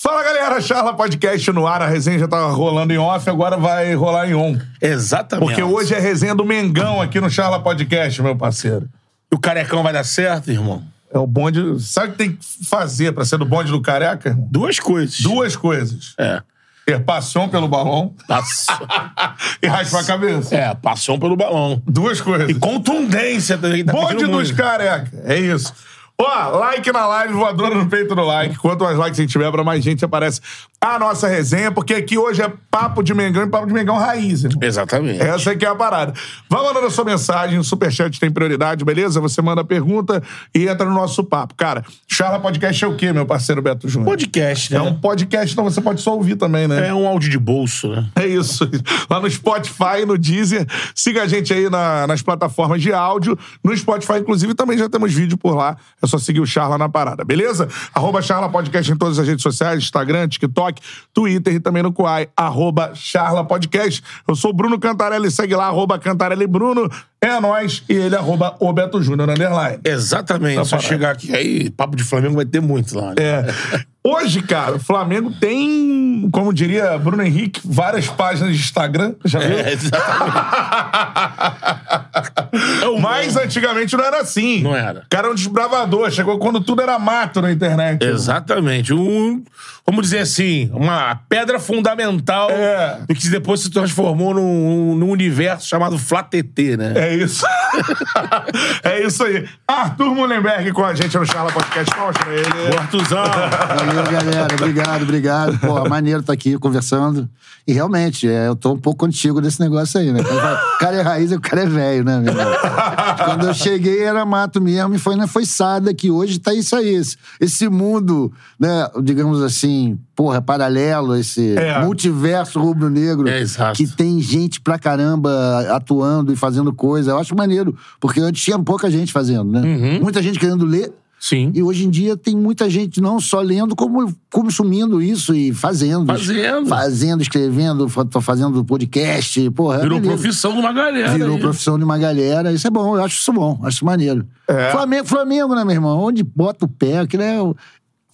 Fala galera, Charla Podcast no ar. A resenha já tava rolando em off, agora vai rolar em on. Exatamente. Porque hoje é resenha do Mengão aqui no Charla Podcast, meu parceiro. O carecão vai dar certo, irmão? É o bonde. Sabe o que tem que fazer pra ser do bonde do careca? irmão? Duas coisas. Duas coisas: É. ter paixão pelo balão Passo... e raspar a cabeça. é, paixão pelo balão. Duas coisas. E contundência também. tá Bonde dos careca. É isso. Ó, like na live, voadora no peito do like. Quanto mais likes a gente tiver, pra mais gente aparece a nossa resenha, porque aqui hoje é papo de Mengão e papo de Mengão raiz, irmão. Exatamente. Essa aqui é a parada. Vai mandando a sua mensagem, o Superchat tem prioridade, beleza? Você manda a pergunta e entra no nosso papo. Cara, Charla Podcast é o quê, meu parceiro Beto Júnior? Podcast, né? É um podcast, então você pode só ouvir também, né? É um áudio de bolso, né? É isso. Lá no Spotify, no Deezer. Siga a gente aí na- nas plataformas de áudio. No Spotify, inclusive, também já temos vídeo por lá. É só seguir o Charla na parada, beleza? Arroba Charla Podcast em todas as redes sociais, Instagram, TikTok, Twitter e também no Quai. Arroba Charla Podcast. Eu sou Bruno Cantarelli, segue lá, arroba Cantarelli Bruno. É nóis. E ele, arroba o Beto Júnior, underline. Exatamente. Tá Só parado. chegar aqui aí, papo de Flamengo vai ter muito lá. né? É. Hoje, cara, o Flamengo tem, como diria Bruno Henrique, várias páginas de Instagram. Já viu? É, exatamente. É o Mas antigamente não era assim. Não era. O cara era um desbravador. Chegou quando tudo era mato na internet. Exatamente. Um, vamos dizer assim, uma pedra fundamental É. do que depois se transformou num, num universo chamado FlaTT, né? É isso. é isso aí. Arthur Mullenberg com a gente no Charla Podcast. Mostra ele. O Artuzão. Valeu, galera. Obrigado, obrigado. Pô, maneiro estar aqui conversando. E realmente, é, eu tô um pouco contigo desse negócio aí, né? O cara é raiz e o cara é velho, né, meu irmão? Quando eu cheguei era mato mesmo e foi na foiçada que hoje tá isso aí. Esse, esse mundo, né, digamos assim, porra, paralelo, esse É. multiverso rubro-negro. É, exato. que tem gente pra caramba atuando e fazendo coisa. Eu acho maneiro, porque antes tinha pouca gente fazendo, né? Uhum. Muita gente querendo ler. Sim. E hoje em dia tem muita gente não só lendo, como consumindo isso e fazendo. Fazendo. Fazendo, escrevendo, fazendo podcast. Porra, Virou maneiro. profissão de uma galera. Virou aí. profissão de uma galera. Isso é bom, eu acho isso bom, acho isso maneiro. É. Flamengo, Flamengo, né, meu irmão? Onde bota o pé, aquilo é.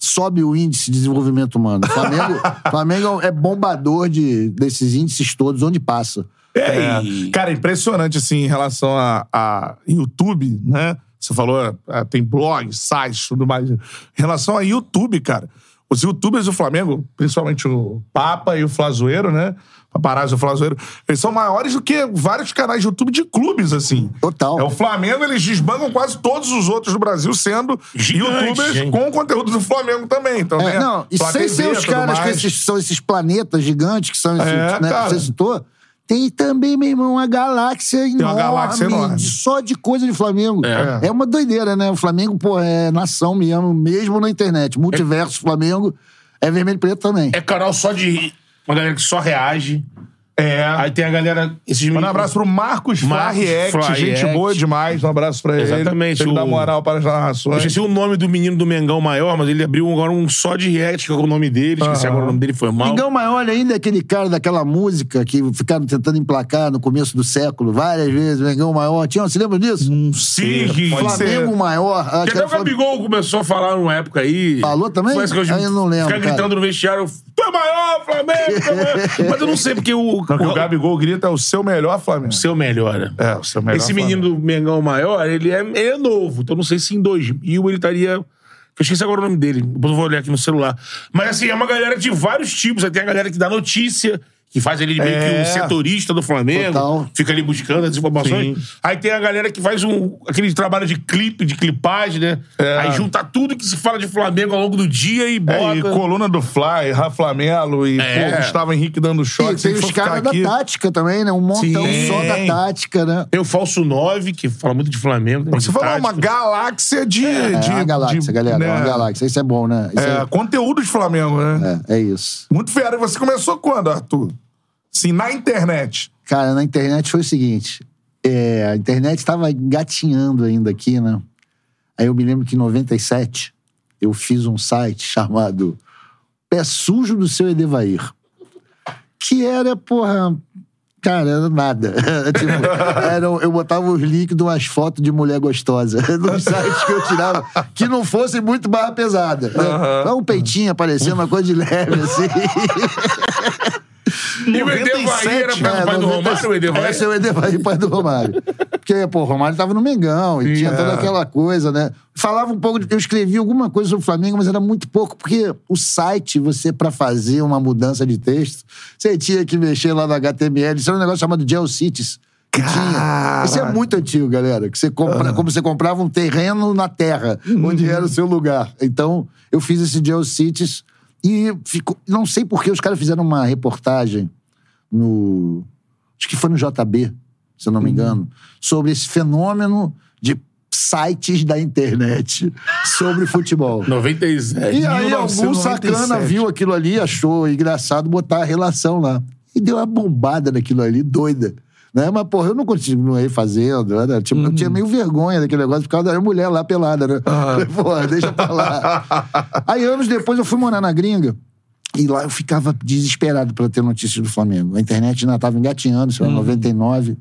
O- Sobe o índice de desenvolvimento humano. Flamengo, Flamengo é bombador de, desses índices todos, onde passa. É, cara, impressionante, assim, em relação a, a YouTube, né? Você falou, ah, tem blogs, sites, tudo mais. Em relação a YouTube, cara, os youtubers do Flamengo, principalmente o Papa e o Flazoeiro, né? Paparazzo o Flazoeiro, eles são maiores do que vários canais de YouTube de clubes, assim. Total. É o Flamengo, eles desbancam quase todos os outros do Brasil sendo Gigante, youtubers hein? com conteúdo do Flamengo também. Então, É, né? não, e sem TV, ser os caras que esses, são esses planetas gigantes que são esses, É, né, que você citou. Tem também, meu irmão, uma galáxia enorme, uma galáxia enorme. só de coisa de Flamengo. É. É. uma doideira, né? O Flamengo, pô, é nação mesmo, mesmo na internet. Multiverso Flamengo é vermelho e preto também. É canal só de. Uma galera que só reage. É. Aí tem a galera. Esses Manda um abraço pro Marcos Fla Marcos React, Fla gente React. boa demais. Um abraço pra ele. Exatamente, Ele dá moral para as Eu narrações. esqueci o nome do menino do Mengão maior, mas ele abriu agora um só de react, que é o nome dele. Esqueci agora o nome dele, foi mal. Mingão Maior ainda é aquele cara daquela música que ficaram tentando emplacar no começo do século, várias vezes. Mingão Maior. Tinha, você lembra disso? Sim, que- pode ser. Flamengo Maior. Acho Que que até o Gabigol começou a falar numa época aí. Falou também? Foi essa de Aí eu não lembro, Ficar gritando no vestiário, tu é maior, Flamengo, é maior. Mas eu não sei porque o, Não, que o Gabigol grita é o seu melhor Flamengo. o seu melhor. É, o seu melhor Esse Flamengo. menino do Mengão maior, ele é, ele é novo. Então não sei se em 2000 ele estaria. Eu esqueci agora o nome dele. Depois eu vou olhar aqui no celular. Mas assim, é uma galera de vários tipos. Aí tem a galera que dá notícia, que faz ele meio É. que um setorista do Flamengo, Total. fica ali buscando as informações. Sim. Aí tem a galera que faz um, aquele trabalho de clipe, de clipagem, né? É. Aí junta tudo que se fala de Flamengo ao longo do dia e É, bota. e coluna do Fly, Rafa Melo e É. pô, Gustavo Henrique dando E choque. tem os caras da tática também, né? Um montão Sim. só da tática, né? Tem o Falso 9, que fala muito de Flamengo. Você falou uma tática. galáxia de. É, de uma galáxia, de, galera. né? É uma galáxia. Isso é bom, né? Isso É, conteúdo de Flamengo, né? é, é isso. Muito fera. E você começou quando, Arthur? Sim, na internet. Cara, na internet foi o seguinte: é, a internet estava engatinhando ainda aqui, né? Aí eu me lembro que em 97 eu fiz um site chamado Pé Sujo do Seu Edevair. Que era, porra. Cara, era nada. Tipo, era- eu botava os links de umas fotos de mulher gostosa nos sites que eu tirava, que não fossem muito barra pesada. Né? Só um peitinho aparecendo, uma coisa de leve, assim. E o Edevair era pai do pai do Romário, o Edevair? Esse é o Edevair, pai do Romário. Porque, pô, o Romário tava no Mengão e tinha é. toda aquela coisa, né? Falava um pouco, de, eu escrevi alguma coisa sobre o Flamengo, mas era muito pouco, porque o site, você, pra fazer uma mudança de texto, você tinha que mexer lá no HTML. Isso era um negócio chamado GeoCities. Que tinha. Isso é muito antigo, galera. Que você compra, como você comprava um terreno na terra, onde era o seu lugar. Então, eu fiz esse GeoCities e ficou. Não sei por que os caras fizeram uma reportagem no. Acho que foi no JB, se eu não me engano, sobre esse fenômeno de sites da internet sobre futebol. 97. E aí, algum 1997. sacana viu aquilo ali, achou engraçado botar a relação lá. E deu uma bombada naquilo ali, doida. Né? Mas, porra, eu não continuei fazendo. Era, tipo, Eu tinha meio vergonha daquele negócio por causa da mulher lá pelada, né? Porra, deixa pra lá. aí, anos depois, eu fui morar na gringa. E lá eu ficava desesperado pra ter notícias do Flamengo. A internet ainda tava engatinhando, isso era 99.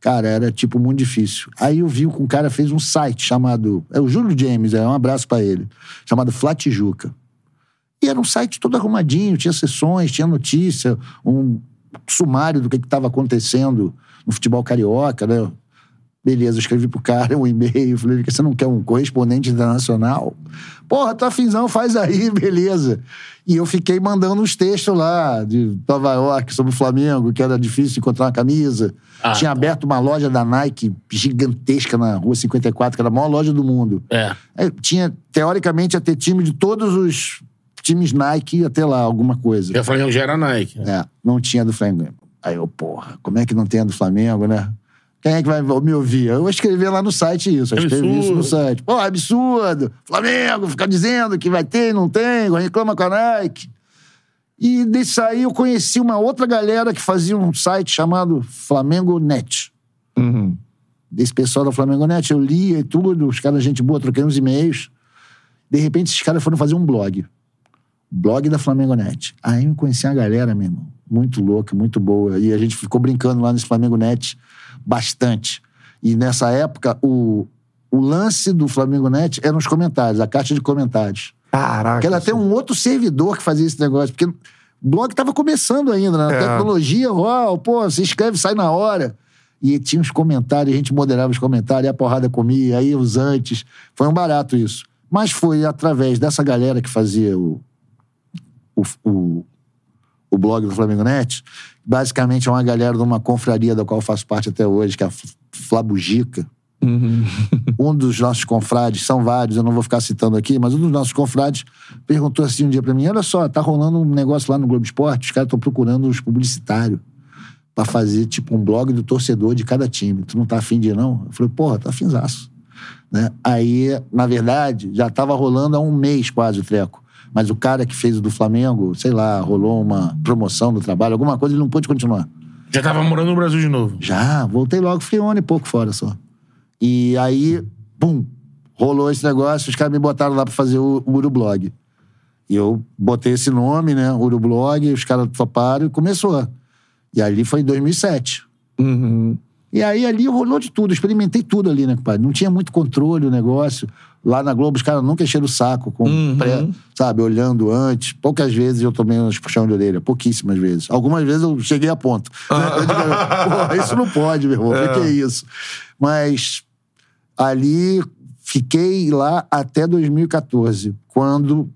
Cara, era tipo muito difícil. Aí eu vi que um cara fez um site chamado. É o Júlio James, é um abraço pra ele. Chamado Flatijuca. E era um site todo arrumadinho, tinha sessões, tinha notícia, um sumário do que estava acontecendo no futebol carioca, né? Beleza, eu escrevi pro cara um e-mail, falei, você não quer um correspondente internacional? Porra, tá afinzão, faz aí, beleza. E eu fiquei mandando uns textos lá de Nova York sobre o Flamengo, que era difícil encontrar uma camisa. Ah, Tinha aberto uma loja da Nike gigantesca na Rua 54, que era a maior loja do mundo. É. Tinha, teoricamente, ia ter time de todos os times Nike, ia ter lá alguma coisa. E o Flamengo já era Nike. né? É, não tinha do Flamengo. Aí eu, porra, como é que não tem a do Flamengo, né? Quem é que vai me ouvir? Eu vou escrever lá no site isso. Eu escrevi Absurdo. isso no site. Pô, absurdo! Flamengo fica dizendo que vai ter e não tem, reclama com a Nike. E desse aí eu conheci uma outra galera que fazia um site chamado Flamengo Net. Uhum. Desse pessoal da Flamengo Net, eu lia e tudo, os caras, gente boa, troquei uns e-mails. De repente, esses caras foram fazer um blog. Blog da Flamengo Net. Aí eu conheci a galera, meu irmão. Muito louca, muito boa. E a gente ficou brincando lá nesse Flamengo Net bastante. E nessa época, o, o lance do Flamengo Net eram os comentários, a caixa de comentários. Caraca. Porque ela tem um outro servidor que fazia esse negócio. Porque o blog tava começando ainda, né? É. tecnologia, uau, pô, você escreve, sai na hora. E tinha os comentários, a gente moderava os comentários, e a porrada comia, aí os antes. Foi um barato isso. Mas foi através dessa galera que fazia o, o, o, o blog do Flamengo Net. Basicamente é uma galera de uma confraria da qual eu faço parte até hoje, que é a Flabugica. um dos nossos confrades, são vários, eu não vou ficar citando aqui, mas um dos nossos confrades perguntou assim um dia pra mim: olha só, tá rolando um negócio lá no Globo Esporte, os caras estão procurando os publicitários pra fazer tipo um blog do torcedor de cada time. Tu não tá afim de ir, não? Eu falei, porra, tá afinzaço. Né? Aí, na verdade, já tava rolando há um mês quase o treco. Mas o cara que fez o do Flamengo, sei lá, rolou uma promoção do trabalho, alguma coisa, ele não pôde continuar. Já tava morando no Brasil de novo. Já, voltei logo, fiquei um ano e pouco fora só. E aí, pum, rolou esse negócio, os caras me botaram lá pra fazer o, o Urublog. E eu botei esse nome, né, Urublog, os caras toparam e começou. E ali foi em 2007. Uhum. E aí ali rolou de tudo, experimentei tudo ali, né, compadre? Não tinha muito controle o negócio. Lá na Globo, os caras nunca encheram o saco com pré, sabe, olhando antes. Poucas vezes eu tomei uns puxão de orelha, pouquíssimas vezes. Algumas vezes eu cheguei a ponto. né? Isso não pode, meu irmão. O que que é isso? Mas ali fiquei lá até 2014, quando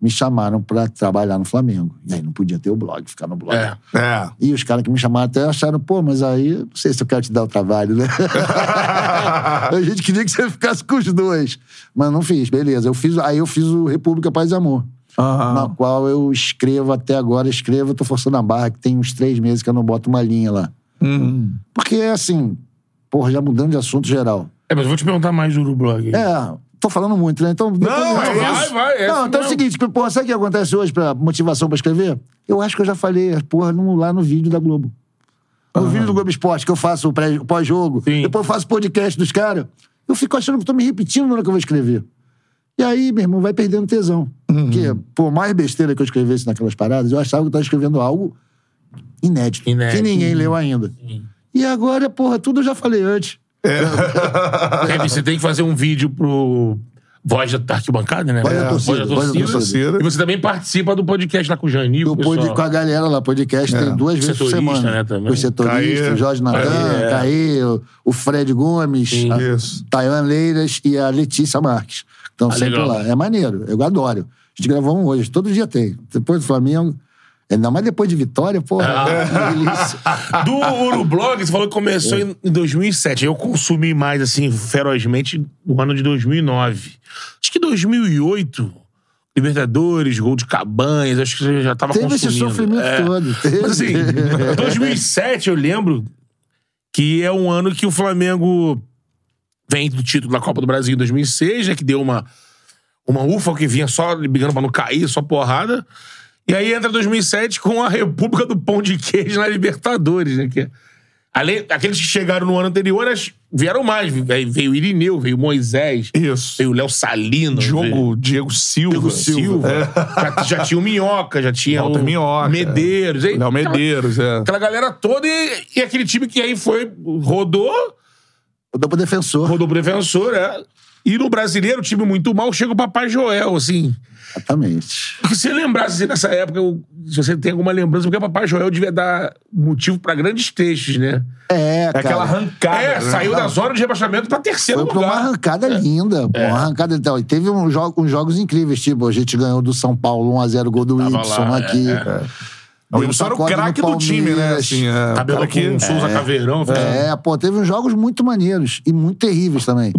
me chamaram pra trabalhar no Flamengo. E aí não podia ter o blog, ficar no blog. É. É. E os caras que me chamaram até acharam, pô, mas aí não sei se eu quero te dar o trabalho, né? a gente queria que você ficasse com os dois. Mas não fiz, beleza. Eu fiz, aí eu fiz o República Paz e Amor. Aham. Na qual eu escrevo até agora, escrevo, eu tô forçando a barra, que tem uns três meses que eu não boto uma linha lá. Hum. Porque, assim, porra, já mudando de assunto geral. É, mas eu vou te perguntar mais do Urublog. É, tô falando muito, né? Então, depois Não, é vai, isso. vai. é não, então é o seguinte, porra, sabe o que acontece hoje pra motivação pra escrever? Eu acho que eu já falei, porra, no- lá no vídeo da Globo. No vídeo do Globo Esporte, que eu faço o pós-jogo, depois eu faço podcast dos caras. Eu fico achando que tô me repetindo na hora que eu vou escrever. E aí, meu irmão, vai perdendo tesão. Porque, por mais besteira que eu escrevesse naquelas paradas, eu achava que eu tava escrevendo algo inédito, Inédito. que ninguém leu ainda. E agora, porra, tudo eu já falei antes. É, você tem que fazer um vídeo pro Voz da Arquibancada, né? Voz da É, Torcida, Voz da Torcida. E você também participa do podcast lá com o pessoal. pude com a galera lá, podcast tem duas vezes por Setorista, semana. né, também. Os setoristas, Caê. o Jorge Natan, Caê, é. Caê, o- Fred Gomes, Sim. a Isso. Tayan Leiras e a Letícia Marques. Estão Ah, sempre legal. lá. É maneiro, eu adoro. A gente gravou um hoje, todo dia tem. Depois do Flamengo, ainda mais depois de vitória, porra. Ah. delícia. Do Urublog, você falou que começou em em 2007. Eu consumi mais, assim, ferozmente no ano de 2009. Acho que 2008, Libertadores, gol de Cabanhas, acho que você já tava Teve consumindo. esse sofrimento É. todo. Teve. Mas assim, 2007 eu lembro que é um ano que o Flamengo vem do título da Copa do Brasil em 2006, né? Que deu uma, uma ufa que vinha só brigando pra não cair, só porrada. E aí entra 2007 com a República do Pão de Queijo na Libertadores, né? Que, além, aqueles que chegaram no ano anterior vieram mais. Veio, veio o Irineu, veio o Moisés, Isso. veio o Léo Salino. veio- Diogo, Diego Silva. Diego Silva. Já, já tinha o Minhoca, já tinha Walter o Minhoca. Medeiros. aí- Léo Medeiros, é. Aquela galera toda e, e aquele time que aí foi, rodou, Eu dou pro defensor. rodou pro defensor, é. E no brasileiro, time muito mal, chega o Papai Joel, assim. Exatamente. Porque se você lembrasse assim, nessa época, se você tem alguma lembrança, porque o Papai Joel devia dar motivo pra grandes textos, né? É, É cara. aquela arrancada. é, né? saiu da zona de rebaixamento pra terceiro Foi pra uma lugar. arrancada linda. pô, Uma arrancada então. E teve um jo uns jogos incríveis, tipo, a gente ganhou do São Paulo 1x0 gol do Tava Ibson lá, aqui. é, O Deu Ibson era o craque do time, né? Assim, é, o Cabelo que... com um Souza Caveirão. É, pô, teve uns jogos muito maneiros e muito terríveis também.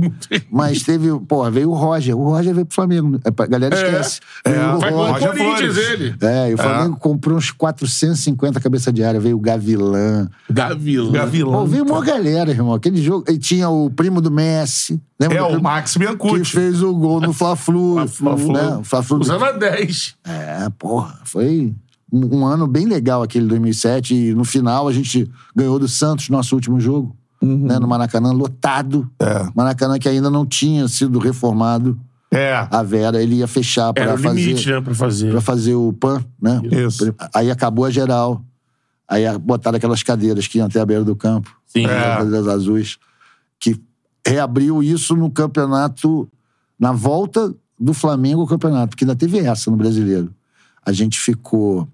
Mas teve, pô, veio o Roger. O Roger veio pro Flamengo. É, a galera esquece. Veio o Vai com o Roger Corinthians, Flores. ele. É, e o Flamengo comprou uns 450 cabeça de área. Veio o Gavilã. Gavilã. Gavilã. Pô, veio uma galera, irmão. Aquele jogo. E tinha o primo do Messi. Lembra É, o? Max Que Biancucci. fez o gol no Fla-Flu. Fla-Flu. né? O Fla-Flu do Usando a 10. É, porra, foi um, um ano bem legal aquele 2007. E no final a gente ganhou do Santos, nosso último jogo, né, no Maracanã, lotado. É. Maracanã que ainda não tinha sido reformado. É. A Vera, ele ia fechar para fazer, limite, né, pra fazer. pra fazer o PAN, né? Isso. Aí acabou a geral. Aí botaram aquelas cadeiras que iam até a beira do campo. Sim. Aquelas É. cadeiras azuis. Que reabriu isso no campeonato, na volta do Flamengo ao campeonato, porque ainda teve essa no brasileiro. A gente ficou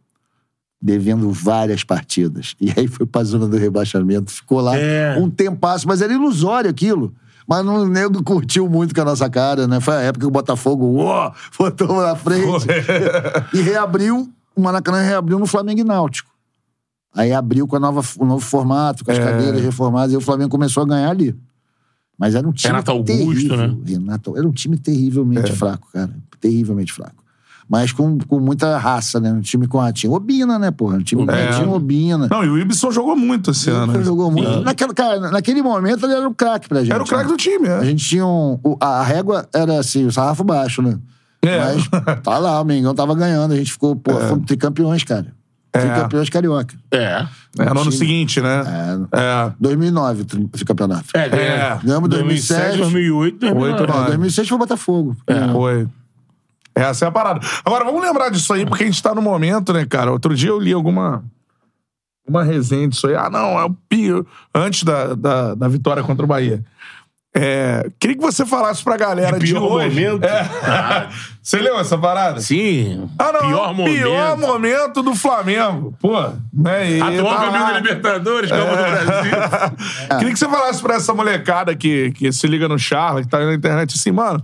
devendo várias partidas. E aí foi pra zona do rebaixamento. Ficou lá É. um tempasso, mas era ilusório aquilo. Mas não, o nego curtiu muito com a nossa cara, né? Foi a época que o Botafogo uó, botou na frente. e reabriu, o Maracanã reabriu no Flamengo e Náutico. Aí abriu com a nova, o novo formato, com as É. cadeiras reformadas, e o Flamengo começou a ganhar ali. Mas era um time Renato Augusto, terrível. né? Renato, era um time terrivelmente É. fraco, cara. Terrivelmente fraco. Mas com, com muita raça, né? Um time com ratinho. Obina, né, porra? Um time com É. ratinho, Obina. Não, e o Ibson jogou muito esse ano. Ele jogou muito. Naquela, cara, naquele momento ele era um craque pra gente. Era o craque né? do time, A é. gente tinha um. o- a régua era assim, o sarrafo baixo, né? É. Mas tá lá, o Mengão tava ganhando. A gente ficou, pô, fomos tricampeões, cara. Tricampeões carioca. É. É, no ano seguinte, né? É. 2009, o tri- tricampeonato. É, É. Ganhamos 2007, 2008, 2009. Oito, É, 2006 foi Botafogo. Foi. Essa é a parada. Agora, vamos lembrar disso aí, porque a gente tá no momento, né, cara? Outro dia eu li alguma uma resenha disso aí. Ah, não, é o pior. Antes da, da, da vitória contra o Bahia. É, queria que você falasse pra galera De de, pior hoje. momento? É. Você leu essa parada? Sim. Ah, não. Pior é o momento. Pior momento do Flamengo. Pô, né? E Atual tá campeão da Libertadores, Copa do Brasil. Queria que você falasse pra essa molecada que, que se liga no Charla, que tá aí na internet assim, mano.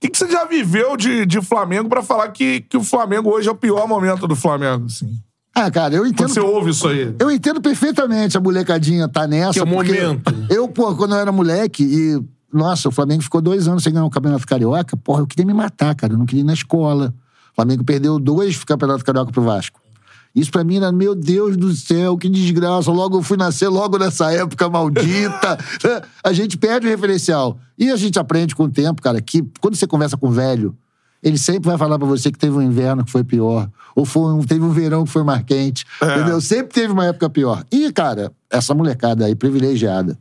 Que, que você já viveu de, de Flamengo pra falar que, que o Flamengo hoje é o pior momento do Flamengo, assim? Ah, cara, eu Quando entendo. você ouve isso aí. Eu entendo perfeitamente a molecadinha tá nessa. Que é o momento. Eu, pô, quando eu era moleque e. Nossa, o Flamengo ficou dois anos sem ganhar o Campeonato Carioca. Porra, eu queria me matar, cara. Eu não queria ir na escola. O Flamengo perdeu dois Campeonatos Carioca pro Vasco. Isso pra mim era, meu Deus do céu, que desgraça. Logo eu fui nascer, logo nessa época maldita. a gente perde o referencial. E a gente aprende com o tempo, cara, que quando você conversa com o velho, ele sempre vai falar pra você que teve um inverno que foi pior. Ou foi um- teve um verão que foi mais quente. Entendeu? Sempre teve uma época pior. E, cara, essa molecada aí privilegiada,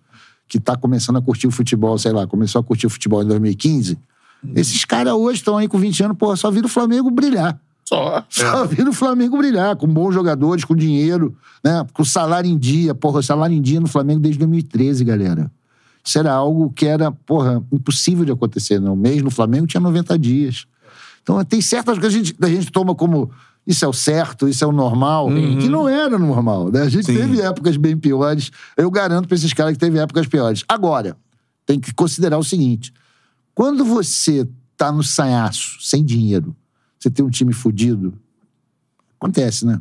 que tá começando a curtir o futebol, sei lá, começou a curtir o futebol em 2015, esses caras hoje estão aí com 20 anos, porra, só viram o Flamengo brilhar. Só. Só viram o Flamengo brilhar, com bons jogadores, com dinheiro, né? Com salário em dia. Porra, salário em dia no Flamengo desde 2013, galera. Isso era algo que era, porra, impossível de acontecer. No mês no Flamengo tinha 90 dias. Então tem certas coisas que a gente, a gente toma como isso é o certo, isso é o normal, que não era normal. Né? A gente teve épocas bem piores. Eu garanto pra esses caras que teve épocas piores. Agora, tem que considerar o seguinte: quando você tá no sanhaço, sem dinheiro, você tem um time fudido, acontece, né?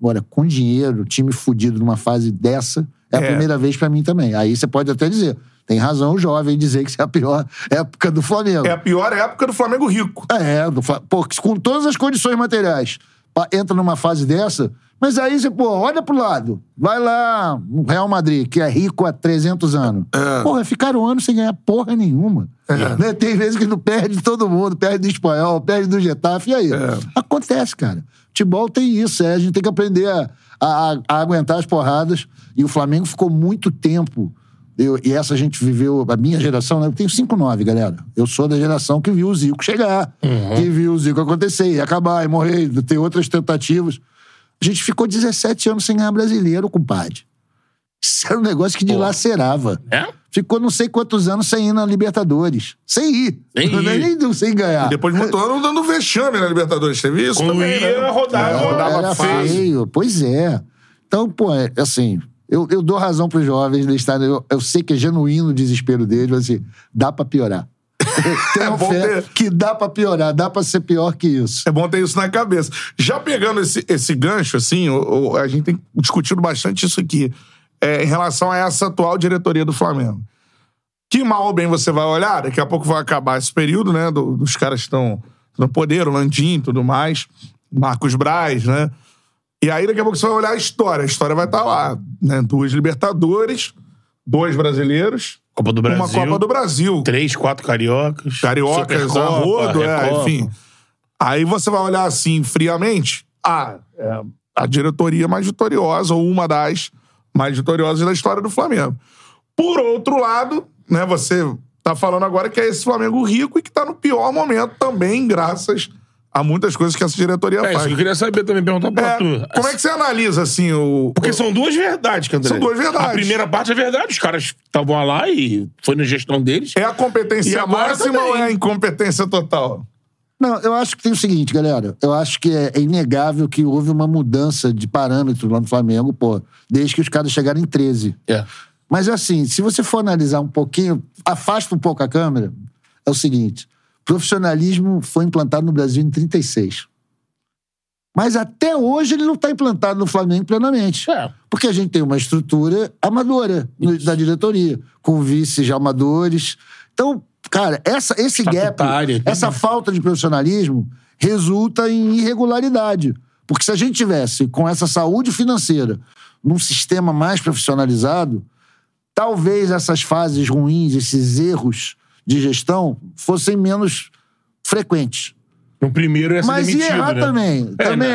Agora, com dinheiro, time fudido numa fase dessa, é a É. primeira vez pra mim também. Aí você pode até dizer, tem razão o jovem dizer que isso é a pior época do Flamengo. É a pior época do Flamengo rico. É, do pô, com todas as condições materiais, entra numa fase dessa, mas aí você, pô, olha pro lado, vai lá Real Madrid, que é rico há 300 anos. Porra, ficaram anos sem ganhar porra nenhuma. Né? Tem vezes que não perde todo mundo, perde do espanhol, perde do Getafe, e aí? Acontece, cara. Futebol tem isso, é, a gente tem que aprender a, a- a aguentar as porradas, e o Flamengo ficou muito tempo eu- e essa a gente viveu, a minha geração, né? Eu tenho 5-9, galera. Eu sou da geração que viu o Zico chegar, que viu o Zico acontecer, e acabar, e morrer, ter outras tentativas. A gente ficou 17 anos sem ganhar brasileiro, compadre. Isso era um negócio que dilacerava. É? Ficou não sei quantos anos sem ir na Libertadores. Sem ir. Sem Não é ir. nem sem ganhar. E depois de muito ano dando vexame na Libertadores. Teve isso Quando também, ia, né? rodava, É, rodava Era feio. feio. Pois é. Então, pô, é, assim, eu, eu dou razão pros jovens de estarem. Eu, eu sei que é genuíno o desespero deles, mas assim, dá pra piorar. Tenho É bom fé ter- que dá pra piorar, dá pra ser pior que isso. É bom ter isso na cabeça. Já pegando esse, esse gancho, assim, o- o- a gente tem discutido bastante isso aqui, é, em relação a essa atual diretoria do Flamengo. Que mal ou bem você vai olhar, daqui a pouco vai acabar esse período, né? do- dos caras que estão no poder, o Landim e tudo mais, Marcos Braz, né? E aí daqui a pouco você vai olhar a história. A história vai estar lá, né? Duas Libertadores, dois brasileiros, Copa do Brasil. uma Copa do Brasil. Três, quatro cariocas. Cariocas, Supercopa, Arrodo, é, enfim. Aí você vai olhar assim, friamente, ah, é a diretoria mais vitoriosa, ou uma das mais vitoriosas da história do Flamengo. Por outro lado, né, você tá falando agora que é esse Flamengo rico e que tá no pior momento também, graças a muitas coisas que essa diretoria É isso faz. que eu queria saber também, perguntar pra É, tu. como é que você analisa, assim, o... Porque são duas verdades, Candré. São duas verdades. A primeira parte é verdade. Os caras estavam lá e foi na gestão deles. É a E competência máxima também. ou é a incompetência total? Não, eu acho que tem o seguinte, galera. Eu acho que é, é inegável que houve uma mudança de parâmetro lá no Flamengo, pô, desde que os caras chegaram em 13. É. Mas assim, se você for analisar um pouquinho, afasta um pouco a câmera, é o seguinte: profissionalismo foi implantado no Brasil em 36. Mas até hoje ele não está implantado no Flamengo plenamente. É. Porque a gente tem uma estrutura amadora no- da diretoria, com vices amadores. Então, cara, essa, esse gap, essa falta de profissionalismo resulta em irregularidade. Porque se a gente tivesse com essa saúde financeira num sistema mais profissionalizado, talvez essas fases ruins, esses erros de gestão fossem menos frequentes. No primeiro ia ser Mas demitido, ia errar né? também. É, também né?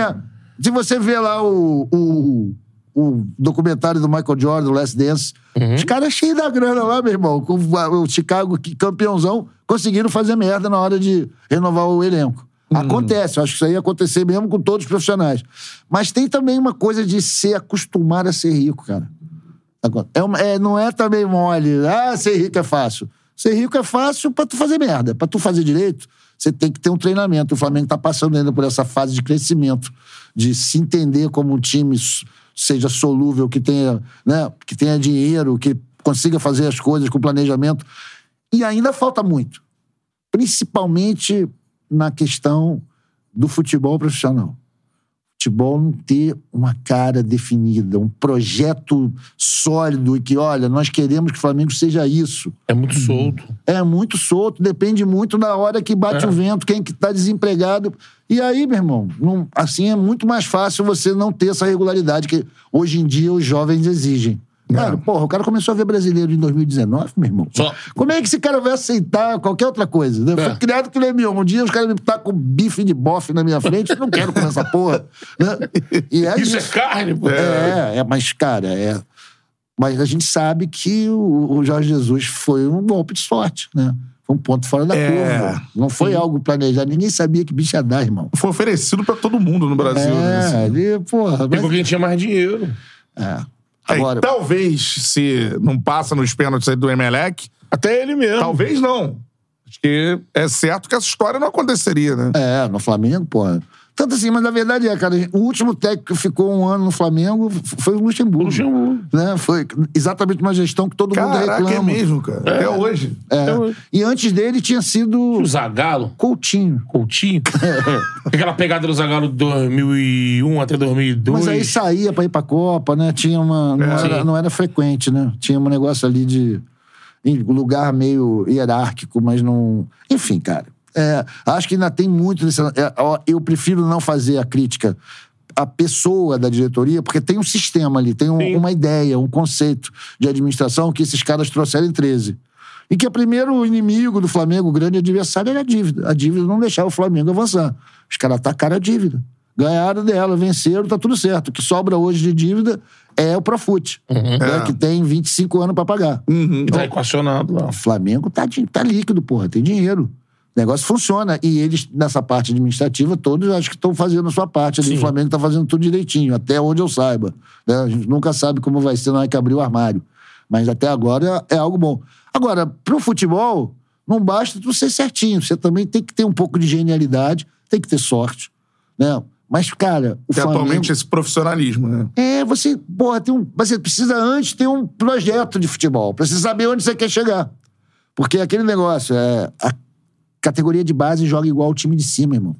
é. Se você vê lá o, o, o documentário do Michael Jordan, o Last Dance, Uhum. os caras cheios da grana lá, meu irmão, com o Chicago campeãozão, conseguiram fazer merda na hora de renovar o elenco. Uhum. Acontece, acho que isso aí ia acontecer mesmo com todos os profissionais. Mas tem também uma coisa de se acostumar a ser rico, cara. É uma- é, não é também mole. Ah, ser rico é fácil. Ser rico é fácil pra tu fazer merda. Pra tu fazer direito, você tem que ter um treinamento. O Flamengo tá passando ainda por essa fase de crescimento, de se entender como um time seja solúvel, que tenha, né, que tenha dinheiro, que consiga fazer as coisas com planejamento. E ainda falta muito. principalmente na questão do futebol profissional. Futebol não ter uma cara definida, um projeto sólido e que, olha, nós queremos que o Flamengo seja isso. É muito solto. É muito solto, depende muito da hora que bate É. o vento, quem que tá desempregado. E aí, meu irmão, não- assim é muito mais fácil você não ter essa regularidade que hoje em dia os jovens exigem. Cara, porra, o cara começou a ver brasileiro em 2019, meu irmão. Só- Como é que esse cara vai aceitar qualquer outra coisa? né? É. Foi criado que nem Um dia os caras me tá com bife de bofe na minha frente, eu não quero comer essa porra. né? É Isso, isso. é carne, pô. É, é, mas, cara, é. Mas a gente sabe que o, o Jorge Jesus foi um golpe de sorte, né? Foi um ponto fora da É. curva. Não foi algo planejado. Ninguém sabia que bicho ia dar, irmão. Foi oferecido pra todo mundo no Brasil. né, assim. É, ele, porra. Mas, quem tinha mais dinheiro. é. Aí, Agora, talvez, se não passa nos pênaltis aí do Emelec, Até ele mesmo. talvez não. Acho que é certo que essa história não aconteceria, né? é, no Flamengo, porra. Tanto assim, mas na verdade é, cara, o último técnico que ficou um ano no Flamengo foi o Luxemburgo. Luxemburgo. Né? Foi exatamente uma gestão que todo mundo Caraca, é reclama. mesmo, cara. Até hoje. É. Até hoje. E antes dele tinha sido O Zagalo, Coutinho. Coutinho. Aquela pegada do Zagalo de 2001 até 2002. Mas aí saía pra ir pra Copa, né? Tinha uma. Não, É. era, não era frequente, né? Tinha um negócio ali de. em lugar meio hierárquico, mas não. Enfim, cara. É, acho que ainda tem muito desse. é, eu prefiro não fazer a crítica à pessoa da diretoria, porque tem um sistema ali, tem um- uma ideia, um conceito de administração que esses caras trouxeram em 13. E que o primeiro inimigo do Flamengo, o grande adversário, era a dívida. A dívida não deixava o Flamengo avançar. Os caras atacaram a dívida. Ganharam dela, venceram, tá tudo certo. O que sobra hoje de dívida é o Profut, né, É. que tem 25 anos pra pagar. E tá equacionado lá. O Flamengo tá, tá líquido, porra, tem dinheiro. O negócio funciona. E eles, nessa parte administrativa, todos acho que estão fazendo a sua parte. O Flamengo tá fazendo tudo direitinho, até onde eu saiba. né? A gente nunca sabe como vai ser na hora que abrir o armário. Mas até agora é algo bom. Agora, pro futebol, não basta tu ser certinho. Você também tem que ter um pouco de genialidade, tem que ter sorte. Né? Mas, cara, o Que Flamengo... atualmente esse profissionalismo, né? É, você, porra, tem um, você precisa antes ter um projeto de futebol, precisa saber onde você quer chegar. Porque aquele negócio, é, a categoria de base joga igual o time de cima, irmão.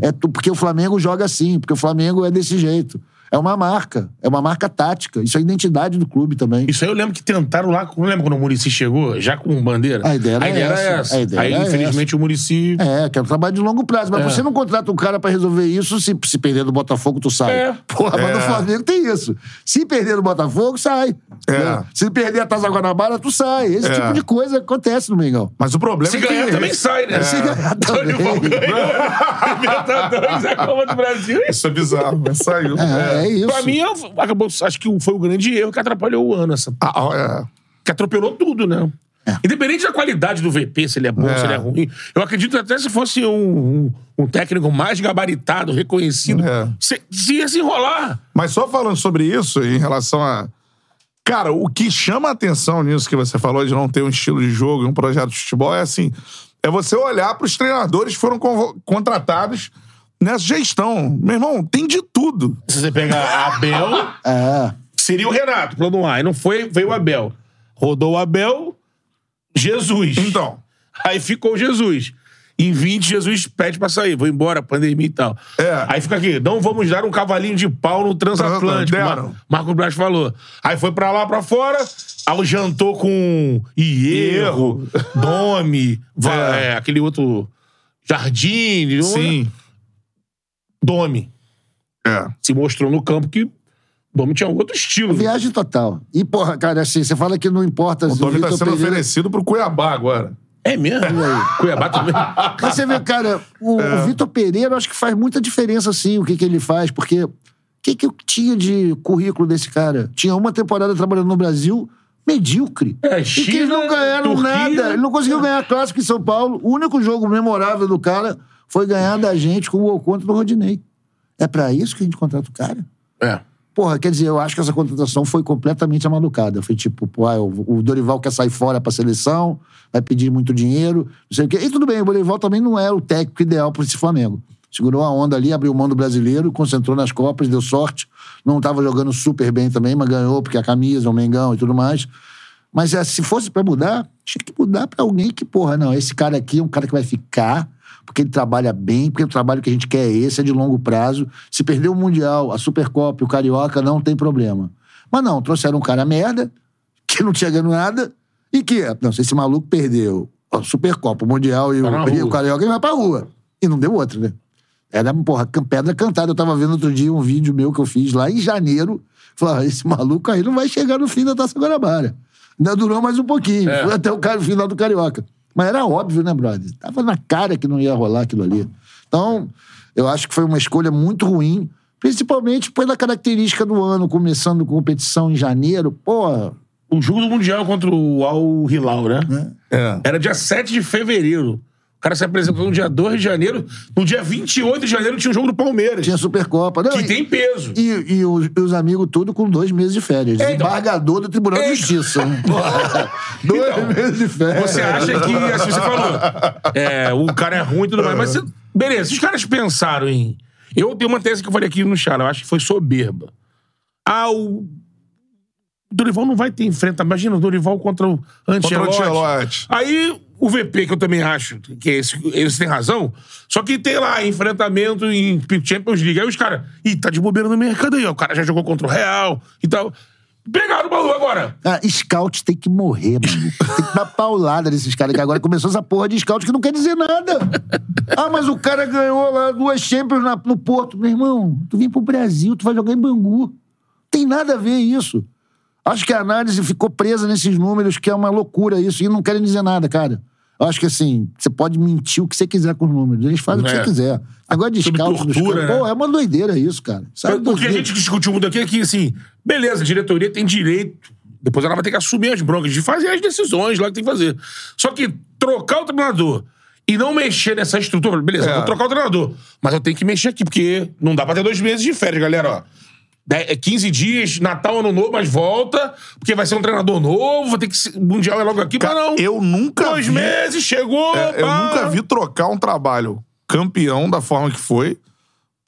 É tu- porque o Flamengo joga assim, porque o Flamengo é desse jeito. É uma marca, é uma marca tática. Isso é a identidade do clube também. Isso aí eu lembro que tentaram lá. Não lembra quando o Murici chegou, já com bandeira? A ideia era essa. A ideia aí, era infelizmente, o Murici. É, que é um trabalho de longo prazo. Mas É. você não contrata um cara pra resolver isso se, se perder do Botafogo, tu sai. É. Porra, mas no É. Flamengo tem isso. Se perder do Botafogo, sai. É. Né? Se perder a Taça Guanabara, tu sai. Esse É. tipo de coisa acontece no Mengão. Mas o problema Se é que... ganhar também sai, né? Se ganhar também. Libertadores, a Copa do Brasil. Isso é bizarro, mas saiu. É, é isso. Pra mim, acabou, acho que foi o grande erro que atrapalhou o ano. Essa, Ah, é. que atropelou tudo, né? Independente da qualidade do VP, se ele é bom, É. se ele é ruim. Eu acredito até se fosse um, um, um técnico mais gabaritado, reconhecido, É. se, se ia se enrolar. Mas só falando sobre isso, em relação a. Cara, o que chama a atenção nisso que você falou de não ter um estilo de jogo e um projeto de futebol é assim: é você olhar para os treinadores que foram contratados nessa gestão. Meu irmão, tem de tudo. Se você pegar Abel, É. seria o Renato, plano A. E não foi, veio o Abel. Rodou o Abel, Jesus. Então. Aí ficou Jesus. Em 20, Jesus pede pra sair, vou embora, pandemia e tal. É. Aí fica aqui, não vamos dar um cavalinho de pau no transatlântico. Mar Marco Braz falou. Aí foi pra lá, pra fora, aí jantou com Hierro, Domi, Va- É. é, aquele outro Jardim, Sim. Domi. É. Se mostrou no campo que Domi tinha outro estilo. Viagem total. E, porra, cara, assim, você fala que não importa O se o Domi tá sendo Pereira... oferecido pro Cuiabá agora. É mesmo? Cuiabá também. Mas você vê, cara, o, É. o Vitor Pereira, eu acho que faz muita diferença, sim, o que, que ele faz, porque o que, que eu tinha de currículo desse cara? Tinha uma temporada trabalhando no Brasil, medíocre. É, e que eles China, não ganharam Turquia. nada. Ele não conseguiu ganhar clássico em São Paulo. O único jogo memorável do cara foi ganhar da gente com o gol contra do Rodinei. É pra isso que a gente contrata o cara? É. Porra, quer dizer, eu acho que essa contratação foi completamente amalucada. Foi tipo, pô, ah, o o Dorival quer sair fora pra seleção, vai pedir muito dinheiro, não sei o quê. E tudo bem, o Dorival também não é o técnico ideal para esse Flamengo. Segurou a onda ali, abriu mão do brasileiro, concentrou nas Copas, deu sorte. Não estava jogando super bem também, mas ganhou porque a camisa, o Mengão e tudo mais. Mas é, se fosse pra mudar, tinha que mudar pra alguém que, porra, não, esse cara aqui é um cara que vai ficar, porque ele trabalha bem, porque o trabalho que a gente quer é esse, é de longo prazo. Se perder o Mundial, a Supercopa e o Carioca, não tem problema. Mas não, trouxeram um cara merda, que não tinha ganho nada, e que, não, se esse maluco perdeu a Supercopa, o Mundial e Tá o, e o. Carioca, ele vai pra rua. E não deu outra, né? Era, porra, pedra cantada. Eu tava vendo outro dia um vídeo meu que eu fiz lá em janeiro. Falei, ah, esse maluco aí não vai chegar no fim da Taça Guanabara. Ainda durou mais um pouquinho. É. Foi até o final do Carioca. Mas era óbvio, né, brother? Tava na cara que não ia rolar aquilo ali. Então, eu acho que foi uma escolha muito ruim, principalmente pela característica do ano, começando competição em janeiro. Pô, O jogo do Mundial contra o Al Hilal, né? É. Era dia 7 de fevereiro. O cara se apresentou no dia 2 de janeiro. No dia 28 de janeiro tinha um jogo do Palmeiras. tinha Supercopa. Não, Que e- tem peso. E, e os, e os amigos tudo com dois meses de férias. É, então- Embargador do Tribunal É, de Justiça. né? dois Então, meses de férias. Você acha que, assim você falou, é, o cara é ruim e tudo mais. Mas, você- beleza, se os caras pensaram em. Eu tenho uma tese que eu falei aqui no Chara, eu acho que foi soberba. Ah, o. O Dorival não vai ter enfrentamento. Imagina o Dorival contra o Contra o Ancelotti. Ancelotti. Aí o VP, que eu também acho que esse, eles têm razão, só que tem lá enfrentamento em Champions League. Aí os caras, ih, tá de bobeira no mercado aí, ó. O cara já jogou contra o Real e tal. Pegaram o baú agora. Ah, scout tem que morrer, mano. Tem que dar paulada nesses caras que agora começou essa porra de scout que não quer dizer nada. Ah, mas o cara ganhou lá duas Champions na- no Porto. Meu irmão, tu vem pro Brasil, tu vai jogar em Bangu. Tem nada a ver isso. Acho que a análise ficou presa nesses números, que é uma loucura isso, e não querem dizer nada, cara. Eu acho que assim, você pode mentir o que você quiser com os números. Eles fazem o que É. você quiser. Agora de scout tortura, né? Pô, é uma doideira isso, cara. Sabe O que a gente discutiu muito aqui é que, assim, beleza, a diretoria tem direito. Depois ela vai ter que assumir as broncas de fazer as decisões lá que tem que fazer. Só que trocar o treinador e não mexer nessa estrutura, beleza, É. vou trocar o treinador. Mas eu tenho que mexer aqui, porque não dá pra ter dois meses de férias, galera, ó. Dez- é 15 dias, Natal, Ano Novo, mas volta, porque vai ser um treinador novo, vai ter que o Mundial é logo aqui, mas não. Eu nunca Dois vi- meses, chegou, É, eu nunca vi trocar um trabalho campeão da forma que foi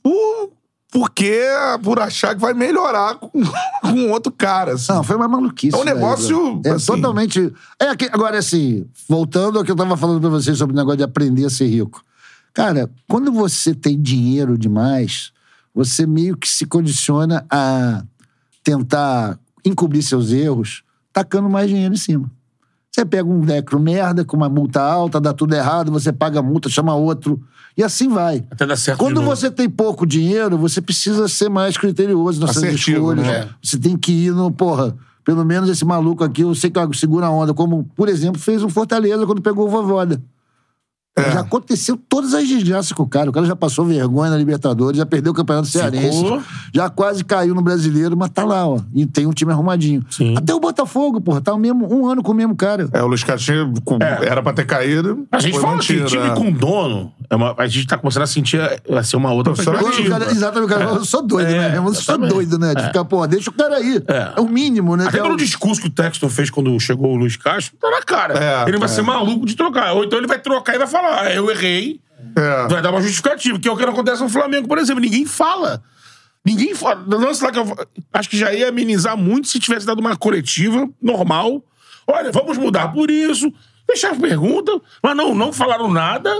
por, porque por achar que vai melhorar com, com outro cara. assim. Não, foi uma maluquice. É um negócio, né? É assim- totalmente. É que, agora, assim, voltando ao que eu tava falando pra vocês sobre o negócio de aprender a ser rico. Cara, quando você tem dinheiro demais, você meio que se condiciona a tentar encobrir seus erros, tacando mais dinheiro em cima. Você pega um decro merda, com uma multa alta, dá tudo errado, você paga a multa, chama outro, e assim vai. Até dar certo Quando de novo. você tem pouco dinheiro, você precisa ser mais criterioso nas suas Assertivo, escolhas. né? Você tem que ir no, porra, pelo menos esse maluco aqui, eu sei que segura a onda, como, por exemplo, fez o Fortaleza quando pegou o Vovoda. É. Já aconteceu todas as desgraças com o cara. O cara já passou vergonha na Libertadores, já perdeu o Campeonato Cearense, Ficou. já quase caiu no Brasileiro, mas tá lá, ó. E tem um time arrumadinho. Sim. Até o Botafogo, porra, tá o mesmo, um ano com o mesmo cara. É, o Luiz Castinho com- É. era pra ter caído. A gente fala assim, mantido, time né? com dono, é uma- a gente tá começando a sentir a, ser uma outra o cara, exatamente, o cara fala, eu sou doido, É, né? Eu sou exatamente. doido, né? De ficar, pô, deixa o cara aí. É. É, o mínimo, né? Até é pelo o- discurso que o Texton fez quando chegou o Luiz Castro, tá na cara. É, ele vai é. ser maluco de trocar. Ou então ele vai trocar e vai falar, ah, eu errei. É. Vai dar uma justificativa, que é o que não acontece no Flamengo, por exemplo. Ninguém fala. Ninguém fala. No lance lá que eu acho que já ia amenizar muito se tivesse dado uma coletiva normal. Olha, vamos mudar por isso. Deixar pergunta, mas não, não falaram nada.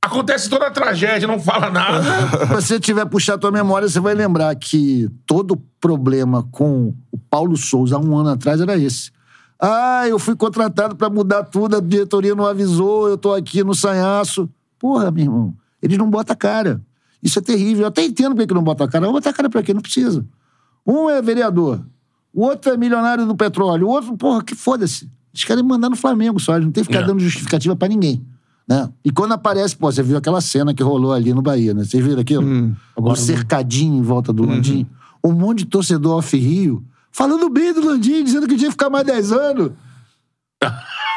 Acontece toda a tragédia, não fala nada. Se você tiver puxar a tua memória, você vai lembrar que todo problema com o Paulo Souza há um ano atrás era esse. Ah, eu fui contratado pra mudar tudo, a diretoria não avisou, eu tô aqui no sanhaço. Porra, meu irmão, eles não botam a cara. Isso é terrível. Eu até entendo por que não bota a cara. Não botar a cara pra quê? Não precisa. Um é vereador, o outro é milionário do petróleo, o outro, porra, que foda-se. Eles querem mandar no Flamengo só, eles não tem que ficar É. dando justificativa pra ninguém. Né? E quando aparece, pô, você viu aquela cena que rolou ali no Bahia, né? Vocês viram aquilo? o cercadinho em volta do Landim. Um monte de torcedor off-rio falando bem do Landim, dizendo que tinha que ficar mais 10 anos.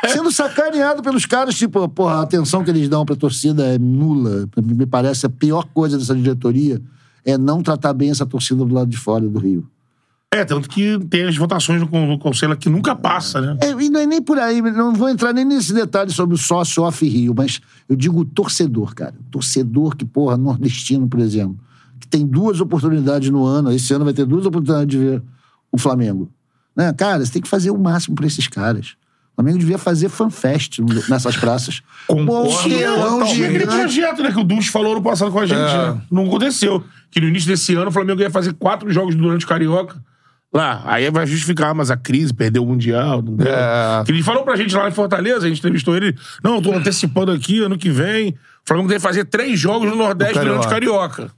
Sendo sacaneado pelos caras, tipo, porra, a atenção que eles dão pra torcida é nula. Me parece a pior coisa dessa diretoria é não tratar bem essa torcida do lado de fora do Rio. É, tanto que tem as votações no, con- no conselho que nunca passa, né? É, e não é nem por aí, não vou entrar nem nesse detalhe sobre o sócio off-Rio, mas eu digo o torcedor, cara. Torcedor que, porra, nordestino, por exemplo, que tem duas oportunidades no ano, esse ano vai ter duas oportunidades de ver o Flamengo. Né? Cara, você tem que fazer o máximo pra esses caras. O Flamengo devia fazer fanfest nessas praças. Concordo telão totalmente. Tinha aquele projeto, né, que o Dus falou no passado com a gente. É. né? Não aconteceu. Que no início desse ano o Flamengo ia fazer quatro jogos durante o Carioca. Lá. Aí vai justificar, mas a crise perdeu o Mundial. Não deu. É. Que ele falou pra gente lá em Fortaleza, a gente entrevistou ele. Não, eu tô antecipando aqui, ano que vem. O Flamengo deve fazer três jogos no Nordeste No durante o Carioca.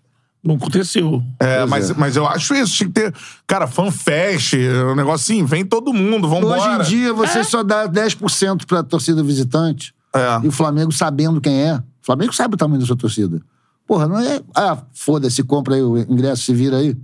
Não aconteceu. É, mas, mas eu acho isso. Tinha que ter, cara, fanfest, um negócio assim, vem todo mundo, vambora. Hoje em dia, você só dá 10% pra torcida visitante. É. E o Flamengo sabendo quem é. O Flamengo sabe o tamanho da sua torcida. Porra, não é. Ah, foda-se, compra aí o ingresso, se vira aí.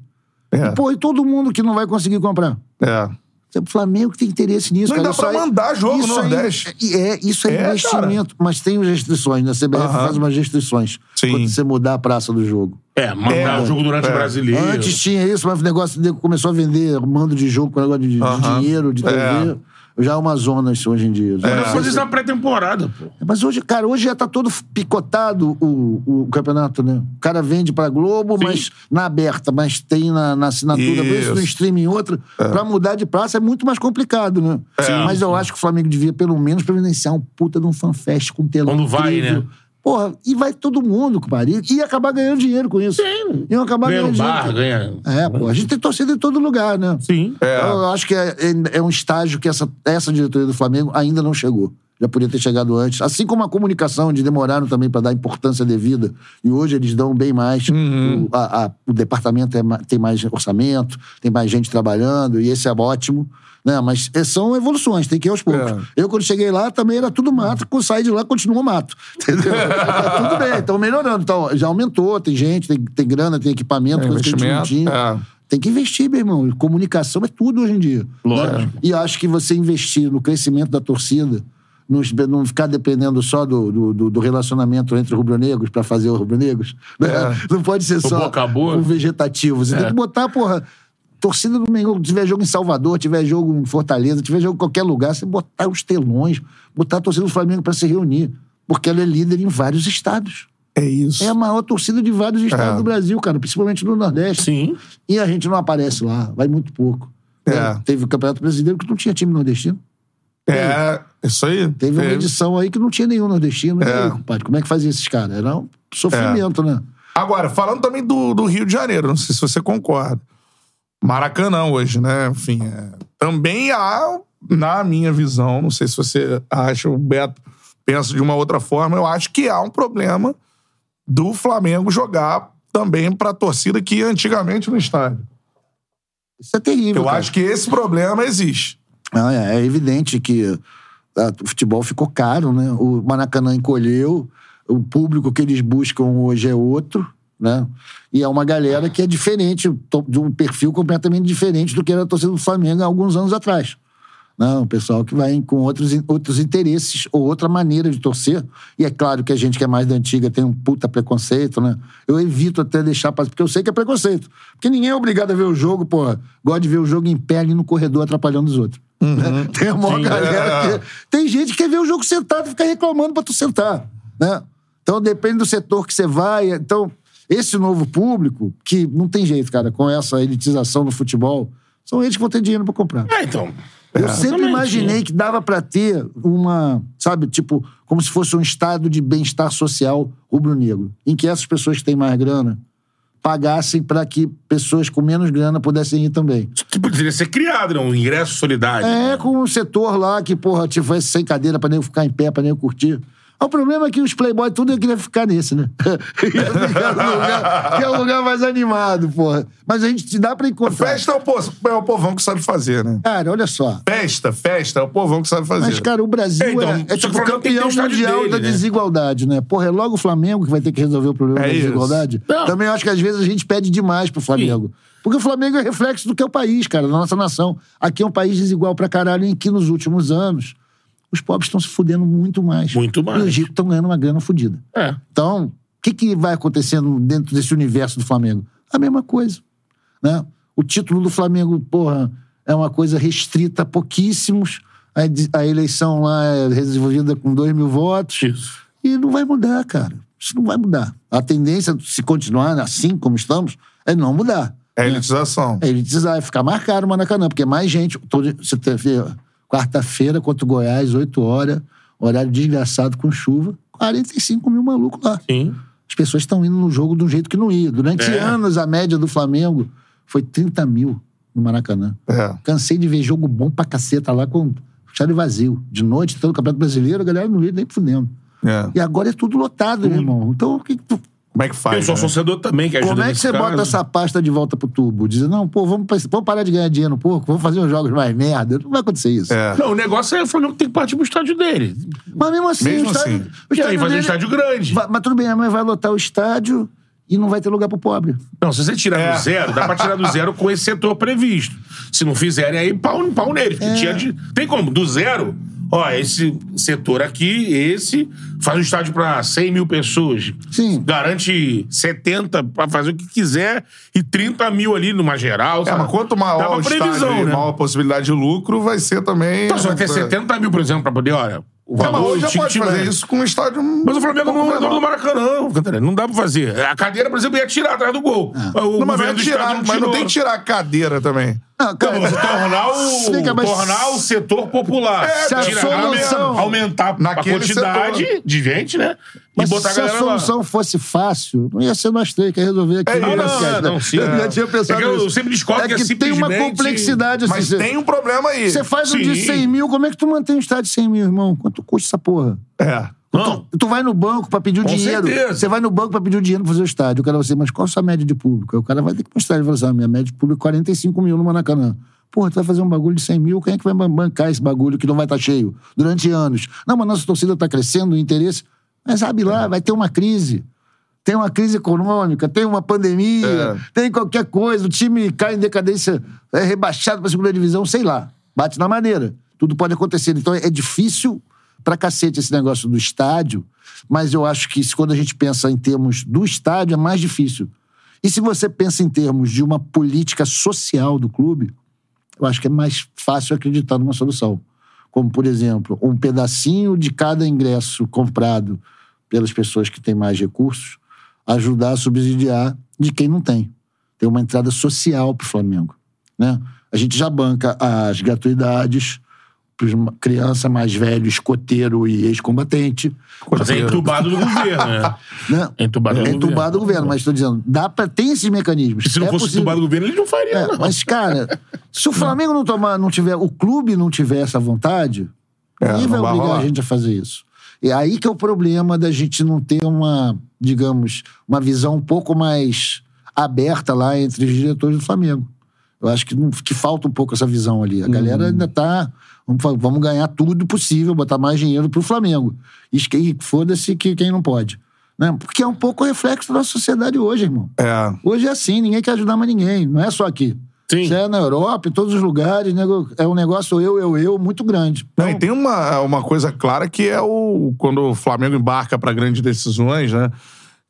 É. Pô, e todo mundo que não vai conseguir comprar. É. O Flamengo tem interesse nisso, Não cara. dá pra aí- mandar jogo no Nordeste. É, é, isso é, É, investimento, mas tem as restrições, né? A CBF Aham. faz umas restrições Sim. quando você mudar a praça do jogo. É, mandar É. o jogo durante É. o brasileiro. Antes tinha isso, mas o negócio começou a vender mando de jogo com negócio de, de dinheiro, de TV. É. Já é uma zona isso hoje em dia. Depois se- isso na pré-temporada, pô. Mas hoje, cara, hoje já tá todo picotado o, o campeonato, né? O cara vende pra Globo, mas na aberta, mas tem na, na assinatura, por isso no streaming outra. Pra mudar de praça é muito mais complicado, né? Mas eu acho que o Flamengo devia, pelo menos, providenciar um puta de um fanfest com telão Quando vai, incrível. né? Porra, e vai todo mundo, compadre. E ia acabar ganhando dinheiro com isso. Sim. Iam acabar Ganha ganhando bar, dinheiro. ganha. É, pô, a gente tem torcida em todo lugar, né? Sim. Eu acho que é, é- é um estágio que essa, essa diretoria do Flamengo ainda não chegou. Já podia ter chegado antes. Assim como a comunicação, de demoraram também para dar importância devida. E hoje eles dão bem mais. O, a- a- o departamento é tem mais orçamento, tem mais gente trabalhando, e esse é ótimo. Né? Mas é- são evoluções, tem que ir aos poucos. É. Eu, quando cheguei lá, também era tudo mato. Quando saí de lá, continuou mato. Entendeu? Tá tudo bem, estão melhorando. Então, já aumentou, tem gente, tem, tem grana, tem equipamento, É, coisa que a gente não tinha. é. Tem que investir, meu irmão. Comunicação é tudo hoje em dia. Lógico. né? E acho que você investir no crescimento da torcida, não, não ficar dependendo só do, do, do- relacionamento entre rubro-negros para fazer os rubro-negros. né? Não pode ser só boca um vegetativo. Você tem que botar, porra. Torcida do Mengão, tiver jogo em Salvador, tiver jogo em Fortaleza, tiver jogo em qualquer lugar, você botar os telões, botar a torcida do Flamengo para se reunir. Porque ela é líder em vários estados. É isso. É a maior torcida de vários estados É. do Brasil, cara, principalmente no Nordeste. Sim. E a gente não aparece lá, vai muito pouco. É. Né? Teve o Campeonato Brasileiro que não tinha time nordestino. É, isso aí. Teve uma É. edição aí que não tinha nenhum nordestino. É. aí, compadre, como é que fazia esses caras? Era um sofrimento, né? Agora, falando também do, do Rio de Janeiro, não sei se você concorda. Maracanã hoje, né? Enfim, é, também há, na minha visão, não sei se você acha, o Beto pensa de uma outra forma, eu acho que há um problema do Flamengo jogar também pra torcida que ia antigamente no estádio. Isso é terrível. Eu cara. acho que esse problema existe. Ah, é, é evidente que ah, o futebol ficou caro, né? O Maracanã encolheu, o público que eles buscam hoje é outro, né? E é uma galera que é diferente, de um perfil completamente diferente do que era a torcida do Flamengo há alguns anos atrás. Não, o pessoal que vai com outros, outros interesses ou outra maneira de torcer. E é claro que a gente que é mais da antiga tem um puta preconceito, né? Eu evito até deixar passar, porque eu sei que é preconceito. Porque ninguém é obrigado a ver o jogo, pô. Gosta de ver o jogo em pé ali no corredor atrapalhando os outros. né? Tem a maior Sim, galera é. que. Tem gente que quer ver o jogo sentado e ficar reclamando pra tu sentar, né? Então depende do setor que você vai. Então, esse novo público, que não tem jeito, cara, com essa elitização no futebol, são eles que vão ter dinheiro pra comprar. É, então. Eu sempre Exatamente. imaginei que dava pra ter uma, sabe, tipo, como se fosse um estado de bem-estar social rubro-negro, em que essas pessoas que têm mais grana pagassem pra que pessoas com menos grana pudessem ir também. Que poderia ser criado, né? Um ingresso solidário. É, com um setor lá que, porra, tivesse sem cadeira pra nem ficar em pé, pra nem curtir. O problema é que os playboy tudo queria ficar nesse, né? Ia ficar no lugar, que é o lugar mais animado, porra. Mas a gente te dá pra encontrar. Festa é o, po- é o povão que sabe fazer, né? Cara, olha só. Festa, festa é o povão que sabe fazer. Mas, cara, o Brasil É, então, é, é tipo campeão mundial dele, da né? desigualdade, né? Porra, é logo o Flamengo que vai ter que resolver o problema É da desigualdade. Não. Também acho que às vezes a gente pede demais pro Flamengo. Porque o Flamengo é reflexo do que é o país, cara, da nossa nação. Aqui é um país desigual pra caralho, em que nos últimos anos os pobres estão se fudendo muito mais. Muito mais. E os ricos estão ganhando uma grana fudida. É. Então, o que, que vai acontecendo dentro desse universo do Flamengo? A mesma coisa. Né? O título do Flamengo, porra, é uma coisa restrita a pouquíssimos. A, eleição lá é resolvida com dois mil votos. Isso. E não vai mudar, cara. Isso não vai mudar. A tendência, se continuar assim como estamos, é não mudar. É elitização. É elitizar, é ficar mais caro o Maracanã, porque mais gente. Todo, você teve quarta-feira contra o Goiás, 8 horas, horário desgraçado com chuva, 45 mil malucos lá. Sim. As pessoas estão indo no jogo do jeito que não ia. Durante É. anos, a média do Flamengo foi 30 mil no Maracanã. É. Cansei de ver jogo bom pra caceta lá com estádio vazio. De noite, todo o Campeonato Brasileiro, a galera não ia nem fudendo. É. E agora é tudo lotado, meu irmão. Então, o que que tu- Como é que faz? Eu sou né? torcedor também, que ajuda como é que nesse você caso. bota essa pasta de volta pro tubo? Dizer, não, pô, vamos, vamos parar de ganhar dinheiro um pouco, vamos fazer uns jogos mais merda. Não vai acontecer isso. É. Não, o negócio é o Flamengo tem que partir pro estádio dele. Mas mesmo assim, Mesmo o estádio, assim. o E aí fazer um dele- estádio grande. Vai- mas tudo bem, mas vai lotar o estádio e não vai ter lugar pro pobre. Não, se você tirar É. do zero, dá pra tirar do zero com esse setor previsto. Se não fizerem, aí pau, pau nele. É. Tinha de- Tem como? Do zero, ó, esse setor aqui, esse, faz um estádio pra 100 mil pessoas. Sim. Garante 70 pra fazer o que quiser e 30 mil ali numa geral. É, mas quanto maior o previsão, estádio né? maior a possibilidade de lucro, vai ser também... Então, você vai ter É. 70 mil, por exemplo, pra poder, olha. O É, mas valor, hoje já pode fazer médio. isso com um estádio... Mas o Flamengo não é dono do. Maracanã, Cantarelli. Não dá pra fazer. A cadeira, por exemplo, ia tirar atrás do gol. O Não, mas, do tirar, mas não tem que tirar a cadeira também. Não, cara, Não, você tornar o, Fica, mas- tornar o setor popular. É, se a solução- Aumentar Naquele a quantidade setor. de gente, né? Mas e botar se a a galera lá. solução fosse fácil, não ia ser nós três que ia resolver aqui. É, não, não, né? não, sim, Eu é. já tinha pensado É eu sempre discordo é que é que tem uma simplesmente- complexidade assim. Mas você- tem um problema aí. Você faz um Sim. de 100 mil, como é que tu mantém um estádio de 100 mil, irmão? Quanto custa essa porra? É. Não. Tu vai no banco pra pedir o Com dinheiro. certeza. Você vai no banco pra pedir o dinheiro pra fazer o estádio. O cara vai dizer, mas qual a sua média de público? Aí o cara vai ter que mostrar. Ele fala assim: ah, minha média de público é 45 mil no Maracanã. Porra, tu vai fazer um bagulho de 100 mil, quem é que vai ban- bancar esse bagulho que não vai estar cheio durante anos? Não, mas nossa torcida tá crescendo, o interesse. Mas sabe lá, vai ter uma crise. Tem uma crise econômica, tem uma pandemia, É. tem qualquer coisa, o time cai em decadência, é rebaixado pra segunda divisão, sei lá. Bate na maneira. Tudo pode acontecer. Então é difícil pra cacete esse negócio do estádio, mas eu acho que quando a gente pensa em termos do estádio é mais difícil. E se você pensa em termos de uma política social do clube, eu acho que é mais fácil acreditar numa solução. Como, por exemplo, um pedacinho de cada ingresso comprado pelas pessoas que têm mais recursos ajudar a subsidiar de quem não tem. Tem uma entrada social para o Flamengo. Né? A gente já banca as gratuidades criança mais velho, escoteiro e ex-combatente. Mas é entubado do governo, né? Né? É entubado do É governo. entubado do governo, mas estou dizendo, dá pra, tem esses mecanismos. E se não É fosse possível. entubado do governo, ele não faria, É, não. mas, cara, se o Flamengo não tomar, não tiver, o clube não tiver essa vontade, É, ninguém vai não vai obrigar a gente a fazer isso. E aí que é o problema da gente não ter uma, digamos, uma visão um pouco mais aberta lá entre os diretores do Flamengo. Eu acho que, não- que falta um pouco essa visão ali. A galera ainda tá. Vamos, vamos ganhar tudo possível, botar mais dinheiro pro Flamengo. E foda-se que quem não pode. Né? Porque é um pouco reflexo da sociedade hoje, irmão. É. Hoje é assim, ninguém quer ajudar mais ninguém. Não é só aqui. Sim. Isso é na Europa, em todos os lugares. É um negócio eu, eu, eu, muito grande. Não, Então, e tem uma, uma coisa clara que é o quando o Flamengo embarca para grandes decisões, né?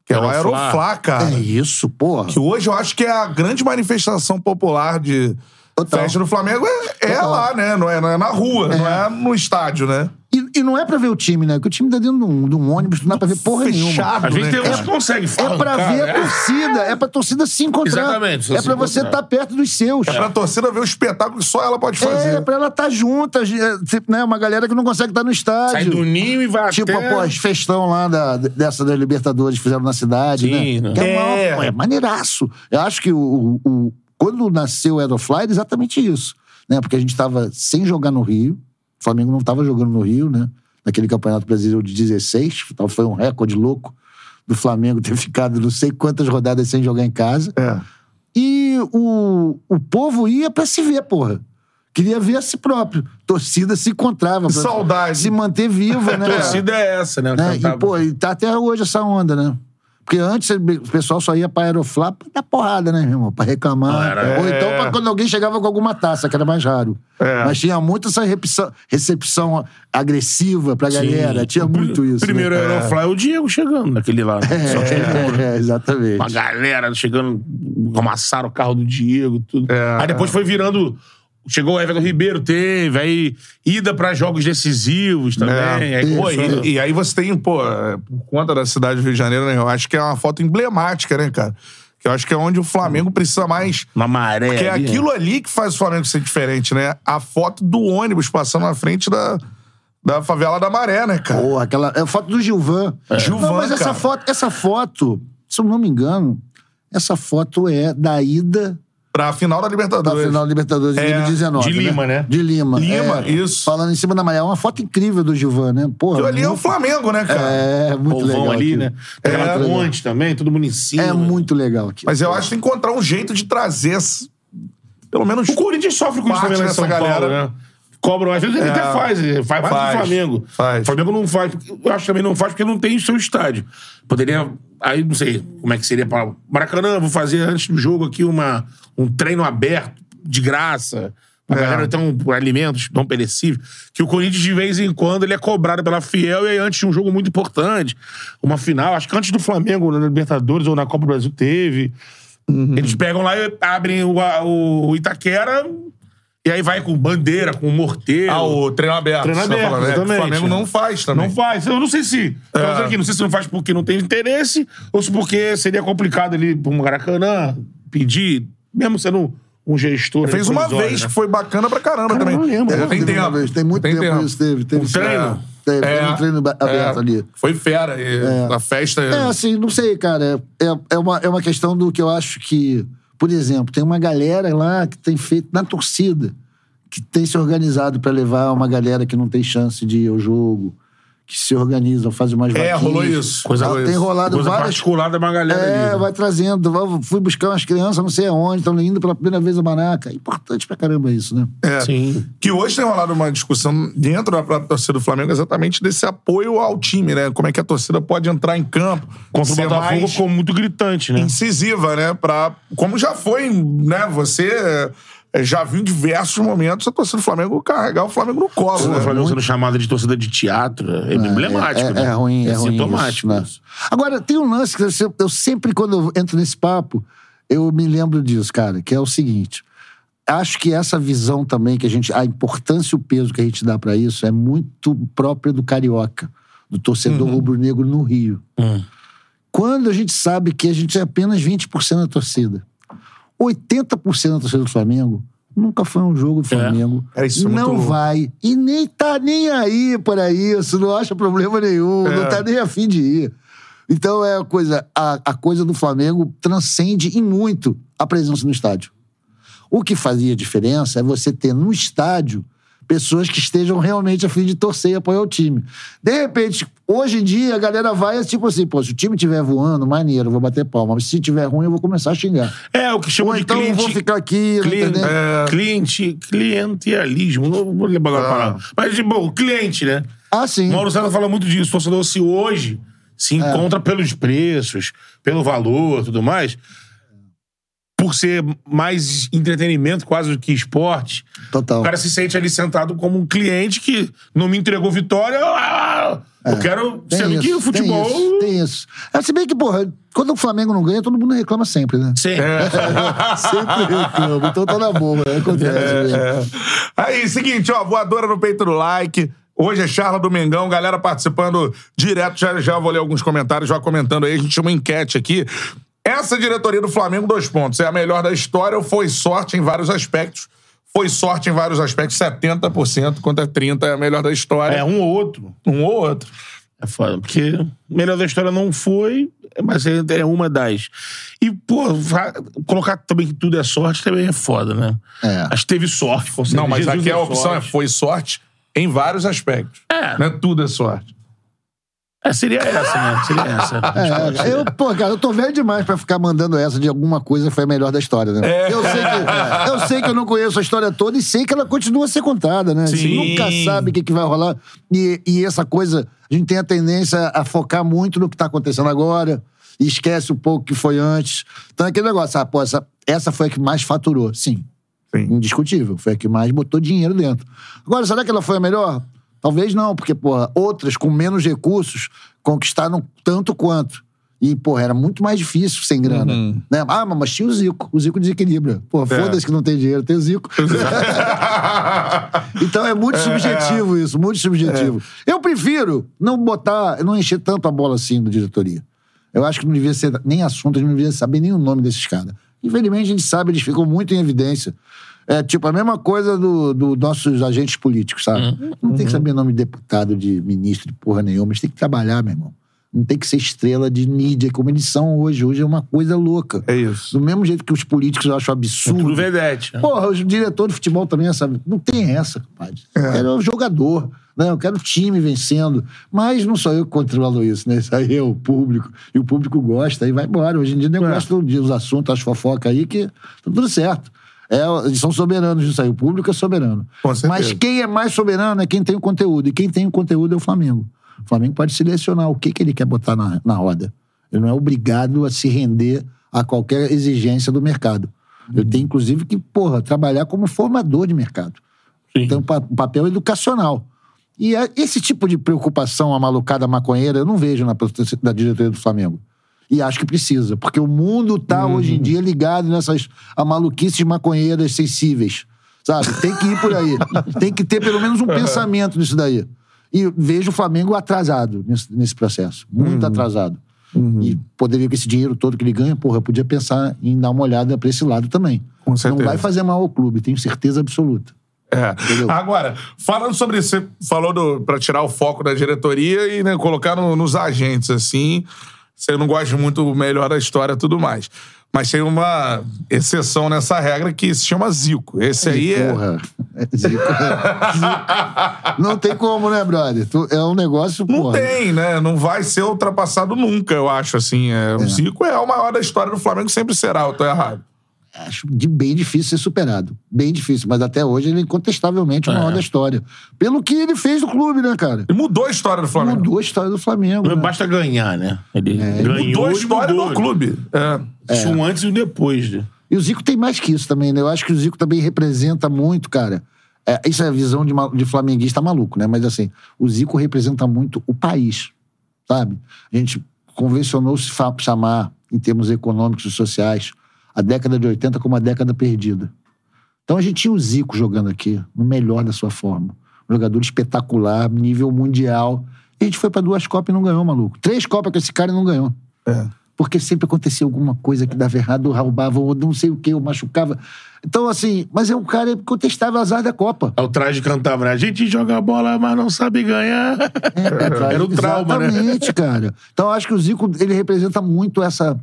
Que é o Aeroflá. Cara. É isso, porra. Que hoje eu acho que é a grande manifestação popular de Total. festa do Flamengo é, é lá, né? Não é, não é na rua, não é no estádio, né? E, e não é pra ver o time, né? Porque o time tá dentro de um, de um ônibus, não dá pra ver porra nenhuma. Fechado, Às vezes né, tem uns cara? que conseguem É pra arrancar, ver a né? torcida, é pra torcida se encontrar. Exatamente, É se pra você encontrar. estar perto dos seus. É pra torcida ver o espetáculo que só ela pode fazer. É, pra ela estar junta, é, tipo, né? Uma galera que não consegue estar no estádio. Sai do ninho e vai Tipo, até... após festão lá da, dessa da Libertadores que fizeram na cidade, Sim, né? né? Que é, É. é maneiraço. Eu acho que o, o- o- quando nasceu o Aerofly era exatamente isso, né? Porque a gente tava sem jogar no Rio, o Flamengo não tava jogando no Rio, né? Naquele Campeonato Brasileiro de 16, então foi um recorde louco do Flamengo ter ficado não sei quantas rodadas sem jogar em casa. É. E o, o povo ia pra se ver, porra. Queria ver a si próprio. Torcida se encontrava. pra Saudade. Se manter viva, né? A torcida é essa, né? né? E, pô, e tá até hoje essa onda, né? Porque antes o pessoal só ia pra Aeroflá pra dar porrada, né, meu irmão? Pra reclamar. Não, era- Ou então É. pra quando alguém chegava com alguma taça, que era mais raro. É. Mas tinha muito essa recepção, recepção agressiva pra galera. Tinha O pri- muito isso. Primeiro né? Aerofly é o Diego chegando naquele lá. Só que ele- É, é, exatamente. Uma galera chegando, amassaram o carro do Diego e tudo. É. aí depois foi virando. Chegou o Everton Ribeiro, teve. Aí ida pra jogos decisivos também. É. Aí, pô, E, e aí você tem, pô, é, por conta da cidade do Rio de Janeiro, né? Eu acho que é uma foto emblemática, né, cara? Que eu acho que é onde o Flamengo precisa mais. Uma maré. Porque é ali, né? aquilo ali que faz o Flamengo ser diferente, né? A foto do ônibus passando na frente da, da favela da Maré, né, cara? Porra, aquela. É a foto do Gilvan. Gilvan, Não, mas essa cara. foto, essa foto, se eu não me engano, essa foto é da ida Pra final da Libertadores. final da Libertadores de É, 2019. de Lima, né? De Lima. Lima, é, isso. Falando em cima da Maré. É uma foto incrível do Gilvan, né? Porra. Aquilo ali é o muito- Flamengo, né, cara? É, muito Polvão legal. ali, aquilo. né? Tem É, aquela ponte também, todo mundo em cima. É muito legal aqui. Mas eu acho que encontrar um jeito de trazer esse- pelo menos O Corinthians sofre com isso também São galera. Paulo, né? Cobram, às vezes ele É. até faz, ele faz mais Faz, do Flamengo. faz. O Flamengo não faz, eu acho que também não faz porque não tem o seu estádio. Poderia, aí não sei como é que seria para Maracanã, vou fazer antes do jogo aqui uma, um treino aberto, de graça. A É. galera tem um, por alimentos não perecíveis. Que o Corinthians, de vez em quando, ele é cobrado pela Fiel e aí antes de um jogo muito importante, uma final, acho que antes do Flamengo, na Libertadores ou na Copa do Brasil, teve. Uhum. Eles pegam lá e abrem o, o Itaquera e aí vai com bandeira, com morteiro. Ah, o treino aberto. Treino tá aberto, falando, né? O. Flamengo não faz também. Não faz. Eu não sei se. É. Aqui, não sei se não faz porque não tem interesse ou se porque seria complicado ali pro Maracanã pedir, mesmo sendo um gestor. Fez uma provisório, vez, né? que foi bacana pra caramba Cara, também. eu não lembro. É, tem tempo. vez, Tem muito tempo, tempo. isso. Teve, teve Um treino? Teve, teve É, um treino aberto é. ali. Foi fera. E A festa. É, assim, não sei, cara. É, é, uma, é uma questão do que eu acho que, por exemplo, tem uma galera lá que tem feito na torcida, que tem se organizado pra levar uma galera que não tem chance de ir ao jogo, que se organizam, fazem umas É, vaquinhas. rolou isso. Coisa- rolou Tem rolado Coisa várias particular da uma galera É, ali. né? vai trazendo. Fui buscar umas crianças, não sei aonde, estão indo pela primeira vez a Maraca. É importante pra caramba isso, né? É. Sim. Que hoje tem rolado uma discussão dentro da própria torcida do Flamengo exatamente desse apoio ao time, né? Como é que a torcida pode entrar em campo. Contra o Botafogo mais ficou muito gritante, né? incisiva, né? Pra, como já foi, né? Você já viu em diversos momentos a torcida do Flamengo carregar o Flamengo no colo, O né? Flamengo sendo chamado de torcida de teatro é emblemático. É, né? é ruim, é, ruim. sintomático. isso, né? isso. Agora, tem um lance que eu, eu sempre, quando eu entro nesse papo, eu me lembro disso, cara, que é o seguinte. Acho que essa visão também, que a gente. A importância e o peso que a gente dá pra isso é muito própria do carioca, do torcedor rubro-negro no Rio. Hum. Quando a gente sabe que a gente é apenas 20% da torcida. 80% da torcida do Flamengo nunca foi um jogo do Flamengo. É, isso é muito não louco. vai. E nem tá nem aí para isso, não acha problema nenhum, É. não tá nem afim de ir. Então é a coisa, a, a coisa do Flamengo transcende em muito a presença no estádio. O que fazia diferença é você ter no estádio pessoas que estejam realmente a fim de torcer e apoiar o time. De repente, hoje em dia, a galera vai é tipo assim, pô, se o time estiver voando, maneiro, eu vou bater palma. Mas se estiver ruim, eu vou começar a xingar. É, o que chama Ou de então eu cliente... vou ficar aqui, Cliente, entendeu? cliente, clientelismo. Não vou lembrar agora a palavra. Mas, tipo, o cliente, né? Ah, sim. O Mauro César fala muito disso. O torcedor, se hoje se encontra pelos preços, pelo valor tudo mais, por ser mais entretenimento quase do que esporte, Total. o cara se sente ali sentado como um cliente que não me entregou vitória. ah, Eu quero. Tem Sendo que o isso, futebol. Tem isso, tem isso. É, se bem que, porra, quando o Flamengo não ganha, todo mundo reclama sempre, né? Sim. Sempre reclama. Então tá na boa, né? Acontece. mesmo. É. Aí, seguinte, ó, voadora no peito do like. Hoje é Charla do Mengão, galera participando direto. Já, já vou ler alguns comentários, já comentando aí. A gente tinha uma enquete aqui. Essa diretoria do Flamengo, dois pontos. É a melhor da história ou foi sorte em vários aspectos? Foi sorte em vários aspectos, 70% contra 30% é a melhor da história. É um ou outro. Um ou outro. É foda, porque melhor da história não foi, mas é uma das. E, pô, colocar também que tudo é sorte também é foda, né? É. Acho que teve sorte. com Não, mas Jesus aqui a é opção é sorte. foi sorte em vários aspectos. É. Não é tudo é sorte. É, seria essa, né? Seria essa. É, eu, pô, cara, eu tô velho demais pra ficar mandando essa de alguma coisa foi a melhor da história, né? É. Eu, sei que, eu sei que eu não conheço a história toda e sei que ela continua a ser contada, né? Você Sim. nunca sabe o que, que vai rolar. E, e essa coisa, a gente tem a tendência a focar muito no que tá acontecendo agora e esquece um pouco o que foi antes. Então é aquele negócio, ah, pô, essa, essa foi a que mais faturou. Sim, Sim. indiscutível. Foi a que mais botou dinheiro dentro. Agora, será que ela foi a melhor? Talvez não, porque, porra, outras com menos recursos conquistaram tanto quanto. E, porra, era muito mais difícil sem grana. Uhum. Né? Ah, mas tinha o Zico. O Zico desequilibra. Pô, É. foda-se que não tem dinheiro, tem o Zico. então é muito subjetivo isso, muito subjetivo. É. Eu prefiro não botar, não encher tanto a bola assim da diretoria. Eu acho que não devia ser nem assunto, a gente não devia saber nem o nome desses caras. Infelizmente, a gente sabe, eles ficam muito em evidência. É tipo a mesma coisa dos do nossos agentes políticos, sabe? Não tem que saber nome de deputado, de ministro, de porra nenhuma. Eles têm que trabalhar, meu irmão. Não tem que ser estrela de mídia, como eles são hoje. Hoje é uma coisa louca. É isso. Do mesmo jeito que os políticos eu acho É absurdo. tudo vedete. né? Porra, os diretores de futebol também, sabe? Não tem essa, compadre. É. Eu quero o jogador, né? Eu quero o time vencendo. Mas não sou eu que controlo isso, né? Isso aí é o público. E o público gosta, aí vai embora. Hoje em dia, nem É. gosta dos assuntos, as fofocas aí, que tá tudo certo. É, eles são soberanos disso aí. O público é soberano. Mas quem é mais soberano é quem tem o conteúdo. E quem tem o conteúdo é o Flamengo. O Flamengo pode selecionar o que, que ele quer botar na, na roda. Ele não é obrigado a se render a qualquer exigência do mercado. Eu tenho, inclusive, que, porra, trabalhar como formador de mercado. Sim. Tem um, pa- papel educacional. E é- esse tipo de preocupação, a malucada maconheira, eu não vejo na, na diretoria do Flamengo. E acho que precisa, porque o mundo tá hoje em dia ligado nessas a maluquices maconheiras sensíveis. Sabe? Tem que ir por aí. Tem que ter pelo menos um pensamento nisso daí. E vejo o Flamengo atrasado nesse, nesse processo. Muito atrasado. E poderia, com esse dinheiro todo que ele ganha, porra, eu podia pensar em dar uma olhada pra esse lado também. Com Não certeza. vai fazer mal ao clube, tenho certeza absoluta. É. Entendeu? Agora, falando sobre isso, você falou pra tirar o foco da diretoria e né, colocar no- nos agentes, assim. Você não gosta muito melhor da história e tudo mais. Mas tem uma exceção nessa regra que se chama Zico. Esse aí é. Porra. É Zico. Zico. Não tem como, né, brother? É um negócio, Não porra. tem, né? Não vai ser ultrapassado nunca, eu acho, assim. É, O Zico é o maior da história do Flamengo, sempre será, eu tô errado. Acho de bem difícil ser superado. Bem difícil. Mas até hoje ele é incontestavelmente o maior da história. Pelo que ele fez no clube, né, cara? Ele mudou a história do Flamengo. Mudou a história do Flamengo. né? Basta ganhar, né? Ele ganhou Mudou a história mudou. do clube. É. Existe um antes e um depois. Né? E o Zico tem mais que isso também, né? Eu acho que o Zico também representa muito, cara. É, isso é a visão de, de flamenguista maluco, né? Mas assim, o Zico representa muito o país, sabe? A gente convencionou se chamar, em termos econômicos e sociais, a década de 80 como a década perdida. Então a gente tinha o Zico jogando aqui, no melhor da sua forma. Um jogador espetacular, nível mundial. E a gente foi pra duas Copas e não ganhou, maluco. Três Copas com esse cara e não ganhou. Porque sempre acontecia alguma coisa que dava errado, ou roubava, ou não sei o que, ou machucava. Então, assim, mas é um cara que contestava azar da Copa. Aí o traje cantava, né? A gente joga bola, mas não sabe ganhar. Era o trauma, né? Exatamente, cara. Então, eu acho que o Zico, ele representa muito essa,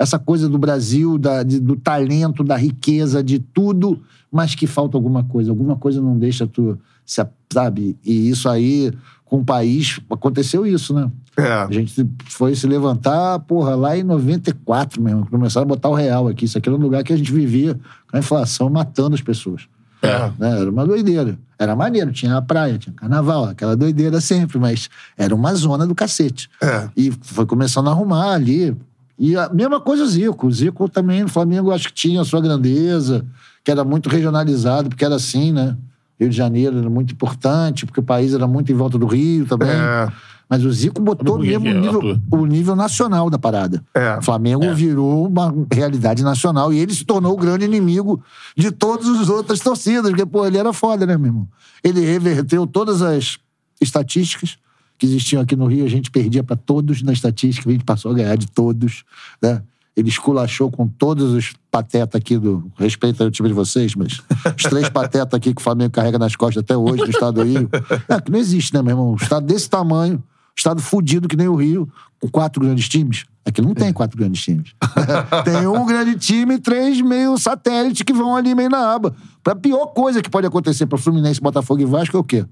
essa coisa do Brasil, da, de- do talento, da riqueza, de tudo, mas que falta alguma coisa. Alguma coisa não deixa tu, se, sabe? E isso aí, com o país, aconteceu isso, né? É. A gente foi se levantar, porra, lá em 94 mesmo. Começaram a botar o real aqui. Isso aqui era um lugar que a gente vivia com a inflação matando as pessoas. É. Né? Era uma doideira. Era maneiro. Tinha a praia, tinha carnaval, aquela doideira sempre, mas era uma zona do cacete. É. E foi começando a arrumar ali. E a mesma coisa o Zico. O Zico também no Flamengo acho que tinha a sua grandeza, que era muito regionalizado, porque era assim, né? Rio de Janeiro era muito importante, porque o país era muito em volta do Rio também. É. Mas o Zico botou mesmo o é, nível, o nível nacional da parada. É. O Flamengo virou uma realidade nacional e ele se tornou o grande inimigo de todas as outras torcidas, porque, pô, ele era foda, né, meu irmão? Ele reverteu todas as estatísticas que existiam aqui no Rio, a gente perdia pra todos na estatística, a gente passou a ganhar de todos, né? Ele esculachou com todos os patetas aqui do. Respeito ao time de vocês, mas os três patetas aqui que o Flamengo carrega nas costas até hoje no estado do Rio. É, que não existe, né, meu irmão? Um estado desse tamanho, estado fudido que nem o Rio, com quatro grandes times. Aqui não tem quatro grandes times. tem um grande time e três meio satélites que vão ali meio na aba. Pra pior coisa que pode acontecer para Fluminense, Botafogo e Vasco é o quê?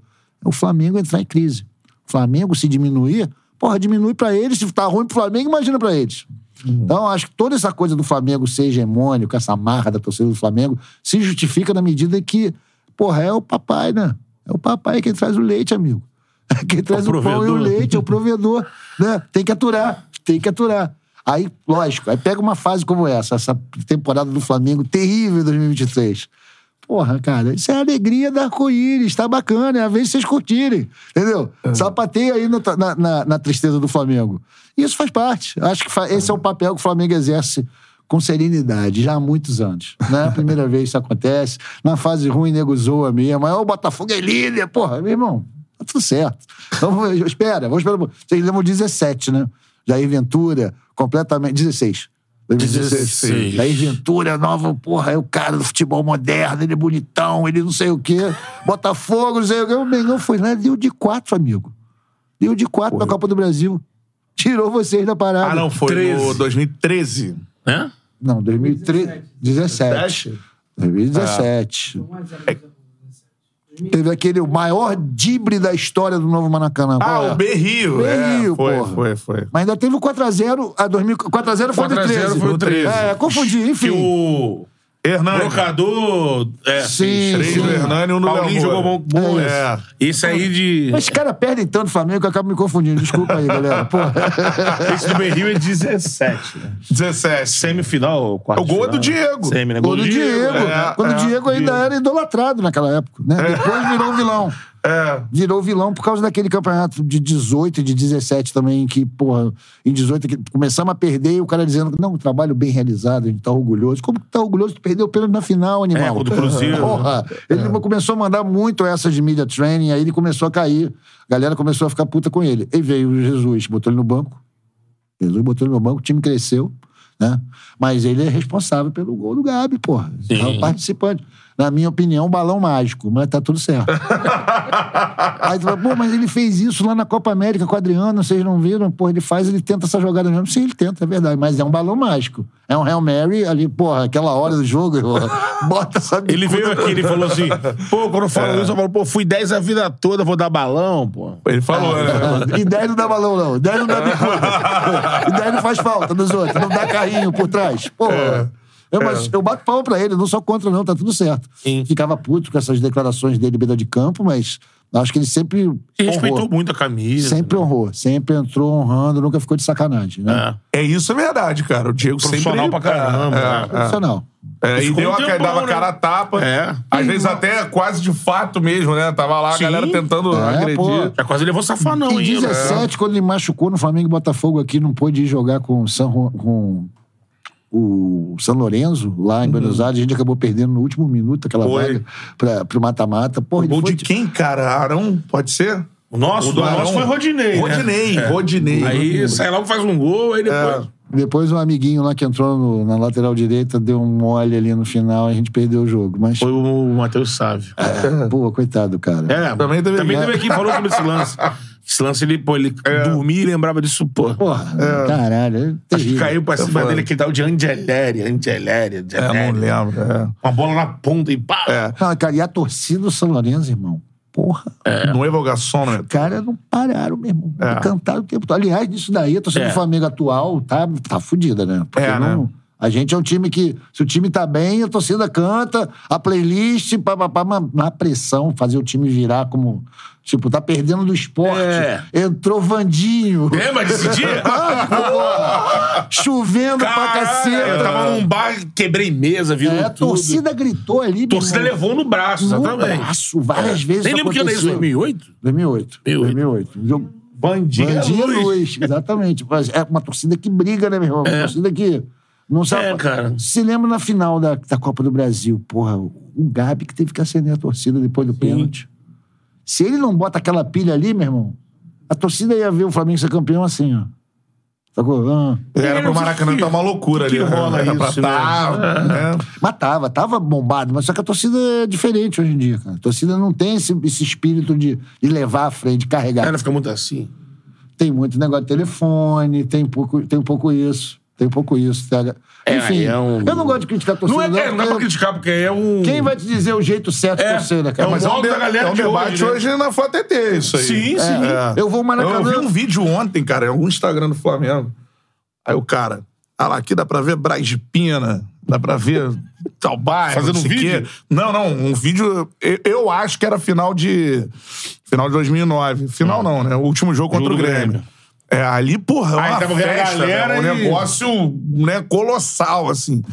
É o Flamengo entrar em crise. O Flamengo se diminuir, porra, diminui pra eles. Se tá ruim pro Flamengo, imagina pra eles. Então, acho que toda essa coisa do Flamengo ser hegemônico, essa marra da torcida do Flamengo, se justifica na medida que, porra, é o papai, né? É o papai quem traz o leite, amigo. Quem traz o, pão e o leite, é o provedor, né? Tem que aturar, tem que aturar. Aí, lógico, aí pega uma fase como essa, essa temporada do Flamengo terrível em 2023. Porra, cara, isso é a alegria da arco-íris, tá bacana, é a vez de vocês curtirem, entendeu? Sapateia aí no- na, na- na tristeza do Flamengo. Isso faz parte. Acho que fa- esse é o papel que o Flamengo exerce com serenidade, já há muitos anos. Não é a primeira vez que isso acontece. Na fase ruim, nego zoa mesmo. Aí, o Botafogo é líder, porra, meu irmão, tá tudo certo. Então, espera, vamos esperar. Vocês lembram 17, né? Jair Ventura, completamente. 16. 2016. 16. Jair Ventura, nova, porra, é o cara do futebol moderno, ele é bonitão, ele não sei o quê. Botafogo, não sei o quê. O Mengão foi lá deu de quatro, amigo. Deu de quatro na Copa do Brasil. Tirou vocês da parada. Ah, não, foi 13. no 2013. Né? Não, 2017. 17. 2017. Teve aquele o maior dibre da história do Novo Maracanã. Ah, é? o Berrio. Berrio, é, foi, porra. foi, foi. Mas ainda teve o 4x0. A 2000, 4x0 foi do 4 a 0 13. foi o 13. É, confundi, Que enfim. o Hernani. brocador. É, Sim, Três sim. do Hernani e um do Paulinho jogou bom. bom É. Esse aí de. Mas os caras perdem tanto o Flamengo que eu acabo me confundindo. Desculpa aí, galera. Porra. Esse do Berril é 17. Né? 17. Semifinal, quarto. O gol é do final. Diego. Semi, né? Gol do Diego. É, Quando é, o Diego ainda era idolatrado naquela época. Né? Depois virou vilão. É. Virou vilão por causa daquele campeonato de 18 e de 17 também, que, porra, em 18 que começamos a perder e o cara dizendo que não, trabalho bem realizado, a gente tá orgulhoso. Como que tá orgulhoso? Tu perdeu o pênalti na final, animal. É, o Cruzeiro. Porra, ele começou a mandar muito essas de media training, aí ele começou a cair. A galera começou a ficar puta com ele. E veio o Jesus, botou ele no banco. Jesus botou ele no banco, o time cresceu, né? Mas ele é responsável pelo gol do Gabi, porra. É um participante. Na minha opinião, balão mágico, mas tá tudo certo. Aí tu fala, pô, mas ele fez isso lá na Copa América com o Adriano, vocês não viram? Pô, ele faz, ele tenta essa jogada mesmo. Sim, ele tenta, é verdade. Mas é um balão mágico. É um Hail Mary ali, porra, aquela hora do jogo, porra, bota essa Ele bicuda veio pra- aqui, ele falou assim: pô, quando eu falo É. isso, eu falo, pô, fui 10 a vida toda, vou dar balão, pô. Ele falou, né? E 10 não dá balão, não. 10 não dá bicuda. E 10 não faz falta nos outros. Não dá carrinho por trás. Porra. Eu, mas eu bato palma pra ele, não sou contra, não, tá tudo certo. Sim. Ficava puto com essas declarações dele, beira de campo, mas acho que ele sempre. E respeitou honrou. muito a camisa. Sempre honrou, sempre entrou honrando, nunca ficou de sacanagem, né? É. É isso, é verdade, cara. O Diego Profissional sempre... pra caramba, É, né? é, Profissional. é. É, e deu um a, tempão, dava né? cara a tapa. É. Às vezes até quase de fato mesmo, né? Tava lá a Sim. galera tentando É, agredir. pô. Já quase levou safanão Em ainda. 17, quando ele machucou no Flamengo e Botafogo aqui, não pôde ir jogar com, o San, com o São Lourenço, lá em Buenos Aires. A gente acabou perdendo no último minuto aquela Uhum. Foi. vaga pra, pro mata-mata. Porra, Gol foi de quem, cara? Arão? Pode ser? O nosso, O do nosso foi Rodinei. né? Rodinei, É. Rodinei. Aí sai logo, faz um gol, aí depois. Depois um amiguinho lá que entrou no- na lateral direita deu um mole ali no final e a gente perdeu o jogo. Mas, Foi o Matheus Sávio. pô, coitado, cara. É, Também também teve- teve, aqui, falou sobre esse lance. Esse lance, ele, pô, ele dormia e lembrava disso, pô. Porra, caralho, é Acho que caiu pra cima foda. dele aquele tal de Angeléria, Angeléria, É, não lembro. É. Uma bola na ponta e pá. É. Não, cara, e a torcida do São Lourenço, irmão? Porra, No Evogação, né? os caras não pararam, meu irmão. É. Cantaram o tempo todo. Aliás, disso daí, a torcida É. do Flamengo atual tá, tá fudida, né? Porque É, não- né? A gente é um time que, se o time tá bem, a torcida canta, a playlist, pá, pá, pá, na pressão, fazer o time virar como. Tipo, tá perdendo do esporte. É. Entrou Vandinho. Lembra desse dia? Ah, Chovendo pra Caralho, caceta. eu tava num bar, quebrei mesa, virou É, a tudo. torcida gritou ali. A torcida meu irmão. levou no braço, no exatamente. braço, várias vezes. Nem lembro que ano é isso, aconteceu. 2008? 2008. 2008. Um jogo Bandinha, Bandinha Luz. Luz, exatamente. É uma torcida que briga, né, meu irmão? Uma torcida que não sabe. É, cara. Se lembra na final da, da Copa do Brasil, porra, o Gabi que teve que acender a torcida depois do pênalti. Se ele não bota aquela pilha ali, meu irmão, a torcida ia ver o Flamengo ser campeão assim, ó. Sacou? Ah. Era pro Maracanã tá uma loucura que ali. que rola Era pra isso, tá, né? Mas tava, tava bombado, mas só que a torcida é diferente hoje em dia, cara. A torcida não tem esse, esse espírito de, de levar à frente, de carregar. Ela fica muito assim. Tem muito negócio de telefone, tem, pouco, tem um pouco isso. Tem um pouco isso. tá? É, Enfim, é um- eu não gosto de criticar a torcida. Não é, é, não dá pra porque criticar, porque é um. Quem vai te dizer o jeito certo de É, torcer, né, cara? é um Mas modo É um, de- da galera é um de debate hoje, hoje, né? na Foto ET, isso aí. Sim, sim. É. Eu vou Maracanã- Eu vi um vídeo ontem, cara, em algum Instagram do Flamengo. Aí o cara, ah lá, aqui dá pra ver Braz de Pina, dá pra ver tal bairro, Fazendo não um o quê. vídeo? Não, não, um vídeo, eu, eu acho que era final de final de 2009. Final não, né? O último jogo contra o Grêmio. Grêmio. É, ali, porra, é Aí uma tava vendo a festa, galera né? um e- negócio né, colossal, assim.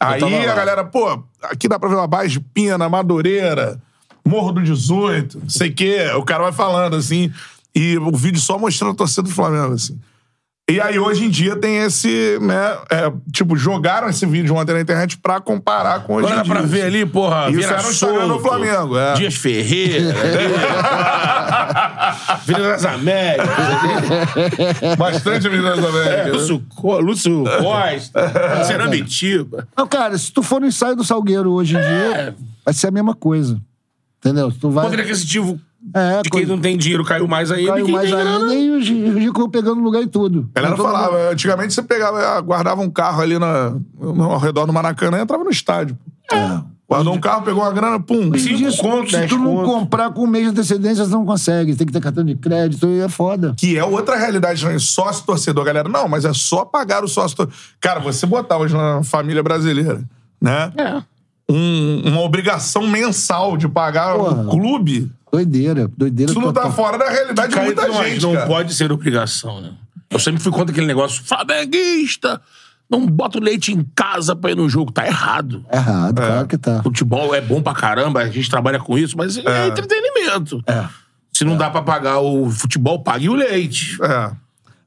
Aí a galera, pô, aqui dá pra ver uma Braz de Pina, Madureira, Morro do 18, não sei o quê. O cara vai falando, assim, e o vídeo só mostrando a torcida do Flamengo, assim. E aí, hoje em dia, tem esse, né? é, tipo, jogaram esse vídeo ontem na internet pra comparar com hoje Agora em dia. pra ver ali, porra, Isso era no Instagram do Souto, Flamengo, é. Dias Ferreira, Vila das Américas, Bastante Minas é, Américas. né? Lúcio, Co- Lúcio Costa, Ceramitiba. Não, cara, se tu for no ensaio do Salgueiro hoje em dia, vai ser a mesma coisa. Entendeu? Tu vai. Poder aquisitivo É, de quem coisa- não tem dinheiro caiu mais ainda. e Caiu mais ainda e os os ricos pegando lugar em tudo. A galera todo mundo- falava, antigamente você pegava, guardava um carro ali na, no- ao redor do Maracanã e entrava no estádio. Guardou um carro, pegou uma grana, pum. Cinco conto, se dez tu não conto. comprar com um mês de antecedência, você não consegue. Tem que ter cartão de crédito e é foda. Que é outra realidade também. Sócio torcedor, galera. Não, mas é só pagar o sócio torcedor. Cara, você botar hoje na família brasileira, né? É. Um- uma obrigação mensal de pagar Porra. o clube. Doideira, doideira Isso não tá fora da realidade de muita não, gente, não cara. pode ser obrigação, né? Eu sempre fui contra aquele negócio flamenguista, não bota o leite em casa pra ir no jogo. Tá errado. É Errado, claro que tá. Futebol é bom pra caramba, a gente trabalha com isso, mas é, entretenimento. É. Se não dá pra pagar o futebol, pague o leite. É.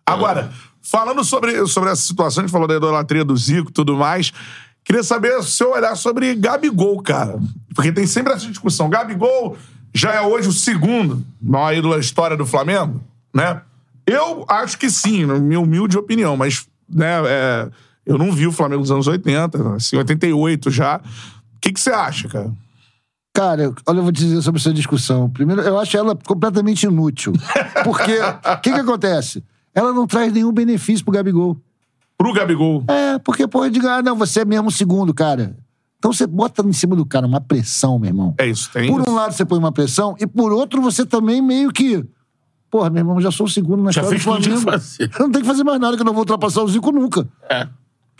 Agora, falando sobre, sobre essa situação, a gente falou da idolatria do Zico e tudo mais. Queria saber o seu olhar sobre Gabigol, cara. Porque tem sempre essa discussão. Gabigol já é hoje o segundo maior ídolo da história do Flamengo, né? Eu acho que sim, na minha humilde opinião, mas né, é, eu não vi o Flamengo dos anos 80, assim, 88 já. O que você acha, cara? Cara, olha, eu vou te dizer sobre essa discussão. Primeiro, eu acho ela completamente inútil. Porque o que, que acontece? Ela não traz nenhum benefício pro Gabigol. Pro Gabigol. É, porque, pô, diga, ah, não, você é mesmo o segundo, cara. Então você bota em cima do cara uma pressão, meu irmão. É isso, tem Por isso. um lado você põe uma pressão, e por outro você também meio que. Porra, meu irmão, já sou o segundo na Já história do Flamengo. fazer. Eu não tenho que fazer mais nada, que eu não vou ultrapassar o Zico nunca. É.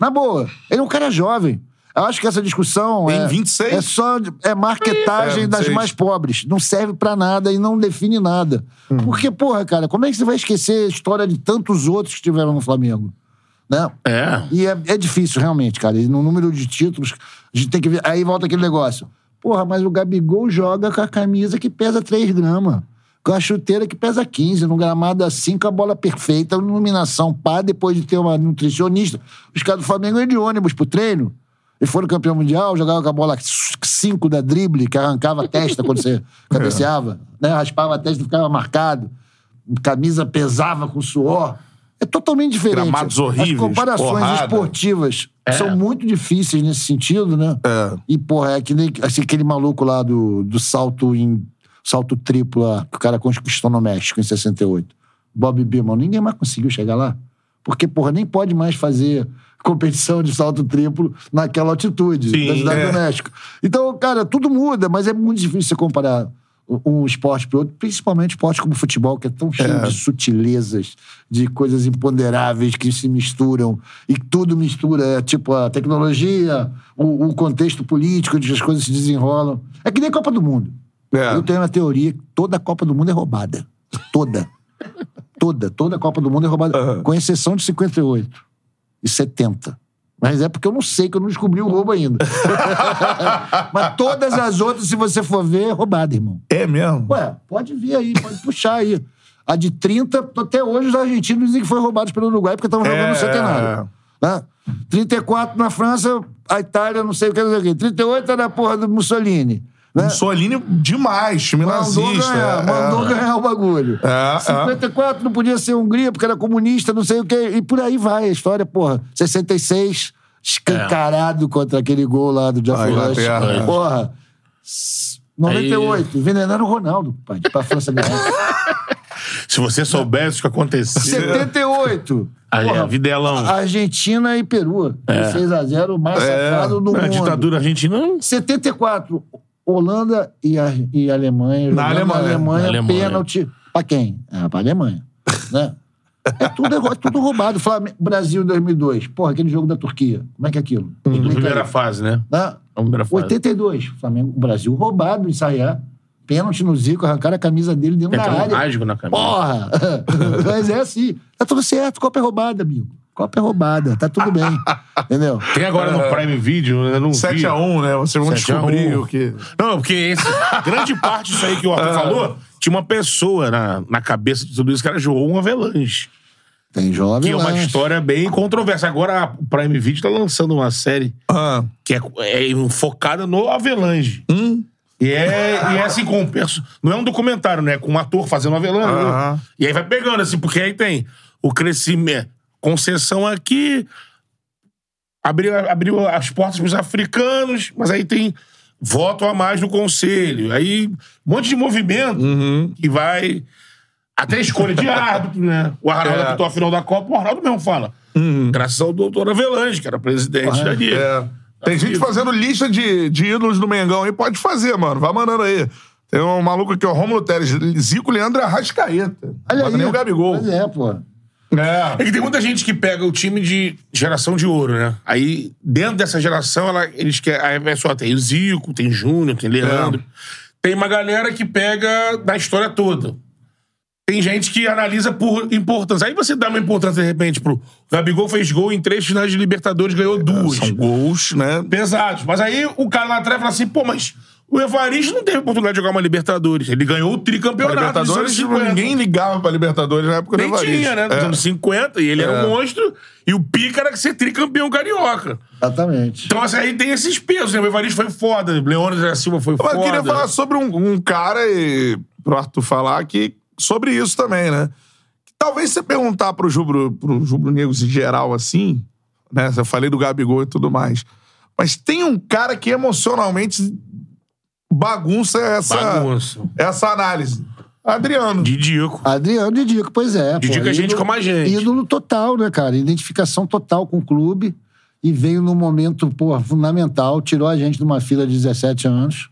Na boa. Ele é um cara jovem. Eu acho que essa discussão Tem é, 26. é só é marketagem É, das 26. mais pobres. Não serve pra nada e não define nada. Hum. Porque, porra, cara, como é que você vai esquecer a história de tantos outros que tiveram no Flamengo? Né? É. E é, é difícil, realmente, cara. E no número de títulos, a gente tem que ver. Aí volta aquele negócio. Porra, mas o Gabigol joga com a camisa que pesa 3 gramas. Com a chuteira que pesa 15, no gramado assim, com a bola perfeita, iluminação pá, depois de ter uma nutricionista. Os caras do Flamengo iam de ônibus pro treino. E foram campeão mundial, jogavam com a bola 5 da drible, que arrancava a testa quando você cabeceava, né? Raspava a testa e ficava marcado. Camisa pesava com suor. É totalmente diferente. Gramados horríveis, As comparações porrada. esportivas são muito difíceis nesse sentido, né? É. E, porra, é que nem assim, aquele maluco lá do, do salto em salto triplo lá, que o cara conquistou no México em 68. Bob Beamon. Ninguém mais conseguiu chegar lá. Porque, porra, nem pode mais fazer competição de salto triplo naquela altitude Sim, da cidade é. do México. Então, cara, tudo muda, mas é muito difícil você comparar um esporte para outro, principalmente esporte como futebol, que é tão cheio de sutilezas, de coisas imponderáveis que se misturam, e tudo mistura, é, tipo a tecnologia, o, o contexto político, de que as coisas se desenrolam. É que nem a Copa do Mundo. É. Eu tenho uma teoria que toda a Copa do Mundo é roubada. Toda. toda. Toda a Copa do Mundo é roubada. Com exceção de 58 e 70. Mas é porque eu não sei, que eu não descobri o roubo ainda. Mas todas as outras, se você for ver, é roubada, irmão. É mesmo? Ué, pode vir aí, pode puxar aí. A de 30, até hoje os argentinos dizem que foi roubado pelo Uruguai porque estavam jogando É, no centenário. Né? 34 na França, a Itália, não sei o que, não sei o que. 38 era a porra do Mussolini. Né? Mussolini demais, time Mandou nazista. ganhar, é. mandou ganhar o bagulho. É, é. 54 não podia ser Hungria porque era comunista, não sei o quê. E por aí vai a história, porra. 66, escancarado contra aquele gol lá do Jeff A Rush. Inglaterra, é. Porra. 98, envenenaram o Ronaldo, pai, pra França ganhar. Se você soubesse o que acontecia. 78. Aí, porra, a Videlão. Argentina e Peru. 6x0, o mais É. safado do mundo. ditadura argentina. 74, Holanda e, a, e Alemanha. Na jogando Alemanha. Alemanha, Na Alemanha. pênalti. Pra quem? É, pra Alemanha. né? É tudo, é tudo roubado. Flamengo, Brasil 2002. Porra, aquele jogo da Turquia. Como é que é aquilo? Explica primeira fase, né? Né? Na primeira fase. 82. Flamengo, Brasil roubado em Sarriá. Pênalti no Zico, arrancaram a camisa dele dentro Tem da um área. rasgo na camisa. Porra! Mas é assim. Tá tudo certo. Copa é roubada, amigo. Copa é roubada. Tá tudo bem. Entendeu? Tem agora no Prime Video, eu não vi. 7x1, né? Vocês vão 7 a 1. descobrir o que. Não, porque esse, grande parte disso aí que o Arthur falou, tinha uma pessoa na, na cabeça de tudo isso que era João Avelange. Tem jovem Que é uma lá. história bem controversa. Agora a Prime Video tá lançando uma série Ah. que é, é focada no Avelange. E é, e é assim, com um perso... Não é um documentário, né? Com um ator fazendo Avelange. Né? E aí vai pegando, assim, porque aí tem o crescimento, concessão aqui, abriu, abriu as portas pros africanos, mas aí tem voto a mais no conselho. Aí, um monte de movimento que vai. Até escolha de árbitro, né? O Arnaldo É. apitou a final da Copa, o Arnaldo mesmo fala. Graças ao doutor Avelange, que era presidente da Liga. É. Tem gente fazendo lista de, de ídolos do Mengão aí, pode fazer, mano. Vai mandando aí. Tem um maluco aqui, ó, Romulo Teres, Zico, Leandro Arrascaeta. Olha aí. nem o Gabigol. Pois é, pô. É. É que tem muita gente que pega o time de geração de ouro, né? Aí, dentro dessa geração, ela, eles querem. Aí vai só, tem o Zico, tem Júnior, tem Leandro. Tem uma galera que pega da história toda. Tem gente que analisa por importância. Aí você dá uma importância, de repente, pro. O Gabigol fez gol em três finais de Libertadores, ganhou duas. São gols, né? Pesados. Mas aí o cara lá atrás fala assim, pô, mas o Evaristo não teve oportunidade de jogar uma Libertadores. Ele ganhou o Pra tricampeonato Libertadores, dos anos 50. ninguém ligava pra Libertadores na época do Nem Evaristo. tinha, né? Nos É. anos 50, e ele era É. um monstro, e o pica era ser tricampeão carioca. Exatamente. Então, assim, aí tem esses pesos, né? O Evaristo foi foda, o Leônidas da Silva foi Mas foda. eu queria falar sobre um, um cara, e pro Arthur falar, que, sobre isso também, né? Talvez você perguntar pro Jubro, pro Jubro Negros em geral, assim, né? Eu falei do Gabigol e tudo mais. Mas tem um cara que emocionalmente bagunça essa, Bagunça. essa análise. Adriano. Didico. Adriano Didico, pois é. Didico pô, é gente ídolo- como a gente. Ídolo total, né, cara? Identificação total com o clube. E veio num momento, pô, fundamental. Tirou a gente de uma fila de 17 anos.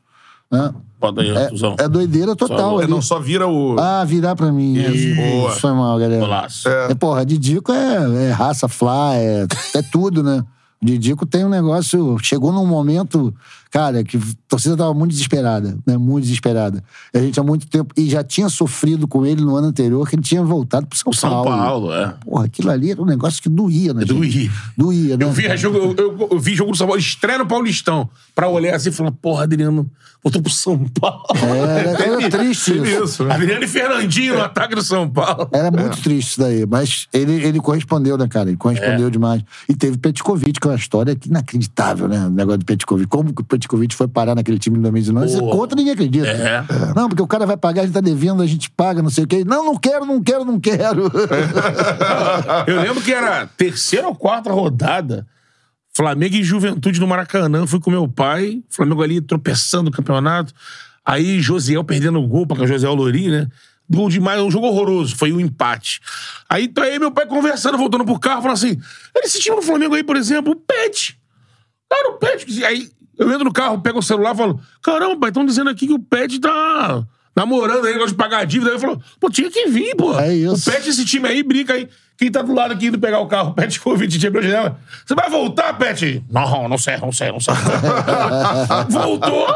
Né? Bota aí. É, é doideira total. Só-. Não só vira o. Ah, virar pra mim. Isso. É, Boa. Foi mal, galera. Golaço. É, porra, Didico é, é raça flá, é, é tudo, né? Didico tem um negócio. Chegou num momento, cara, que a torcida tava muito desesperada, né? Muito desesperada. E a gente há muito tempo. E já tinha sofrido com ele no ano anterior, que ele tinha voltado pro São, São Paulo. Paulo, é. Porra, aquilo ali era um negócio que doía, né? Doía. Doía, né? Eu vi, jogo, eu, eu- eu vi jogo do São Paulo, estreia no Paulistão, pra olhar assim e falar, porra, Adriano, voltou pro São Paulo. Era, era triste Teve isso. isso, né? Adriano e Fernandinho no ataque do São Paulo. Era muito triste isso daí, mas ele, ele correspondeu, né, cara? Ele correspondeu demais. E teve Petkovic, que é uma história inacreditável, né? O negócio do Petkovic. Como que o Petkovic foi parar naquele time em 2019? Você conta, ninguém acredita. É. Não, porque o cara vai pagar, a gente tá devendo, a gente paga, não sei o quê. Não, não quero, não quero, não quero. Eu lembro que era terceira ou quarta rodada. Flamengo e Juventude no Maracanã. Fui com meu pai. Flamengo ali tropeçando no campeonato. Aí Josiel perdendo o gol, o Josiel Lourinho, né? Gol demais, um jogo horroroso. Foi um empate. Aí tá aí meu pai conversando, voltando pro carro, falando assim: esse time do Flamengo aí, por exemplo, o Pet. Cara, o Pet. Aí eu entro no carro, pego o celular e falo: caramba, pai, estão dizendo aqui que o Pet tá namorando aí, gosta de pagar a dívida. Aí ele falou: pô, tinha que vir, pô. É isso. O Pet, esse time aí, brinca aí. Quem tá do lado aqui indo pegar o carro, o Pet Covid, tinha pra janela. Você vai voltar, Pet? Não, não sei, não sei, não sei. Voltou.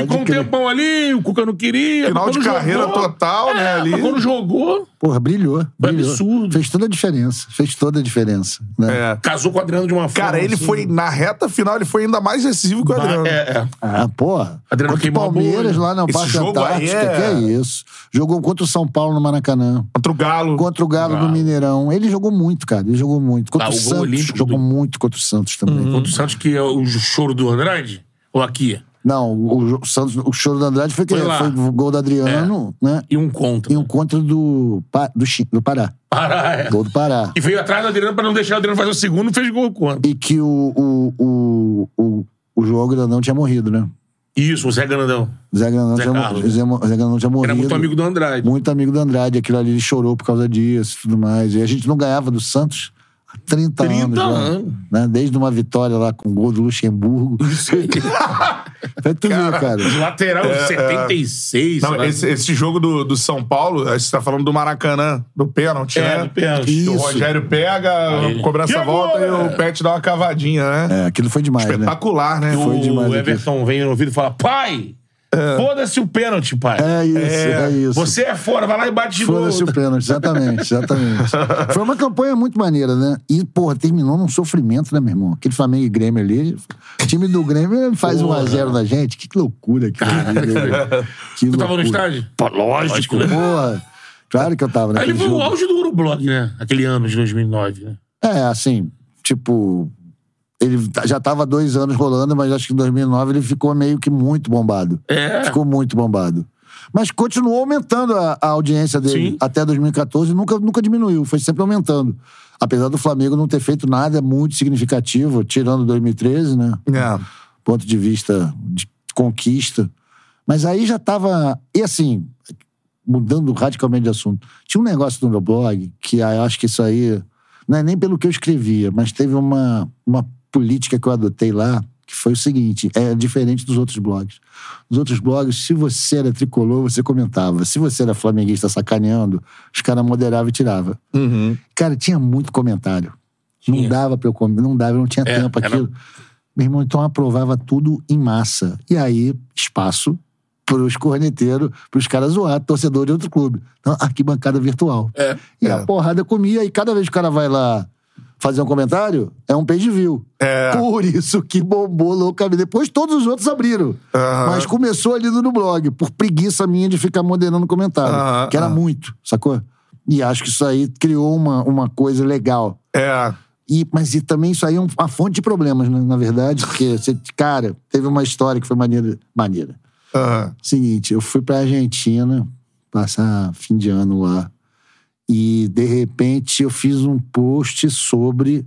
Ficou um crer. tempão ali, o Cuca não queria. Final de carreira jogou- total, né, É, ali. mas Quando jogou, Porra, brilhou. brilhou. absurdo. Fez toda a diferença. Fez toda a diferença. Né? É. casou com o Adriano de uma forma. Cara, ele assim. foi, na reta final, ele foi ainda mais decisivo que o Adriano. É, é. Ah, porra. Adriano contra o Palmeiras lá no Esse Parque Antártica, é- que é isso. Jogou contra o São Paulo no Maracanã. Contra o Galo. Contra o Galo no Mineirão. Ele jogou muito, cara. Ele jogou muito. Contra Ah, o o Santos. Jogou do- muito contra o Santos também. Contra o Santos, que é o choro do Andrade? Ou aqui? Não, o, o Santos, o choro do Andrade foi que Foi foi o gol do Adriano, né? E um contra. E um contra do, do, do Pará. Pará, é. Gol do Pará. E veio atrás do Adriano pra não deixar o Adriano fazer o segundo e fez gol contra. E que o, o, o, o, o João Grandão tinha morrido, né? Isso, o Zé Grandão. Zé Grandão, Zé Carlos. Zé, Mo- Zé Grandão tinha morrido. Era muito amigo do Andrade. Muito amigo do Andrade. Aquilo ali, ele chorou por causa disso e tudo mais. E a gente não ganhava do Santos 30, 30 anos. anos. Né? Desde uma vitória lá com o gol do Luxemburgo. Isso aí. Foi tu ver, cara. Lateral É, 76. Não, sei lá. esse, esse jogo do, do São Paulo, você tá falando do Maracanã, do pênalti, É, né? do pênalti. O. Rogério pega, Aí. a cobrança Que volta e né? o Pet dá uma cavadinha, né? É, aquilo foi demais, né? Espetacular, né? Foi demais O aqui. Everton vem no ouvido e fala: pai, foda-se o pênalti, pai. É isso, é, isso. Você é fora, vai lá e bate de novo. Foda-se o pênalti, exatamente, exatamente. Foi uma campanha muito maneira, né? E, porra, terminou num sofrimento, né, meu irmão? Aquele Flamengo e Grêmio ali. O time do Grêmio faz 1x0 na gente. Que loucura ali, né? Que Tu tava no estádio? Pô, lógico, né? porra. Claro que eu tava Aí naquele ele foi o jogo. auge do Urublog, né? Aquele ano de 2009, né? É, assim, tipo... Ele tá- já tava há dois anos rolando, mas acho que em 2009 ele ficou meio que muito bombado. É. Ficou muito bombado. Mas continuou aumentando a, a audiência dele Sim. até 2014, nunca, nunca diminuiu, foi sempre aumentando. Apesar do Flamengo não ter feito nada muito significativo, tirando 2013, né? É. Ponto de vista de conquista. Mas aí já tava. E assim, mudando radicalmente de assunto, tinha um negócio no meu blog que eu acho que isso aí. Não é nem pelo que eu escrevia, mas teve uma, uma política que eu adotei lá, que foi o seguinte: é diferente dos outros blogs. Nos outros blogs, se você era tricolor, você comentava. Se você era flamenguista sacaneando, os caras moderavam e tiravam. Uhum. Cara, tinha muito comentário. Não Tinha. dava pra eu comer, não dava, não tinha É, tempo era- aquilo. Meu irmão, então aprovava tudo em massa. E aí, espaço pros corneteiros, pros caras zoar, torcedor de outro clube. Então, arquibancada virtual. É. E É. a porrada comia, e cada vez que o cara vai lá fazer um comentário, é um page view. É. Por isso que bombou loucamente. Depois todos os outros abriram. Mas começou ali no blog, por preguiça minha de ficar moderando comentário. Que era aham. muito, sacou? E acho que isso aí criou uma, uma coisa legal. É. E, mas e também isso aí é um- uma fonte de problemas, né, na verdade, porque, você, cara, teve uma história que foi maneira. maneira. Seguinte, eu fui pra Argentina passar fim de ano lá. E, de repente, eu fiz um post sobre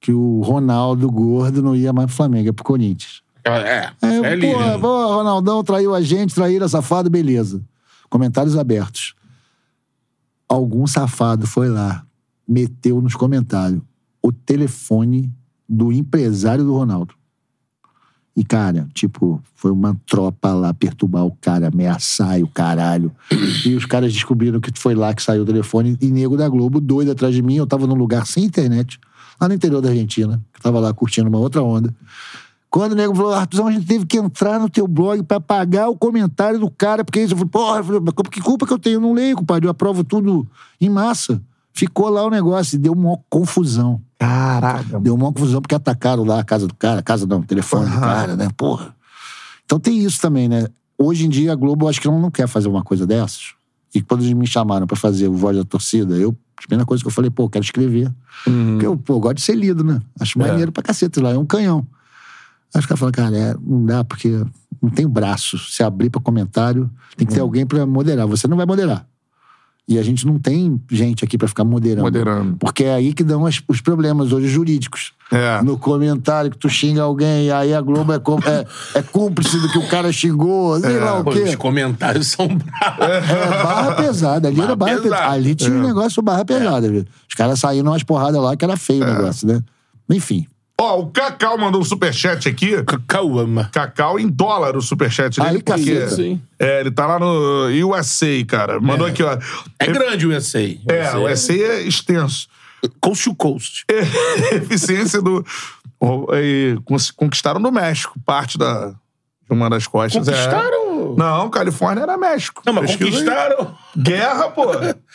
que o Ronaldo Gordo não ia mais pro Flamengo, ia pro Corinthians. É. É, é porra, né? pô, Ronaldão traiu a gente, traíra safado, beleza. Comentários abertos. Algum safado foi lá, meteu nos comentários o telefone do empresário do Ronaldo. E, cara, tipo, foi uma tropa lá perturbar o cara, ameaçar e o caralho. E os caras descobriram que foi lá que saiu o telefone. E nego da Globo, doido atrás de mim. Eu tava num lugar sem internet, lá no interior da Argentina. que tava lá curtindo uma outra onda. Quando o nego falou, Artuzão, a gente teve que entrar no teu blog pra pagar o comentário do cara, porque isso. Eu falei, porra, eu falei, "Mas que culpa que eu tenho? Eu não leio, compadre. Eu aprovo tudo em massa. Ficou lá o negócio e deu uma confusão. Caraca. Deu uma confusão porque atacaram lá a casa do cara, a casa não, o telefone do Aham. cara, né? Porra. Então tem isso também, né? Hoje em dia a Globo, acho que ela não quer fazer uma coisa dessas. E quando eles me chamaram pra fazer o Voz da Torcida, eu, a primeira coisa que eu falei, pô, eu quero escrever. Porque eu, pô, eu gosto de ser lido, né? Acho maneiro pra cacete lá, é um canhão. Aí os caras falam, cara, é, não dá, porque não tem braço. Se abrir pra comentário, tem que ter alguém pra moderar. Você não vai moderar. E a gente não tem gente aqui pra ficar moderando. Moderando. Porque é aí que dão as- os problemas hoje jurídicos. É. No comentário que tu xinga alguém, e aí a Globo é, é, é cúmplice do que o cara xingou, sei lá o Pô, quê. os comentários são bravos. É, barra pesada. Ali era Barra barra pesada. pesada. Ali tinha um negócio barra pesada, viu? Os caras saíram umas porradas lá que era feio o negócio, né? Enfim. Ó, o Cacau mandou um superchat aqui. Calma. Cacau em dólar o superchat dele. Aí, porque, caceta. Sim. é, ele tá lá no USA, cara. Mandou aqui, ó. É grande o USA. É, o USA é extenso. Coast to coast. Eficiência do. Conquistaram no México, parte da. de Uma das costas. é. Não, Califórnia era México. Não, mas Pesquisa aí. conquistaram. Guerra, pô.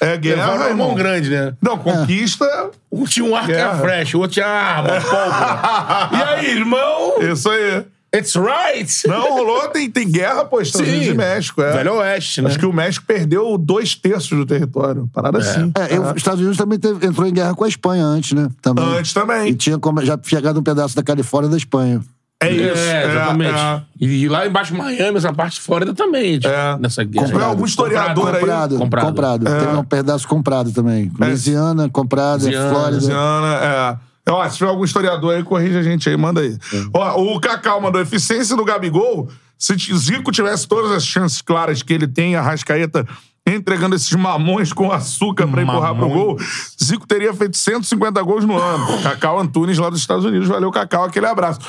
É guerra, Levaram a irmão. mão grande, né? Não, conquista. Um tinha um arco e a flecha, o outro tinha arma, pólvora. e aí, irmão? Isso aí. It's right! Não, rolou, tem, tem guerra, pô, Estados Sim. Unidos e México. É. Velho Oeste, né? Acho que o México perdeu dois terços do território. Parada assim. É, eu- os Estados Unidos também teve- entrou em guerra com a Espanha antes, né? Também. Antes também. E tinha como- já chegado um pedaço da Califórnia da Espanha. É isso. É, exatamente. é. E lá embaixo de Miami, essa parte de Flórida também, tipo, É. nessa guerra. Comprou algum historiador aí. Comprado. Comprado. Comprado. Teve um pedaço comprado também. Louisiana, comprado, Louisiana, Flórida. Luciana, é. Ó, se tiver algum historiador aí, corrige a gente aí, manda aí. Ó, o Cacau mandou eficiência do Gabigol. Se Zico tivesse todas as chances claras que ele tem, a Rascaeta entregando esses mamões com açúcar pra empurrar pro gol, Zico teria feito 150 gols no ano. Cacau Antunes lá dos Estados Unidos. Valeu, Cacau, aquele abraço.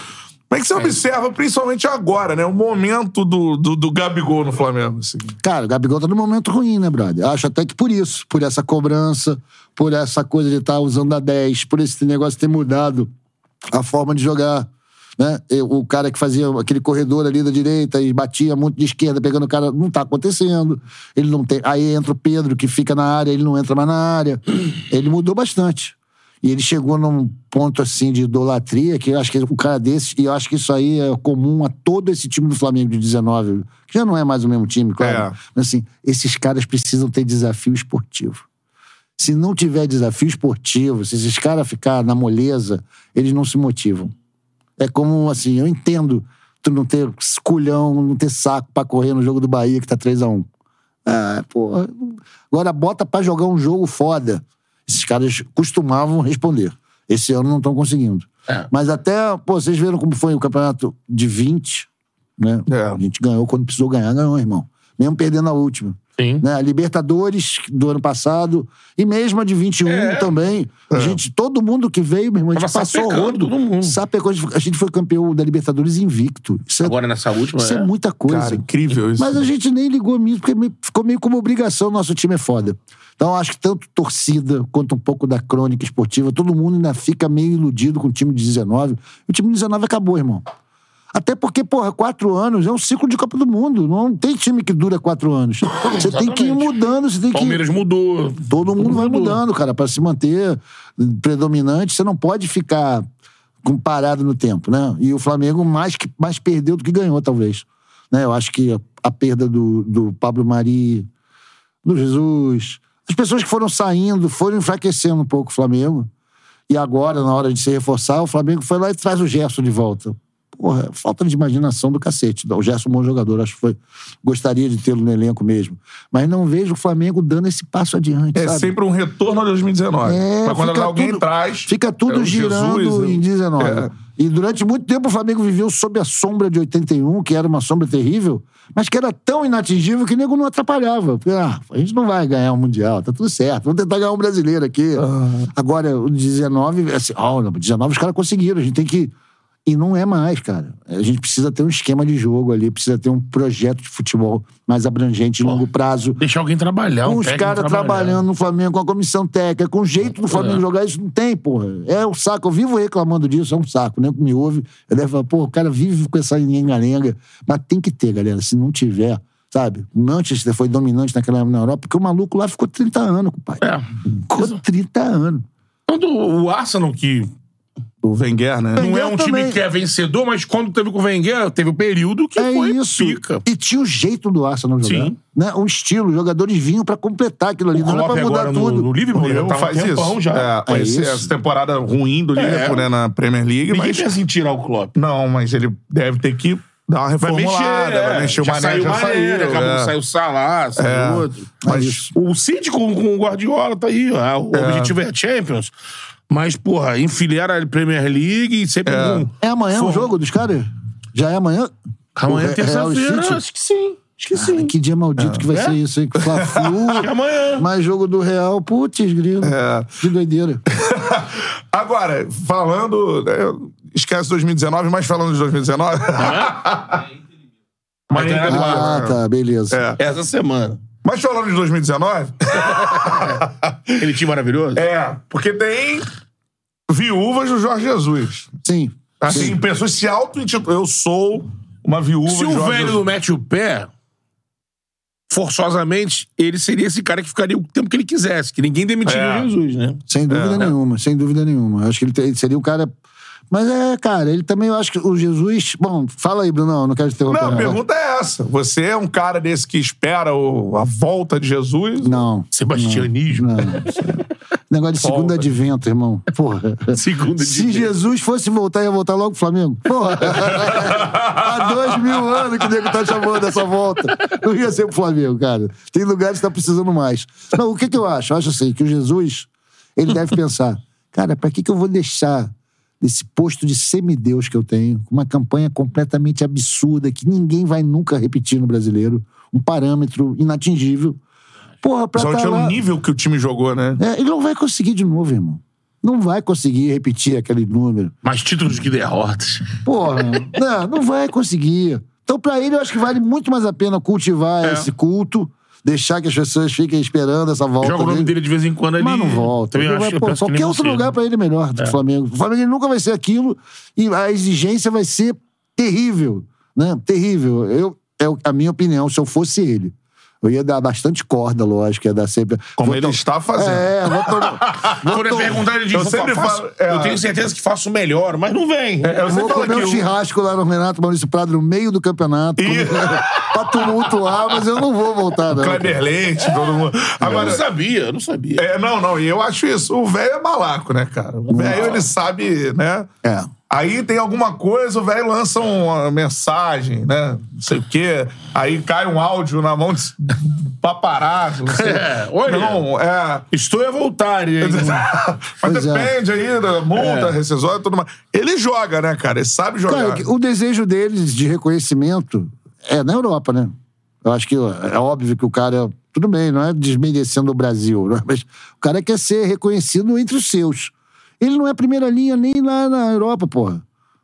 Como é que você observa, principalmente agora, né? O momento do, do, do Gabigol no Flamengo. Assim. Cara, o Gabigol tá num momento ruim, né, brother? Acho até que por isso, por essa cobrança, por essa coisa de estar usando a 10, por esse negócio ter mudado a forma de jogar. Né? E O cara que fazia aquele corredor ali da direita e batia muito de esquerda, pegando o cara, não tá acontecendo. Ele não tem. Aí entra o Pedro, que fica na área, ele não entra mais na área. Ele mudou bastante. E ele chegou num ponto assim de idolatria, que eu acho que um cara desse, e eu acho que isso aí é comum a todo esse time do Flamengo de 19, que já não é mais o mesmo time, claro. É. Mas assim, esses caras precisam ter desafio esportivo. Se não tiver desafio esportivo, se esses caras ficar na moleza, eles não se motivam. É como assim, eu entendo tu não ter esculhão, não ter saco pra correr no jogo do Bahia que tá 3x1. Ah, porra. Agora bota pra jogar um jogo foda. Esses caras costumavam responder. Esse ano não estão conseguindo. É. Mas até, pô, vocês viram como foi o campeonato de 20, né? É. A gente ganhou quando precisou ganhar, ganhou, irmão. Mesmo perdendo a última. Sim. Né? A Libertadores do ano passado e mesmo a de 21 É. também. A gente, todo mundo que veio, meu irmão, a gente Tava passou rodo. todo mundo. Sapecou. A gente foi campeão da Libertadores invicto. Isso é, Agora nessa última. isso é é. muita coisa. Cara, incrível isso. Mas a gente nem ligou mesmo, porque ficou meio como obrigação, nosso time é foda. Então, eu acho que tanto torcida quanto um pouco da crônica esportiva, todo mundo ainda fica meio iludido com o time de 19. O time de 19 acabou, irmão. Até porque, porra, quatro anos é um ciclo de Copa do Mundo. Não tem time que dura quatro anos. Você tem que ir mudando, você tem que. Palmeiras mudou. Todo mundo vai mudou. mudando, cara, para se manter predominante. Você não pode ficar parado no tempo, né? E o Flamengo mais, que, mais perdeu do que ganhou, talvez. Né? Eu acho que a, a perda do, do Pablo Mari, do Jesus, as pessoas que foram saindo foram enfraquecendo um pouco o Flamengo. E agora, na hora de se reforçar, o Flamengo foi lá e traz o Gerson de volta. Porra, falta de imaginação do cacete. O Gerson é um bom jogador, acho que foi. Gostaria de tê-lo no elenco mesmo. Mas não vejo o Flamengo dando esse passo adiante. É sabe? sempre um retorno a 2019. É, Mas quando fica alguém tudo- traz. Fica tudo é girando Jesus, em 19. É. E durante muito tempo o Flamengo viveu sob a sombra de 81, que era uma sombra terrível, mas que era tão inatingível que o nego não atrapalhava. Porque, ah, a gente não vai ganhar o Mundial, tá tudo certo. Vamos tentar ganhar um brasileiro aqui. Agora, o 19, assim, ó, o 19 os caras conseguiram. A gente tem que. E não é mais, cara. A gente precisa ter um esquema de jogo ali, precisa ter um projeto de futebol mais abrangente, de longo prazo Deixar alguém trabalhar. um os caras trabalhando no Flamengo, com a comissão técnica, com o jeito do Flamengo É. jogar, isso não tem, porra. É um saco. Eu vivo reclamando disso, é um saco. Que me ouve. Eu deve falar, pô, o cara vive com essa lenga-lenga. Mas tem que ter, galera. Se não tiver, sabe? Manchester foi dominante naquela época na Europa, porque o maluco lá ficou 30 anos, compadre. É. Ficou 30 anos. Quando o Arsenal, que O Wenger, né? não Wenger é um também. time que é vencedor, mas quando teve com o Wenger, teve o período que É foi isso. pica. E tinha o jeito do Arsenal jogar. Sim. Né? Um estilo. Os jogadores vinham pra completar aquilo ali. O Não era pra mudar agora no, tudo. no O Liverpool, ele Liverpool tava um faz isso. já. É, É isso. Essa temporada ruim do É. Liverpool, né, na Premier League, Ninguém mas. pensa em tirar o Klopp. Não, mas ele deve ter que dar uma Vai mexer, reformulada, é. vai mexer o já Mané, saiu o já Mané, saiu. acabou é. que saiu o Salah, saiu É. outro. Mas O City com, com o Guardiola tá aí, ó. o objetivo é a Champions. Mas, porra, enfileira a Premier League e sempre com... É amanhã o jogo dos caras? Já é amanhã? Amanhã, O Real terça-feira, acho que sim. Acho que sim. Que dia maldito que vai É? ser isso, hein? Fla-Flu. Acho que é amanhã. Mais jogo do Real. Putz, grilo. É. Que doideira. Agora, falando. é, Esquece 2019, mas falando de 2019. Amanhã é Ah, claro. Ah, tá, beleza. É. Essa semana. Mas falando de 2019, Aquele time maravilhoso? é, porque tem viúvas do Jorge Jesus. Sim. Assim, pessoas se auto-intitulam. Eu sou uma viúva Se de o Jorge velho Jesus. não mete o pé, forçosamente, ele seria esse cara que ficaria o tempo que ele quisesse, que ninguém demitiria É. o Jesus, né? Sem dúvida nenhuma, sem dúvida nenhuma. Acho que ele, ele seria o cara. Mas é, cara, ele também, eu acho que o Jesus. Bom, fala aí, Bruno, não quero te interromper. Não, a pergunta é essa. Você é um cara desse que espera o- a volta de Jesus? Não. Sebastianismo. Não. Negócio de segundo advento, irmão. Porra. Segunda Se de Jesus fosse voltar, ia voltar logo pro Flamengo. Porra. Há dois mil anos que o nego tá chamando essa volta. Não ia ser pro Flamengo, cara. Tem lugares que tá precisando mais. Não, o que que eu acho? Eu acho assim, que o Jesus, ele deve pensar, cara, pra que que eu vou deixar desse posto de semideus que eu tenho, com uma campanha completamente absurda, que ninguém vai nunca repetir no brasileiro, um parâmetro inatingível. Porra, pra Só tá tinha lá... o nível que o time jogou, né? É, ele não vai conseguir de novo, irmão. Não vai conseguir repetir aquele número. Mais títulos que derrotas. Porra, não, não vai conseguir. Então, pra ele, eu acho que vale muito mais a pena cultivar É. esse culto, deixar que as pessoas fiquem esperando essa volta. Joga o nome dele de vez em quando ali. Mas não volta. Ele acho, vai- pô, qualquer outro lugar pra ele é melhor do que o Flamengo. O Flamengo nunca vai ser aquilo e a exigência vai ser terrível. Né? Terrível. Eu, é a minha opinião, se eu fosse ele. Eu ia dar bastante corda, lógico, ia dar sempre. Como Vou ele to- está fazendo. É, vou tomar. vou Quando eu to- perguntar, ele diz, Eu "Pô, sempre faço- é. eu tenho certeza que faço melhor, mas não vem. É, eu Vou sempre falo comer um o- churrasco lá no Renato Maurício Prado no meio do campeonato. Ih. pra tumultuar, mas eu não vou voltar, não. Kleber Leite, todo mundo. eu Agora, não sabia, eu não sabia. é, não, não, e eu acho isso. O velho é malaco, né, cara? O velho, ele sabe, né? É. Aí tem alguma coisa, o velho lança uma mensagem, né? Não sei o quê. Aí cai um áudio na mão de paparazzo. Não sei. É, olha. Não, é. Estou a voltar. e aí- Mas Pois é. depende aí da multa, rescisória e tudo mais. Ele joga, né, cara? Ele sabe jogar. Cara, o desejo deles de reconhecimento é na Europa, né? Eu acho que é óbvio que o cara. Tudo bem, não é desmerecendo o Brasil, né? mas o cara quer ser reconhecido entre os seus. Ele não é primeira linha nem lá na Europa, porra.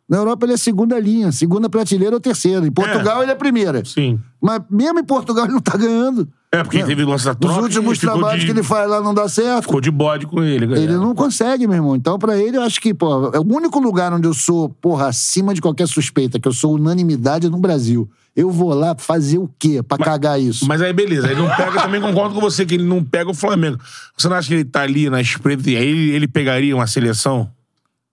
Na Europa ele é segunda linha, segunda prateleira ou terceira. Em Portugal ele é primeira. Sim. Mas mesmo em Portugal ele não tá ganhando. É, porque teve o lance da Os troca. últimos e ficou trabalhos de- que ele faz lá não dá certo. Ficou de bode com ele, galera. Ele não consegue, meu irmão. Então, pra ele, eu acho que, pô, é o único lugar onde eu sou, porra, acima de qualquer suspeita, que eu sou unanimidade é no Brasil. Eu vou lá fazer o quê pra cagar isso? Mas aí, beleza. Ele não pega, também concordo com você que ele não pega o Flamengo. Você não acha que ele tá ali na espreita e aí ele, ele pegaria uma seleção?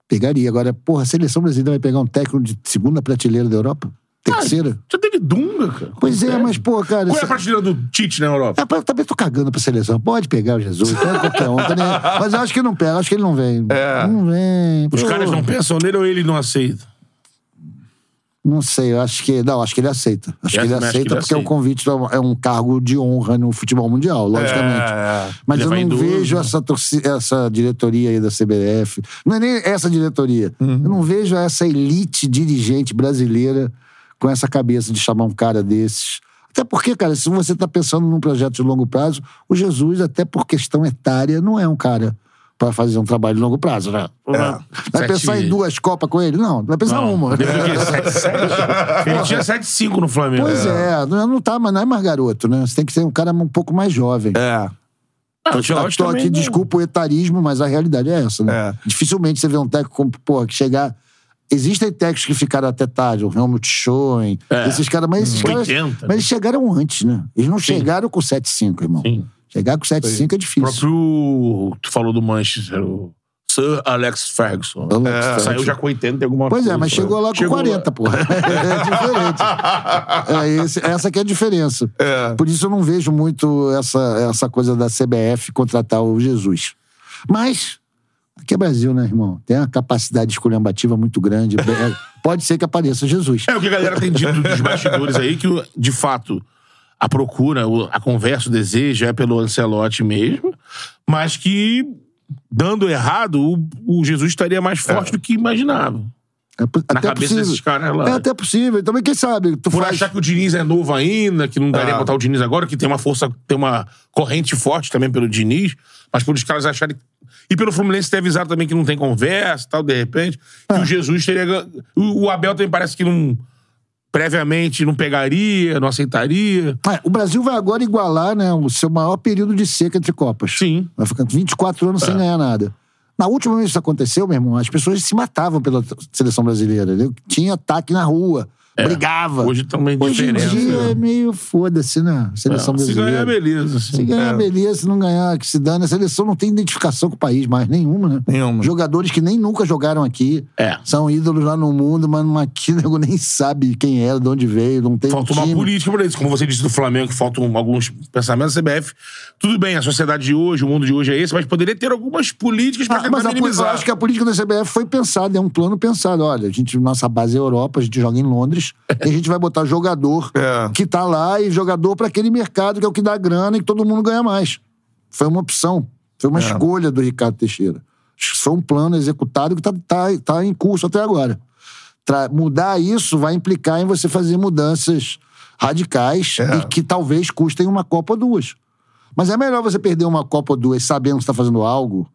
Pegaria. Agora, porra, a seleção brasileira vai pegar um técnico de segunda prateleira da Europa? Terceira? Já teve Dunga, cara. pois é, mas, pô, cara. Qual é a prateleira do Tite na Europa? É, também tô cagando pra seleção. Pode pegar o Jesus, pega qualquer um. tá nem- Mas eu acho que não pega, acho que ele não vem. É. Não vem. Os pô. caras não pensam nele ou ele não aceita? Não sei, eu acho que. Não, acho que ele aceita. Acho que ele aceita que ele porque aceita. o convite é um cargo de honra no futebol mundial, logicamente. É, é. Mas é eu não vaidoso, vejo essa, torci- essa diretoria aí da CBF. Não é nem essa diretoria. Uhum. Eu não vejo essa elite dirigente brasileira com essa cabeça de chamar um cara desses. Até porque, cara, se você tá pensando num projeto de longo prazo, o Jesus, até por questão etária, não é um cara pra fazer um trabalho de longo prazo, né? Vai Sete- pensar em duas Copas com ele? Não, vai pensar Não, uma. 7-7? Ele tinha 7-5 no Flamengo. Pois é, não, não tá, mas não é mais garoto, né? Você tem que ser um cara um pouco mais jovem. É. Ah, o Tô tô aqui, não- desculpa o etarismo, mas a realidade é essa, né? É. Dificilmente você vê um técnico como, pô, que chegar. Existem técnicos que ficaram até tarde, o Helmut Schoen, É. esses caras, mas esses caras. 80, Mas eles chegaram antes, né? Eles não Sim. chegaram com 7-5, irmão. Sim. Chegar com 7-5 é O difícil. próprio. Tu falou do Manchester, o Sir Alex Ferguson. Alex É, Ferguson. Saiu já com 80 e alguma Pois coisa. é, mas chegou lá com Chegou 40, pô. É diferente. É, esse- essa que é a diferença. É. Por isso eu não vejo muito essa, essa coisa da CBF contratar o Jesus. Mas, aqui é Brasil, né, irmão? Tem uma capacidade esculhambativa muito grande. É, Pode ser que apareça Jesus. É o que a galera tem dito dos bastidores aí, que de fato a procura, a conversa, o desejo é pelo Ancelotti mesmo, mas que, dando errado, o, o Jesus estaria mais forte do que imaginava. É, até cabeça possível. desses caras lá. É até possível. Também, quem sabe? Tu Por faz... achar que o Diniz é novo ainda, que não daria É. pra botar o Diniz agora, que tem uma força, tem uma corrente forte também pelo Diniz, mas por os caras acharem. E pelo Fluminense ter avisado também que não tem conversa e tal, de repente, que É. o Jesus teria. o Abel também parece que não. Previamente não pegaria, não aceitaria. É, o Brasil vai agora igualar né, o seu maior período de seca entre Copas. Sim. Vai ficando 24 anos É. sem ganhar nada. Na última vez que isso aconteceu, meu irmão, as pessoas se matavam pela seleção brasileira. entendeu? Tinha ataque na rua, brigava. É. Hoje também Hoje em diferença. dia é meio foda-se, né? Seleção se brasileira. ganhar, beleza. assim. Se ganhar, beleza. Se não ganhar, que se dane. A seleção não tem identificação com o país mais, nenhuma, né? Nenhuma. Jogadores que nem nunca jogaram aqui. É. São ídolos lá no mundo, mas aqui o nego nem sabe quem é, de onde veio, não tem Falta time. uma política pra isso. Como você disse do Flamengo, que faltam alguns pensamentos da CBF. Tudo bem, a sociedade de hoje, o mundo de hoje é esse, mas poderia ter algumas políticas pra Ah, tentar mas a, eu minimizar. acho que a política da CBF foi pensada, é um plano pensado. Olha, a gente, nossa base é Europa, a gente joga em Londres, e a gente vai botar jogador É. que tá lá e jogador para aquele mercado que é o que dá grana e que todo mundo ganha mais. Foi uma opção, foi uma escolha do Ricardo Teixeira. Foi um plano executado que tá, tá, tá em curso até agora. Tra- mudar isso vai implicar em você fazer mudanças radicais É. e que talvez custem uma Copa ou duas. Mas é melhor você perder uma Copa ou duas sabendo que está fazendo algo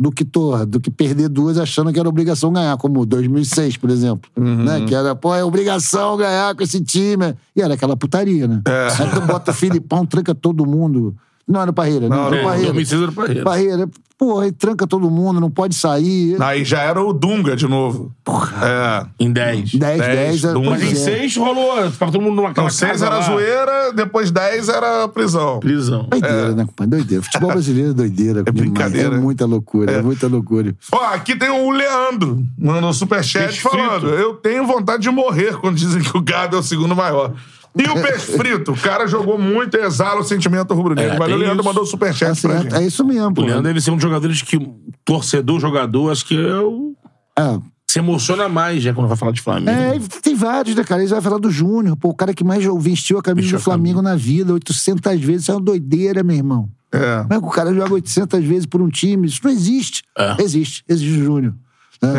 do que, torra, do que perder duas achando que era obrigação ganhar, como 2006, por exemplo. Uhum. Né? Que era, pô, é obrigação ganhar com esse time. E era aquela putaria, né? Aí tu bota o Filipão, tranca todo mundo. Não, era o Parreira. Não, era o é, Parreira. 2006 era o Parreira. Parreira. Porra, aí tranca todo mundo, não pode sair. Aí já era o Dunga de novo. É. Em 10. 10, 10, 10, era- do- Mas em pois é. 6 rolou. Ficava todo mundo numa Então, seis casa era lá. zoeira, depois 10 era prisão. Prisão. Doideira, né, compadre? Doideira. Futebol brasileiro é doideira. É brincadeira. É muita loucura, é, muita loucura. Ó, aqui tem o Leandro, mandou um superchat Peixe falando: frito. Eu tenho vontade de morrer quando dizem que o gado é o segundo maior. E o peixe frito? O cara jogou muito e exala o sentimento rubro-negro. É, Mas o tem Leandro isso. mandou superchat Assim, pra é, gente. é isso mesmo, pô. O Leandro, ele ser um dos jogadores que. Torcedor, jogador, acho que é o. É, Se emociona mais, já, quando vai falar de Flamengo. É, e tem vários, né, cara? Eles vão falar do Júnior, pô, o cara que mais vestiu a camisa Vestiu do a Flamengo na vida, 800 vezes. Isso é uma doideira, meu irmão. É. Como é que o cara joga 800 vezes por um time? Isso não existe. É. Existe. Existe o Júnior. né?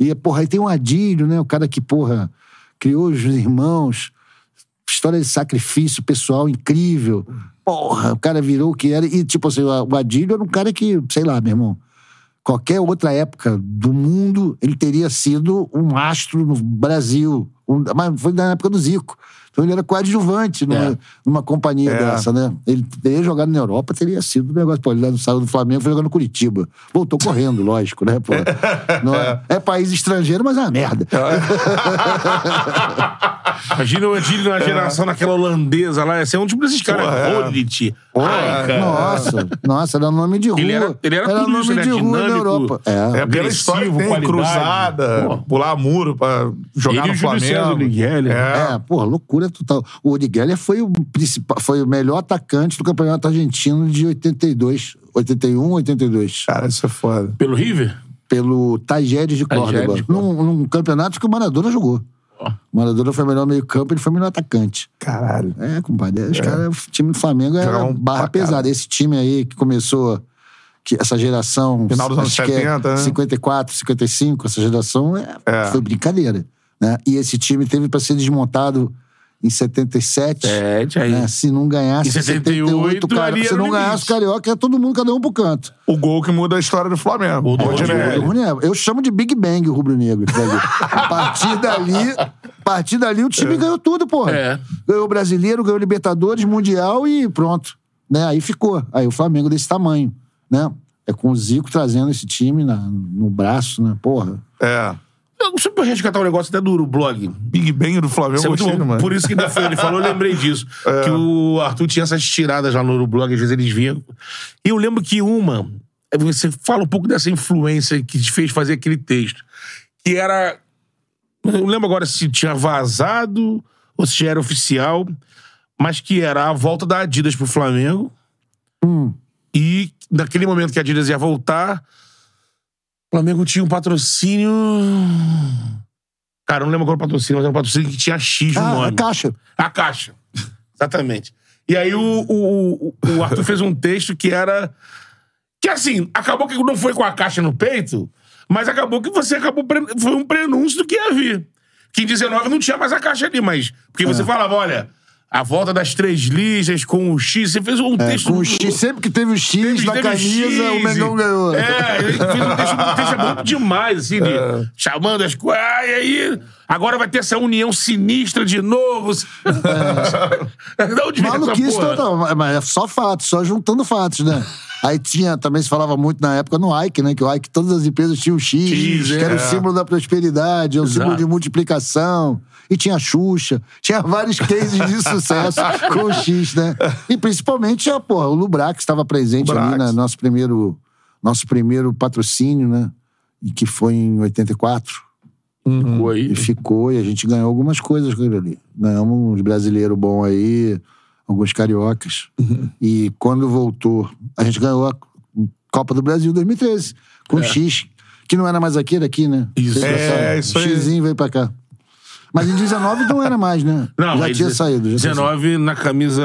É. E, porra, aí tem o Adílio, né? O cara que, porra, criou os irmãos. História de sacrifício pessoal incrível. Porra, o cara virou o que era. E, tipo assim, o Adílio era um cara que, sei lá, meu irmão, qualquer outra época do mundo, ele teria sido um astro no Brasil. Um- mas foi na época do Zico. Então ele era coadjuvante numa, É. numa companhia É. dessa, né? Ele teria jogado na Europa, teria sido um negócio. Pô, ele saiu do Flamengo, foi jogar no Curitiba. Voltou correndo, lógico, né? Pô. Não é, é país estrangeiro, mas é uma merda. Imagina o Adílio na geração naquela holandesa lá. Ia ser um tipo desses caras. É. Ai, cara. Nossa, nossa, era nome de rua. Ele era- ele era tudo nome isso, né? de rua na Dinâmico. Europa. É. É pela história que Agressivo, tem, qualidade. cruzada, Pô. pular muro pra jogar Ele e no o Flamengo. Miguel. É. É, pô, loucura total. O Geller foi o principal, foi o melhor atacante do campeonato argentino de 82, 81, 82. Cara, isso é foda. Pelo River? Pelo Tajeres de Tajeres Córdoba. de Córdoba. Num, num campeonato que o Maradona jogou. Maradona foi melhor meio campo, ele foi melhor atacante. Caralho. É, compadre. Os caras, o time do Flamengo era Jogavam barra pra pesada. Esse time aí que começou, que essa geração. Final dos anos acho que é 70, né? 54, 55, essa geração é, É. foi brincadeira. Né? E esse time teve para ser desmontado em 77. Sete, aí. né? Se não ganhasse Em 78, cara, ali se não o ganhasse limite. o Carioca, ia todo mundo, cada um pro canto. O gol que muda a história do Flamengo. Gol do Rodinelli. O Eu chamo de Big Bang o vai ver. A partir dali, a partir dali o time ganhou tudo, porra. É. Ganhou o Brasileiro, ganhou o Libertadores, Mundial e pronto. Né? Aí ficou. Aí o Flamengo desse tamanho, né? É com o Zico trazendo esse time na- no braço, né? Porra. É. Eu sempre resgatar um negócio até do blog. Big Bang do Flamengo, Isso é gostei, mano. Por isso que ainda foi, ele falou, eu lembrei disso. Que o Arthur tinha essas tiradas lá no blog, às vezes eles vinham. E eu lembro que uma, você fala um pouco dessa influência que te fez fazer aquele texto. Que era. Eu não lembro agora se tinha vazado ou se já era oficial, mas que era a volta da Adidas pro Flamengo. E naquele momento que a Adidas ia voltar, o Flamengo tinha um patrocínio. Cara, eu não lembro agora o patrocínio, mas era um patrocínio que tinha X no Ah, a caixa. A caixa. Exatamente. E aí o, o, o- Arthur fez um texto que era. Que assim, acabou que não foi com a caixa no peito, mas acabou que você acabou. pre- Foi um prenúncio do que ia vir. Que em 19 não tinha mais a caixa ali, mas. Porque É. você falava, olha, a volta das três listas com o X, você fez um É, texto. com o X, sempre que teve o X Teve- na teve camisa, X, o Mengão ganhou. É, ele fez um texto, um texto bom demais, assim, de- É. chamando as coisas. Ah, e aí, agora vai ter essa união sinistra de novo. Onde vem essa Maluquice total, mas é só fatos, só juntando fatos, né? Aí tinha, também se falava muito na época no Ike, né? Que o Ike, todas as empresas tinham X, X, que era o é. símbolo da prosperidade, é o Exato. símbolo de multiplicação. E tinha a Xuxa, tinha vários cases de sucesso com o X, né? E principalmente, a, porra, o Lubrax estava presente ali no nosso primeiro, nosso primeiro patrocínio, né? E que foi em 84. Ficou aí. E ficou, e a gente ganhou algumas coisas com ele ali. Ganhamos uns brasileiros bons aí, alguns cariocas. Uhum. E quando voltou, a gente ganhou a Copa do Brasil 2013, com o X, que não era mais aqui, era aqui, né? É. Isso. É, isso o aí. Xzinho veio pra cá. Mas em 19 não era mais, né? Não, já tinha saído. Já tinha saído. 19 na camisa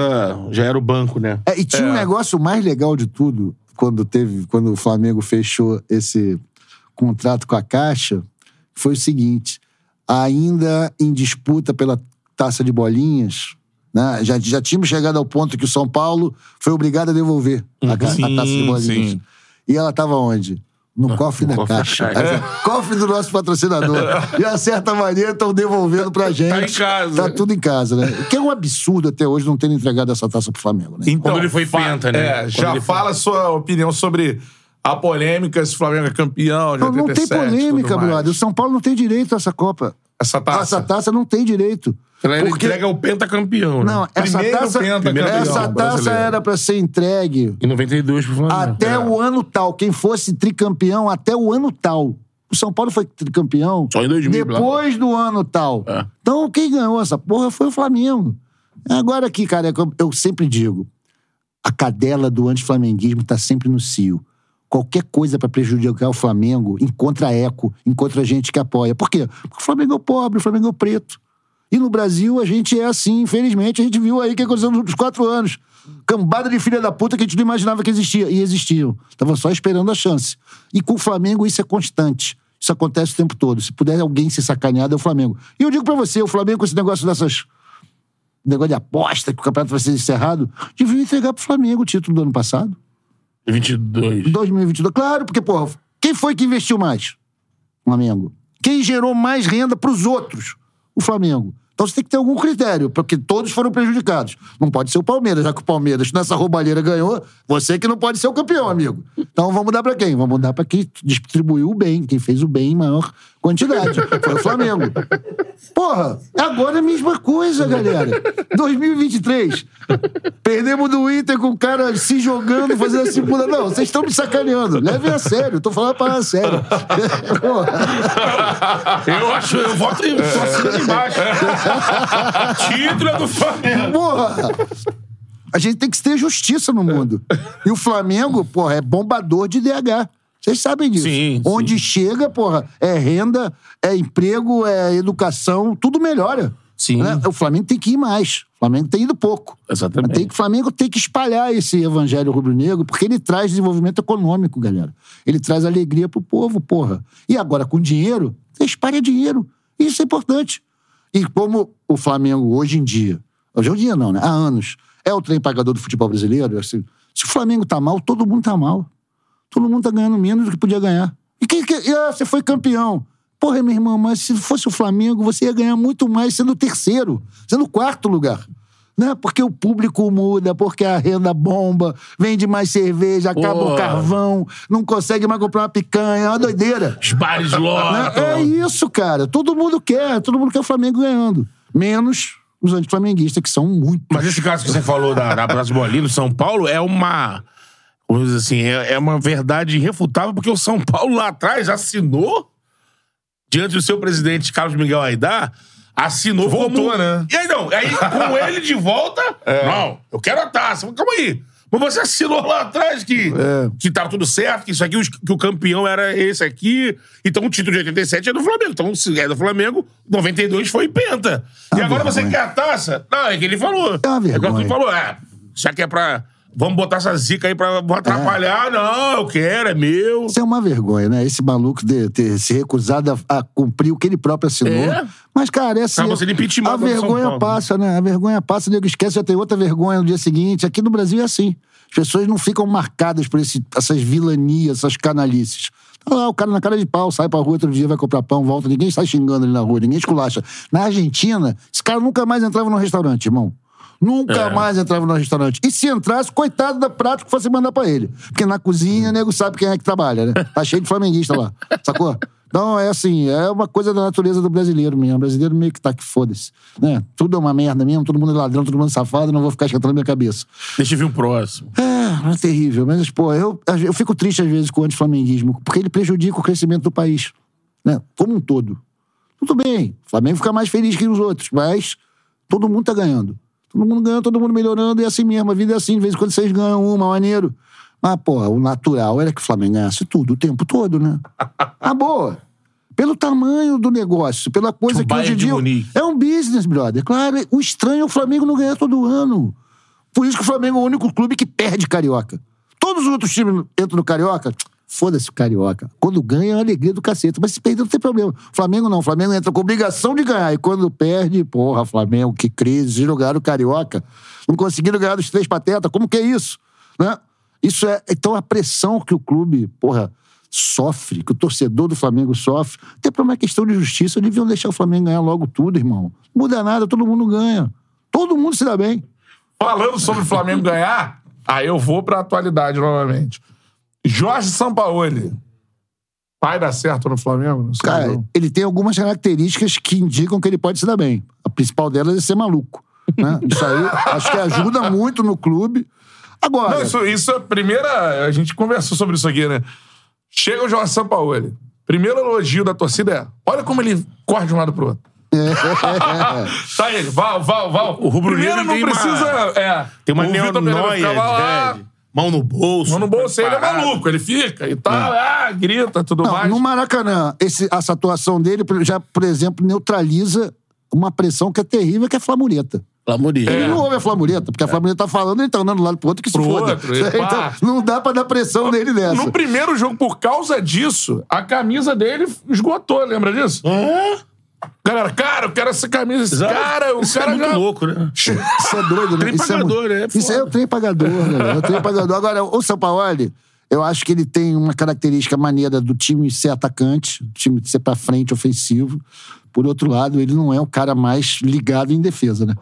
já era o banco, né? É, e tinha um negócio mais legal de tudo, quando teve, quando o Flamengo fechou esse contrato com a Caixa, foi o seguinte: ainda em disputa pela taça de bolinhas, né? Já, já tínhamos chegado ao ponto que o São Paulo foi obrigado a devolver a, ca- a Sim, taça de bolinhas. sim. E ela estava onde? No cofre da cofre da caixa. caixa. É. Cofre do nosso patrocinador. De uma certa maneira, estão devolvendo pra gente. Tá em casa. Tá tudo em casa, né? O que é um absurdo até hoje não terem entregado essa taça pro Flamengo, né? Então, Quando ele foi penta, né? É, Quando já fala a sua opinião sobre a polêmica se o Flamengo é campeão de Não, não 87, tem polêmica, brother. O São Paulo não tem direito a essa Copa. Essa taça. Essa taça não tem direito. Ele Porque- entrega o pentacampeão, né? Não, essa Primeiro taça, pentacampeão essa taça era pra ser entregue Em 92 pro Flamengo. até É. o ano tal. Quem fosse tricampeão até o ano tal. O São Paulo foi tricampeão Só em 2000, lá. depois do ano tal. É. Então, quem ganhou essa porra foi o Flamengo. Agora aqui, cara, é eu sempre digo, a cadela do antiflamenguismo tá sempre no cio. Qualquer coisa pra prejudicar o Flamengo encontra eco, encontra gente que apoia. Por quê? Porque o Flamengo é pobre, o Flamengo é preto. E no Brasil a gente é assim, infelizmente. A gente viu aí o que aconteceu nos últimos quatro anos. Cambada de filha da puta que a gente não imaginava que existia. E existiam. Tava só esperando a chance. E com o Flamengo isso é constante. Isso acontece o tempo todo. Se puder alguém ser sacaneado, é o Flamengo. E eu digo pra você, o Flamengo com esse negócio dessas... Negócio de aposta, que o campeonato vai ser encerrado, devia entregar pro Flamengo o título do ano passado. 22. 2022. Claro, porque, porra, quem foi que investiu mais? Flamengo. Quem gerou mais renda pros outros? O Flamengo. Então você tem que ter algum critério, porque todos foram prejudicados. Não pode ser o Palmeiras, já que o Palmeiras nessa roubalheira ganhou, você que não pode ser o campeão, amigo. Então vamos dar pra quem? Vamos dar pra quem distribuiu o bem, quem fez o bem em maior quantidade. Foi o Flamengo. Porra, agora é a mesma coisa, galera. 2023. Perdemos do Inter com o cara se jogando, fazendo assim, pula. Não, vocês estão me sacaneando. Levem a sério, tô falando para a sério. Porra. Eu acho, eu voto em só embaixo. Título é do Flamengo. Porra! A gente tem que ter justiça no mundo. E o Flamengo, porra, é bombador de DH. Vocês sabem disso. Sim, Onde chega, porra, é renda, é emprego, é educação, tudo melhora. Sim. Né? O Flamengo tem que ir mais. O Flamengo tem ido pouco. Exatamente. Tem que, o Flamengo tem que espalhar esse evangelho rubro-negro, porque ele traz desenvolvimento econômico, galera. Ele traz alegria pro povo, porra. E agora, com dinheiro, você espalha dinheiro. Isso é importante. E como o Flamengo, hoje em dia, hoje em dia não, né? Há anos, é o trem pagador do futebol brasileiro, assim, se o Flamengo tá mal, todo mundo tá mal. Todo mundo tá ganhando menos do que podia ganhar. E quem que. ah, você foi campeão. Porra, meu irmão, mas se fosse o Flamengo, você ia ganhar muito mais sendo o terceiro, sendo o quarto lugar. Né? Porque o público muda, porque a renda bomba, vende mais cerveja, acaba Porra. o carvão, não consegue mais comprar uma picanha, é uma doideira. Os bares Né? lotam. É isso, cara. Todo mundo quer, todo mundo quer o Flamengo ganhando. Menos os antiflamenguistas, que são muito. Mas esse caso que você falou da, da no São Paulo, é uma. Vamos dizer assim, é, é uma verdade irrefutável, porque o São Paulo lá atrás assinou, diante do seu presidente Carlos Miguel Aidar, assinou Voltou, como... né? E aí, não, aí com ele de volta, não, eu quero a taça. Calma aí. Mas você assinou lá atrás que, que tava tudo certo, que isso aqui, que o campeão era esse aqui. Então o título de 87 é do Flamengo. Então, se é do Flamengo, 92 foi penta. E Ah, agora você vergonha. quer a taça? Não, é que ele falou. É uma É que ele falou, é, já que é pra. Vamos botar essa zica aí pra atrapalhar. Não, eu quero, é meu. Isso é uma vergonha, né? Esse maluco de ter se recusado a, a cumprir o que ele próprio assinou. É. Mas, cara, é assim. Impeachment A vergonha Paulo. passa, né? A vergonha passa, nego esquece, já tem outra vergonha no dia seguinte. Aqui no Brasil é assim. As pessoas não ficam marcadas por esse- essas vilanias, essas canalices. Tá lá, o cara na cara de pau, sai pra rua outro dia, vai comprar pão, volta, ninguém sai xingando ele na rua, ninguém esculacha. Na Argentina, esse cara nunca mais entrava no restaurante, irmão. Nunca É. mais entrava no restaurante. E se entrasse, coitado da prato que fosse mandar pra ele. Porque na cozinha, o nego sabe quem é que trabalha, né? Tá cheio de flamenguista lá. Sacou? Então, é assim, é uma coisa da natureza do brasileiro mesmo. O brasileiro meio que tá que foda-se. Né? Tudo é uma merda mesmo, todo mundo é ladrão, todo mundo é safado, não vou ficar esquentando minha cabeça. Deixa eu ver o próximo. É, é terrível. Mas, pô, eu, eu fico triste às vezes com o antiflamenguismo, porque ele prejudica o crescimento do país, né? Como um todo. Tudo bem, o Flamengo fica mais feliz que os outros, mas todo mundo tá ganhando. Todo mundo ganhando, todo mundo melhorando, e é assim mesmo. A vida é assim, de vez em quando vocês ganham uma, maneiro. Mas, pô, o natural era que o Flamengo ganhasse tudo, o tempo todo, né? A boa. Pelo tamanho do negócio, pela coisa Tipo que hoje em dia. Munique. É um business, brother. Claro, o estranho é o Flamengo não ganhar todo ano. Por isso que o Flamengo é o único clube que perde Carioca. Todos os outros times entram no Carioca, foda-se o Carioca. Quando ganha é uma alegria do cacete. Mas se perder não tem problema. Flamengo não. Flamengo entra com obrigação de ganhar. E quando perde, porra, Flamengo, que crise. Jogaram o Carioca. Não conseguiram ganhar dos três patetas. Como que é isso? Né? Isso é. Então a pressão que o clube, porra, sofre, que o torcedor do Flamengo sofre, até por uma questão de justiça, deviam deixar o Flamengo ganhar logo tudo, irmão. Não muda nada, todo mundo ganha. Todo mundo se dá bem. Falando sobre o Flamengo ganhar, aí eu vou pra atualidade novamente. Jorge Sampaoli. Vai dar certo no Flamengo? Não sei Cara, não. ele tem algumas características que indicam que ele pode se dar bem. A principal delas é ser maluco. né? Isso aí acho que ajuda muito no clube. Agora, Não, isso, isso é a primeira. A gente conversou sobre isso aqui, né? Chega o Jorge Sampaoli. Primeiro elogio da torcida é: olha como ele corre de um lado pro outro. tá ele, Val, Val, Val. O Rubro Primeiro não tem uma- precisa. É, Tem uma neonóia, ficava lá. Mão no bolso. Mão no bolso, ele é maluco, ele fica e tal, ah, grita, tudo não, mais. no Maracanã, esse- essa atuação dele já, por exemplo, neutraliza uma pressão que é terrível, que é a flamureta. Lamurier. Ele não ouve a flamureta, porque a flamureta tá falando, ele tá andando um lado pro outro que se Pro foda. outro, então, não dá pra dar pressão nele dessa. No primeiro jogo, por causa disso, a camisa dele esgotou, lembra disso? Galera, cara, eu quero essa camisa. Esse Exato. cara, o Isso cara é muito já- louco, né? Isso é doido, né? Isso é pagador, muito- é Isso é o trem pagador, né? É o trem pagador. Agora, o São Paulo, eu acho que ele tem uma característica maneira do time ser atacante, do time ser pra frente, ofensivo. Por outro lado, ele não é o cara mais ligado em defesa, né?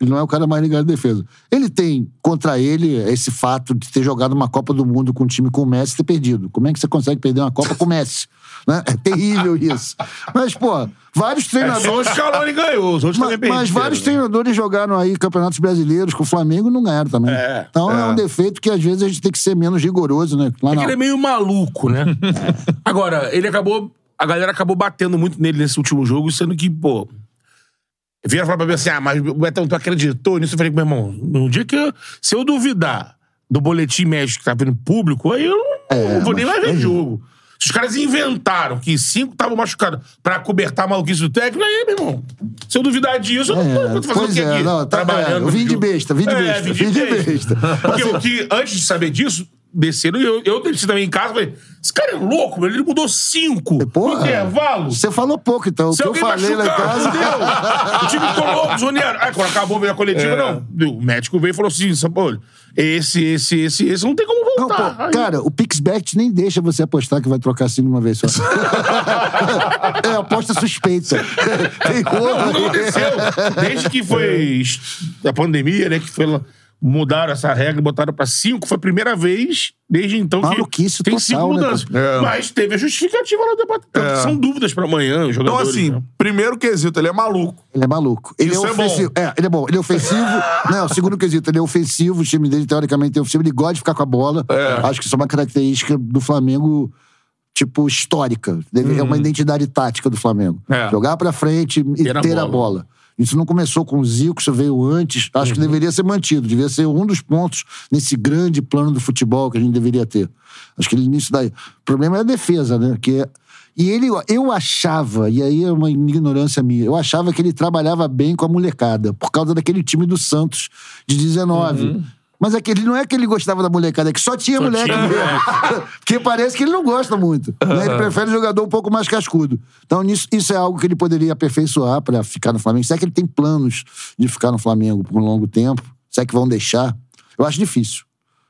Ele não é o cara mais ligado em defesa. Ele tem contra ele esse fato de ter jogado uma Copa do Mundo com um time com o Messi e ter perdido. Como é que você consegue perder uma Copa com o Messi? Né? É terrível isso. Mas, pô, vários Só treinadores. o Scaloni ganhou, os outros Mas, também mas vários treinadores jogaram aí campeonatos brasileiros com o Flamengo e não ganharam também. É, então é. um defeito que às vezes a gente tem que ser menos rigoroso, né? Lá É não. que ele é meio maluco, né? Agora, ele acabou. A galera acabou batendo muito nele nesse último jogo, sendo que, pô. Vieram falar pra mim assim: ah, mas o Betão, tu acreditou nisso? Eu falei, meu irmão, no dia que eu, se eu duvidar do boletim médico que tá vindo público, aí eu não, não vou nem mais ver jogo. Se os caras inventaram que cinco estavam machucados pra cobertar a maluquice do técnico, aí, meu irmão, se eu duvidar disso, eu não tô, tô fazendo o que é, aqui? não, tá- Trabalhando. é, vim de besta, vim de É, besta, vim de vim de besta. besta. Porque o que, antes de saber disso, desceram, e eu, eu desci também em casa, falei, esse cara é louco, ele mudou cinco Porra, no intervalo. Você falou pouco, então. O Se que eu falei machucar, casa. fudeu. O time ficou louco, zonearam. Aí quando acabou veio a coletiva, não. O médico veio e falou assim, São Paulo, esse, esse, esse, esse não tem como Não, voltar. pô, Aí- cara, o Pixbet nem deixa você apostar que vai trocar cinco uma vez só. é aposta suspeita. Tem Não, aí. aconteceu. Desde que foi a pandemia, né? Que foi lá, mudaram essa regra e botaram pra cinco, foi a primeira vez desde então que Maluquice tem total, cinco né, mudanças. pô? É. Mas teve a justificativa lá do departamento. São dúvidas pra amanhã, os Então, jogadores. assim, né? primeiro quesito, ele é maluco. Ele é maluco. Ele Isso é é bom. ofensivo. É, ele é bom. Ele é ofensivo. não, o segundo quesito, ele é ofensivo. O time dele, teoricamente, é ofensivo. Ele gosta de ficar com a bola. Acho que isso é uma característica do Flamengo, tipo, histórica. Deve- É uma identidade tática do Flamengo. É. Jogar pra frente e Ter a ter a bola. bola. Isso não começou com o Zico, isso veio antes. Acho que deveria ser mantido. Devia ser um dos pontos nesse grande plano do futebol que a gente deveria ter. Acho que nisso daí. O problema é a defesa, né? Que é- E ele, eu achava, e aí é uma ignorância minha, eu achava que ele trabalhava bem com a molecada, por causa daquele time do Santos de 19. Mas é que ele não é que ele gostava da molecada, é que só tinha Só moleque tinha mesmo. Porque parece que ele não gosta muito. né? Ele prefere jogador um pouco mais cascudo. Então, nisso, isso é algo que ele poderia aperfeiçoar para ficar no Flamengo. Se é que ele tem planos de ficar no Flamengo por um longo tempo, se é que vão deixar, eu acho difícil.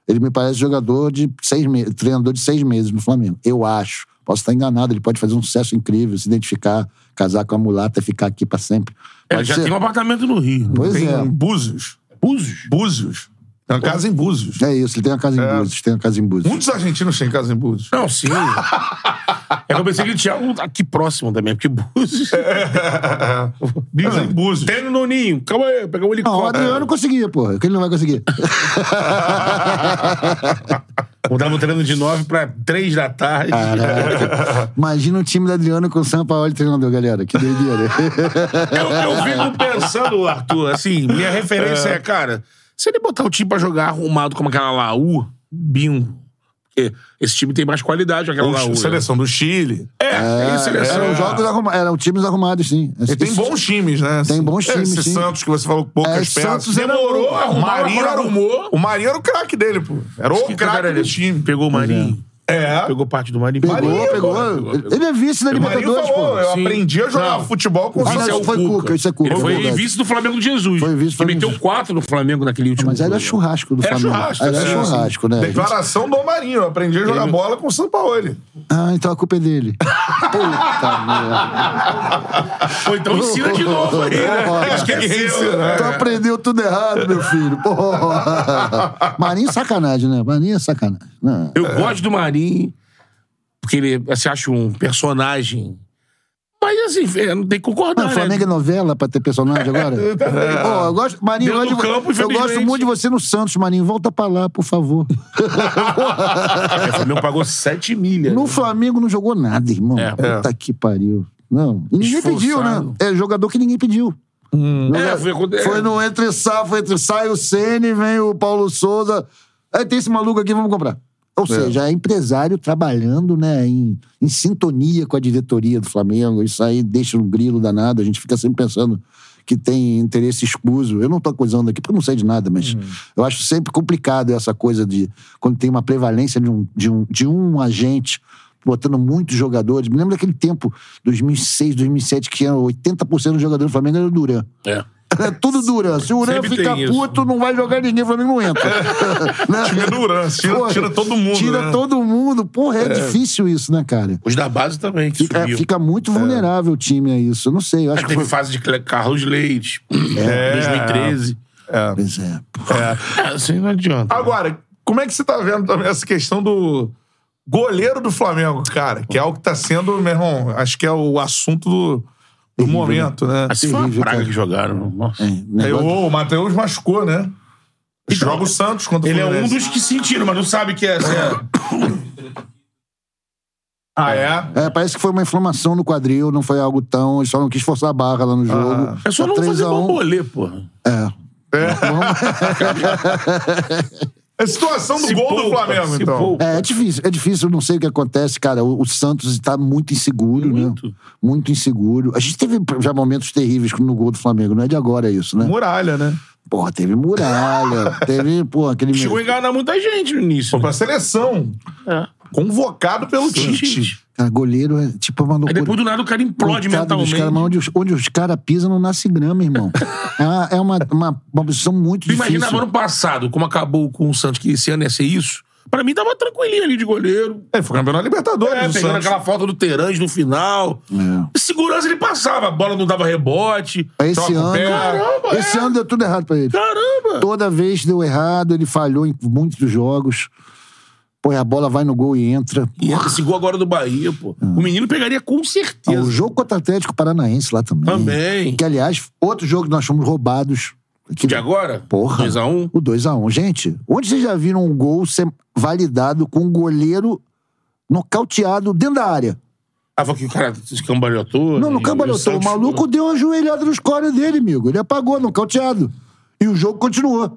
Ele me parece jogador de seis meses, treinador de seis meses no Flamengo. Eu acho. Posso estar enganado, ele pode fazer um sucesso incrível, se identificar, casar com a mulata e ficar aqui para sempre. Ele já ser. tem um apartamento no Rio. né? Pois Tem é. Búzios. Búzios? Búzios. Tem uma casa em Búzios. É isso, ele tem uma casa em Búzios, tem uma casa em Búzios. Muitos argentinos têm casa em Búzios. Não, sim. é que eu pensei que ele tinha um aqui próximo também, porque Búzios... Dizem Búzios. Tem no Noninho. Calma aí, pegar um Não, o helicóptero. Adriano conseguia, porra. Que ele não vai conseguir. Mudava o treino de nove pra três da tarde. Caraca. Imagina o time do Adriano com o São Paulo treinador, galera. Que doideira. Eu, eu fico pensando, Arthur, assim, minha referência é, cara, se ele botar o time pra jogar arrumado como aquela Laú, Bingo, porque esse time tem mais qualidade que aquela Laú. né? seleção do Chile. É, é, isso, seleção. Eram jogos arrumados, eram times arrumados, sim. Ele tem Esse- bons times, né? Tem bons É, times, Esse sim. Santos que você falou poucas É, peças. Santos Demorou, arrumou, o Marinho arrumou. o Marinho era o craque dele, pô. Era o Que craque do time. Pegou o Marinho. É. Pegou parte do Marinho. Pegou, pegou. pô, pegou, pegou. Ele é vice da Libertadores, falou, pô. eu Sim. aprendi a jogar Não. futebol com o Isso Santos. é foi Cuca, isso é Cuca. Ele foi Verdade. vice do Flamengo de Jesus. Foi vice Flamengo de meteu quatro no Flamengo naquele último Mas era churrasco do Era Flamengo. churrasco, Era é, churrasco, né? Declaração do Marinho. Eu aprendi a jogar Ele- bola com o Sampaoli. Ah, então a culpa é dele. Puta merda. Então ensina de novo aí, né? Esqueceu. né? Tu aprendeu tudo errado, meu filho. Porra. Marinho é sacanagem, né? Marinho é sacanagem. Eu gosto do Marinho, porque ele você acha um personagem. Mas assim, é, não tem que concordar. Não, né? Flamengo é novela pra ter personagem agora? Eu gosto, Marinho, eu, Dentro gosto do de- campo, eu gosto muito de você no Santos, Marinho. Volta pra lá, por favor. É, o Flamengo pagou 7 milhas. No né? Flamengo não jogou nada, irmão. É. Puta que pariu. Não. E ninguém Esforçado. pediu, né? É jogador que ninguém pediu. É, foi, Foi no entre sai, foi entre sai o Ceni, vem o Paulo Souza. Aí tem esse maluco aqui, vamos comprar. Ou seja, é empresário trabalhando, né, em, em sintonia com a diretoria do Flamengo. Isso aí deixa um grilo danado. A gente fica sempre pensando que tem interesse escuso. Eu não tô acusando aqui porque eu não sei de nada, mas eu acho sempre complicado essa coisa de quando tem uma prevalência de um, de um, de um agente botando muitos jogadores. Me lembro daquele tempo, 2006, 2007, que era 80% dos jogadores do Flamengo era o Duran. É. É tudo Duran. Se o Duran Sempre ficar puto, não vai jogar ninguém, o Flamengo não entra. né? Time Duran, tira, tira todo mundo. Tira né? todo mundo. Porra, é, difícil isso, né, cara? Os da base também, que Fica, subiu. fica muito vulnerável o time a isso. Eu não sei, eu acho Aí que teve foi... fase de Carlos Leite, 2013. Pois é. É, assim não adianta. Agora, como é que você tá vendo também essa questão do goleiro do Flamengo, cara? Que é algo que tá sendo, meu irmão, acho que é o assunto do, do momento, né? Assim foi uma terrível, praga cara. que jogaram. Nossa. É, Aí, negócio- o Matheus machucou, né? Joga o Santos contra o Ele é um Fluminense. dos que sentiram, mas não sabe que é. assim, é- Ah, é? É, parece que foi uma inflamação no quadril, não foi algo tão. Ele só não quis forçar a barra lá no jogo. É só Tá não 3 fazer 1. bambolê, porra. É. É a situação do Se gol do poupa, Flamengo, se então. poupa. É, é difícil, é difícil, eu não sei o que acontece, cara. O, o Santos está muito inseguro, Muito. né? Muito inseguro. A gente teve já momentos terríveis no gol do Flamengo, não é de agora isso, né? Muralha, né? Porra, teve muralha, teve, pô, aquele. Chegou a enganar muita gente no início. Foi né? pra seleção. É. Convocado pelo Tite. Gente. Cara, goleiro é tipo uma Aí loucura. depois do nada o cara implode Coitado mentalmente. caras, mas onde os, onde os caras pisam não nasce grama, irmão. é uma, é uma, uma, uma posição muito Tu difícil. imaginava ano passado, como acabou com o Santos, que esse ano ia ser isso? Pra mim tava tranquilinho ali de goleiro. Ele foi campeão da Libertadores, É, o pegando Santos. aquela falta do Terange no final. É. Segurança ele passava, a bola não dava rebote. Esse ano, pé. Caramba, esse é. ano deu tudo errado pra ele. Caramba! Toda vez deu errado, ele falhou em muitos jogos. Pô, a bola vai no gol e entra. E esse gol agora do Bahia, pô. O menino pegaria com Ah, certeza. o jogo contra o Atlético Paranaense lá também. Também. Que, aliás, outro jogo que nós fomos roubados. Que, De agora? Porra. 2x1. O 2x1. Gente, onde vocês já viram um gol ser validado com um goleiro nocauteado dentro da área? Ah, foi que o cara se cambaleotou. Não, no E cambaleotou. O maluco deu uma joelhada nos cores dele, amigo. Ele apagou, nocauteado. E o jogo continuou.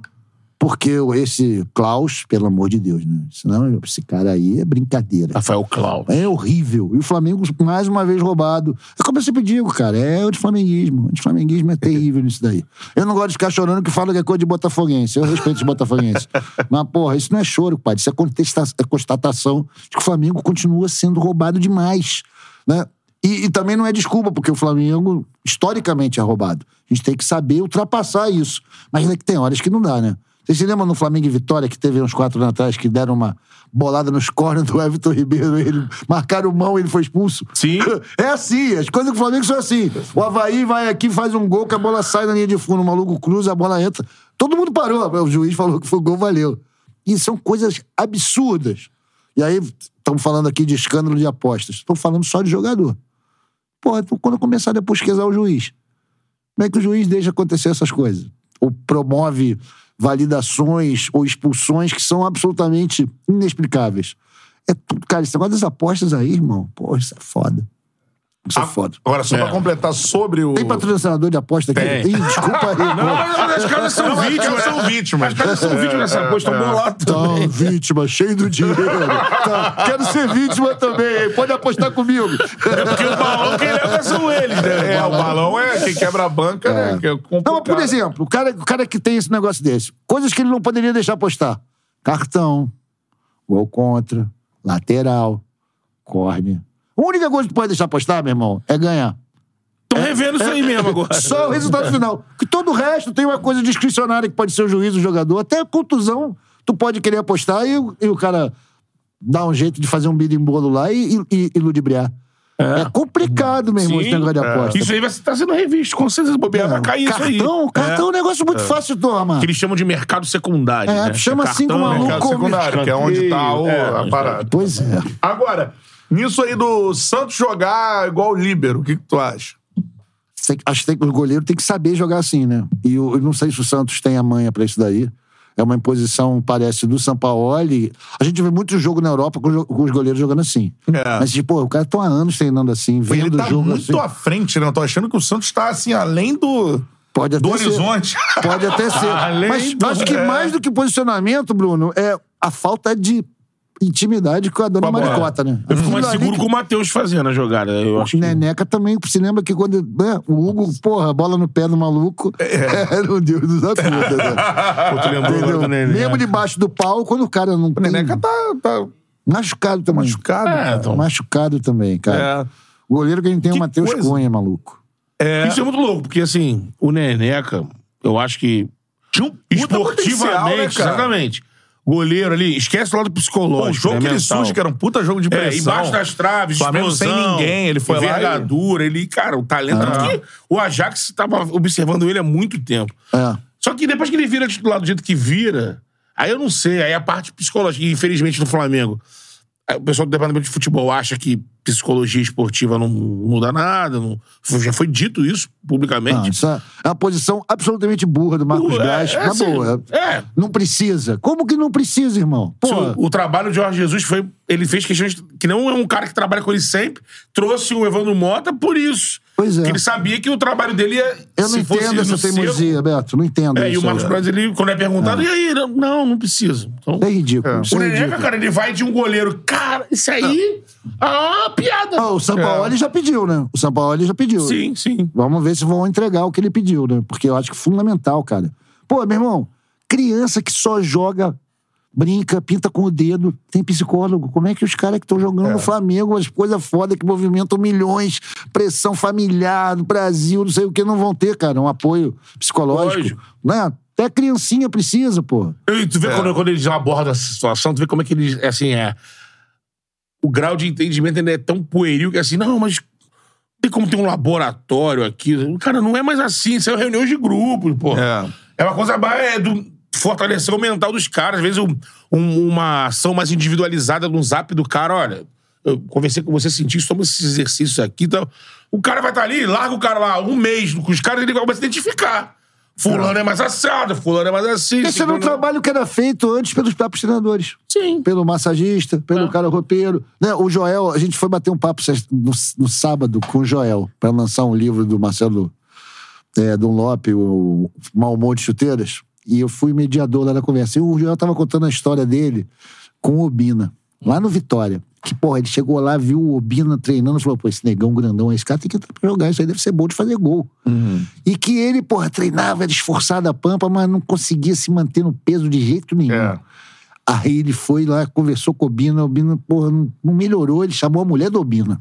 Porque esse Klaus, pelo amor de Deus, né? Senão esse cara aí é brincadeira. Rafael Cláudio. É horrível. E o Flamengo, mais uma vez, roubado. É como eu sempre digo, cara, é o de flamenguismo. O de flamenguismo é terrível nisso daí. Eu não gosto de ficar chorando que fala que é coisa de botafoguense. Eu respeito os botafoguenses. Mas, porra, isso não é choro, pai. Isso é, é constatação de que o Flamengo continua sendo roubado demais. Né? E, e também não é desculpa, porque o Flamengo, historicamente, é roubado. A gente tem que saber ultrapassar isso. Mas é que tem horas que não dá, né? Vocês se lembram no Flamengo e Vitória, que teve uns quatro anos atrás, que deram uma bolada nos corners do Everton Ribeiro, ele marcaram mão e ele foi expulso? Sim. É assim, as coisas do Flamengo são assim. O Havaí vai aqui, faz um gol, que a bola sai da linha de fundo, o maluco cruza, a bola entra. Todo mundo parou, o juiz falou que foi gol, valeu. E são coisas absurdas. E aí, estamos falando aqui de escândalo de apostas. Estão falando só de jogador. Pô, então quando começar a pesquisar o juiz, como é que o juiz deixa acontecer essas coisas? Ou promove validações ou expulsões que são absolutamente inexplicáveis. É tudo, cara, esse negócio das apostas aí, irmão, pô, isso é foda. Isso é Ah, foda. Agora, só É. pra completar sobre o. Tem patrocinador de aposta aqui? Tem. Ih, desculpa aí, Não, mas mas as caras são Não, as vítimas. caras são vítimas. As caras são vítimas nessa aposta, estão bolados também. Então, vítima, cheio do dinheiro. Tá, quero ser vítima também, hein? Pode apostar comigo. É porque o balão quem leva? É, o é quem quebra a banca, né? Que é complicado. Não, mas por exemplo, o cara, o cara que tem esse negócio desse, coisas que ele não poderia deixar postar. Cartão, gol contra, lateral, córnea. A única coisa que tu pode deixar apostar, meu irmão, é ganhar. Estão revendo isso aí mesmo agora. Só o resultado final. Que todo o resto tem uma coisa discricionária que pode ser o juiz, o jogador. Até a contusão, tu pode querer apostar e, o- e o cara dá um jeito de fazer um birimbolo lá e, e, e ludibriar. É, complicado, meu irmão, Sim. esse negócio de aposta. Isso aí vai estar sendo revisto, com certeza. Bobear, vai cair isso aí. cartão, cartão é um negócio muito fácil de tomar. Que eles chamam de mercado secundário. É, né? chama assim Cartão, como maluco. Mercado secundário, que é onde tá o- É, a parada. Pois é. Agora, nisso aí do Santos jogar igual o Líbero, o que, que tu acha? Tem- acho que tem- o goleiro tem que saber jogar assim, né? E eu, eu não sei se o Santos tem a manha pra isso daí. É uma imposição, parece, do Sampaoli. A gente vê muito jogo na Europa com, os goleiros jogando assim. É. Mas, tipo, o cara tá há anos treinando assim, Ele vendo o tá jogo muito assim. à frente, né? Eu tô achando que o Santos tá, assim, além do, Pode até do ser. horizonte. Pode até ser. Além Mas do- acho que é. mais do que posicionamento, Bruno, é a falta de intimidade com a dona Com a bola. Maricota, né? Eu fico mais seguro que- com o Matheus fazendo a jogada. Eu acho O que... Neneca também se lembra que quando né, o Hugo, porra, bola no pé do maluco, era um Deus dos acuda, né? Pô, tu lembrou agora Entendeu? do Nenê. Mesmo debaixo do pau, quando o cara não O tem... Neneca tá, tá Machucado também. machucado. É, então. Machucado também, cara. É. O goleiro que a gente tem é o Que Matheus coisa. Cunha, maluco. É. Isso é muito louco, porque assim, o Neneca, eu acho que Tinha um potencial, esportivamente, né, cara? exatamente. Goleiro ali, esquece o lado Pô, psicológico. o jogo né, que ele mental. surge, que era um puta jogo de É, pressão. embaixo das traves, Flamengo sem explosão, ninguém, ele foi lá e- envergadura, ele, cara, o talento. Tanto que o Ajax tava observando ele há muito tempo. É. Só que depois que ele vira titular do jeito que vira, aí eu não sei, aí a parte psicológica, infelizmente no Flamengo, o pessoal do departamento de futebol acha que psicologia esportiva não muda nada, não- já foi dito isso publicamente. Não, isso é é uma posição absolutamente burra do Marcos É, Braz. é na assim, boa. é. Não precisa. Como que não precisa, irmão? O, o trabalho de Jorge Jesus foi. Ele fez questões. Que não é um cara que trabalha com ele sempre, trouxe o Evandro Mota por isso. Pois é. Que ele sabia que o trabalho dele ia. eu não entendo essa teimosia, Beto. Não entendo É, e isso. o Marcos. Braz, ele, quando é perguntado, e aí? Não, Não, não precisa. Então, É ridículo. Isso o é Neneca, ridículo. cara, ele vai de um goleiro. Cara, isso aí. Ah, piada. Ah, o Sampaoli já pediu, né? O Sampaoli já pediu. Sim, sim. Vamos ver se vão entregar o que ele pediu, né? Porque eu acho que é fundamental, cara. Pô, meu irmão, criança que só joga, brinca, pinta com o dedo, tem psicólogo. Como é que os caras que estão jogando no Flamengo, as coisas foda que movimentam milhões, pressão familiar, no Brasil, não sei o que, não vão ter, cara, um apoio psicológico. Lógico. Né? Até a criancinha precisa, pô. E tu vê quando, quando eles abordam essa situação, tu vê como é que eles, assim, é... O grau de entendimento ainda é tão pueril que assim, não, mas tem como ter um laboratório aqui. Cara, não é mais assim, isso é reuniões de grupos, pô. É. É uma coisa mais é, do fortalecer o mental dos caras. Às vezes um- um- uma ação mais individualizada no zap do cara, olha, eu conversei com você, senti isso, toma esses exercícios aqui e tal. O cara vai estar ali, larga o cara lá um mês com os caras, ele começa a identificar. Fulano é mais assado, fulano é mais assim. Esse era um ciclano- trabalho que era feito antes pelos próprios treinadores. Sim. pelo massagista, pelo Ah. cara roupeiro. Né? O Joel, a gente foi bater um papo no, no sábado com o Joel, para lançar um livro do Marcelo é, Dunlop, o de Chuteiras, e eu fui mediador lá na conversa. E o Joel tava contando a história dele com o Obina, lá no Vitória. Que, porra, ele chegou lá, viu o Obina treinando e falou: pô, esse negão grandão, esse cara tem que entrar pra jogar, isso aí deve ser bom de fazer gol. E que ele, porra, treinava, era esforçado a pampa, mas não conseguia se manter no peso de jeito nenhum. É. Aí ele foi lá, conversou com o Obina, o Obina, porra, não melhorou, ele chamou a mulher do Obina.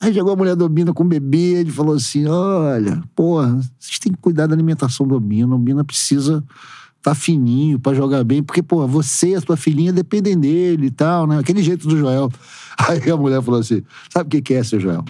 Aí chegou a mulher do Obina com o bebê, ele falou assim: olha, porra, vocês têm que cuidar da alimentação do Obina, o Obina precisa tá fininho pra jogar bem, porque, pô, você e a tua filhinha dependem dele e tal, né? Aquele jeito do Joel. Aí a mulher falou assim: sabe o que é, seu Joel?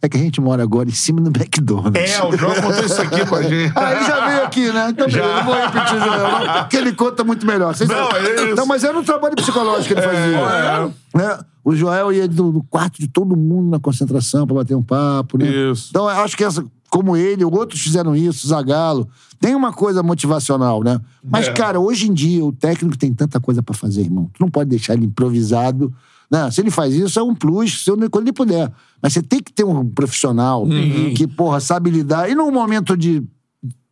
É que a gente mora agora em cima do McDonald's. É, o João contou isso aqui com a gente. Ah, ele já veio aqui, né? Então, beleza, não vou repetir o Joel, não, porque ele conta muito melhor. Vocês Não, sabem- é isso. Não, mas era um trabalho psicológico que ele fazia. Né? O Joel ia do, quarto de todo mundo na concentração pra bater um papo, né? Isso. Então, eu acho que essa, como ele, outros fizeram isso, Zagalo, tem uma coisa motivacional, né? Mas, É. cara, hoje em dia, o técnico tem tanta coisa pra fazer, irmão. Tu não pode deixar ele improvisado. Né? Se ele faz isso, é um plus, se eu- quando ele puder. Mas você tem que ter um profissional Uhum. que, porra, sabe lidar. E num momento de,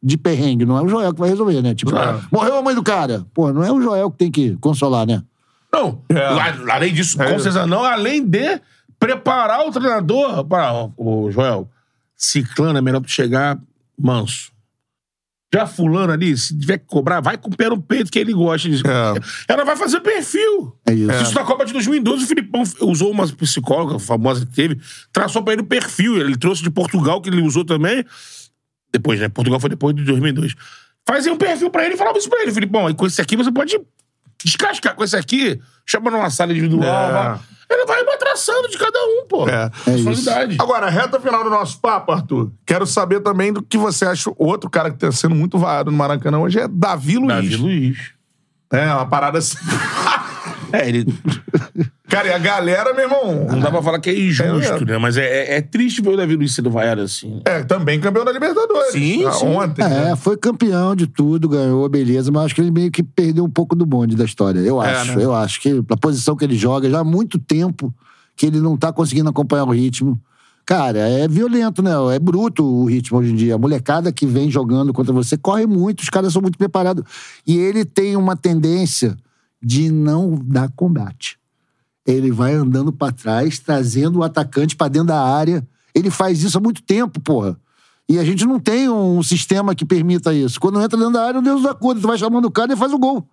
de perrengue, não é o Joel que vai resolver, né? Tipo, Claro. morreu a mãe do cara. Pô, não é o Joel que tem que consolar, né? Não. É. Além disso, É com isso. certeza não, além de preparar o treinador para o Joel. Ciclano é melhor tu chegar manso. Já fulano ali, se tiver que cobrar, vai com o pé no peito que ele gosta. É. Ela vai fazer perfil. É isso. Isso na Copa de 2012, o Filipão usou uma psicóloga famosa que teve, traçou pra ele o perfil. Ele trouxe de Portugal, que ele usou também. Depois, né? Portugal foi depois de 2002. Fazia um perfil pra ele e falava isso pra ele. Filipão, aí com esse aqui você pode descascar. Com esse aqui, chama numa sala individual. É. Ele vai traçando de cada um, pô. É. É. Agora, reta final do nosso papo, Arthur. Quero saber também do que você acha. Outro cara que tá sendo muito vaiado no Maracanã hoje é Davi Luiz. Davi Luiz. É, uma parada assim. É, ele. cara, e a galera, meu irmão. Não dá pra falar que é injusto, É. né? Mas é, é- é triste ver o Davi Luiz sendo vaiado assim. É, também campeão da Libertadores. Sim, Ah, sim. Ontem. né? É, foi campeão de tudo, ganhou, beleza, mas acho que ele meio que perdeu um pouco do bonde da história. Eu É, acho, né? eu acho que a posição que ele joga, já há muito tempo que ele não tá conseguindo acompanhar o ritmo. Cara, é violento, né? É bruto o ritmo hoje em dia. A molecada que vem jogando contra você corre muito, os caras são muito preparados. E ele tem uma tendência de não dar combate. Ele vai andando pra trás, trazendo o atacante pra dentro da área. Ele faz isso há muito tempo, porra. E a gente não tem um sistema que permita isso. Quando entra dentro da área, o Deus da acordo. Tu vai chamando o cara e faz o gol.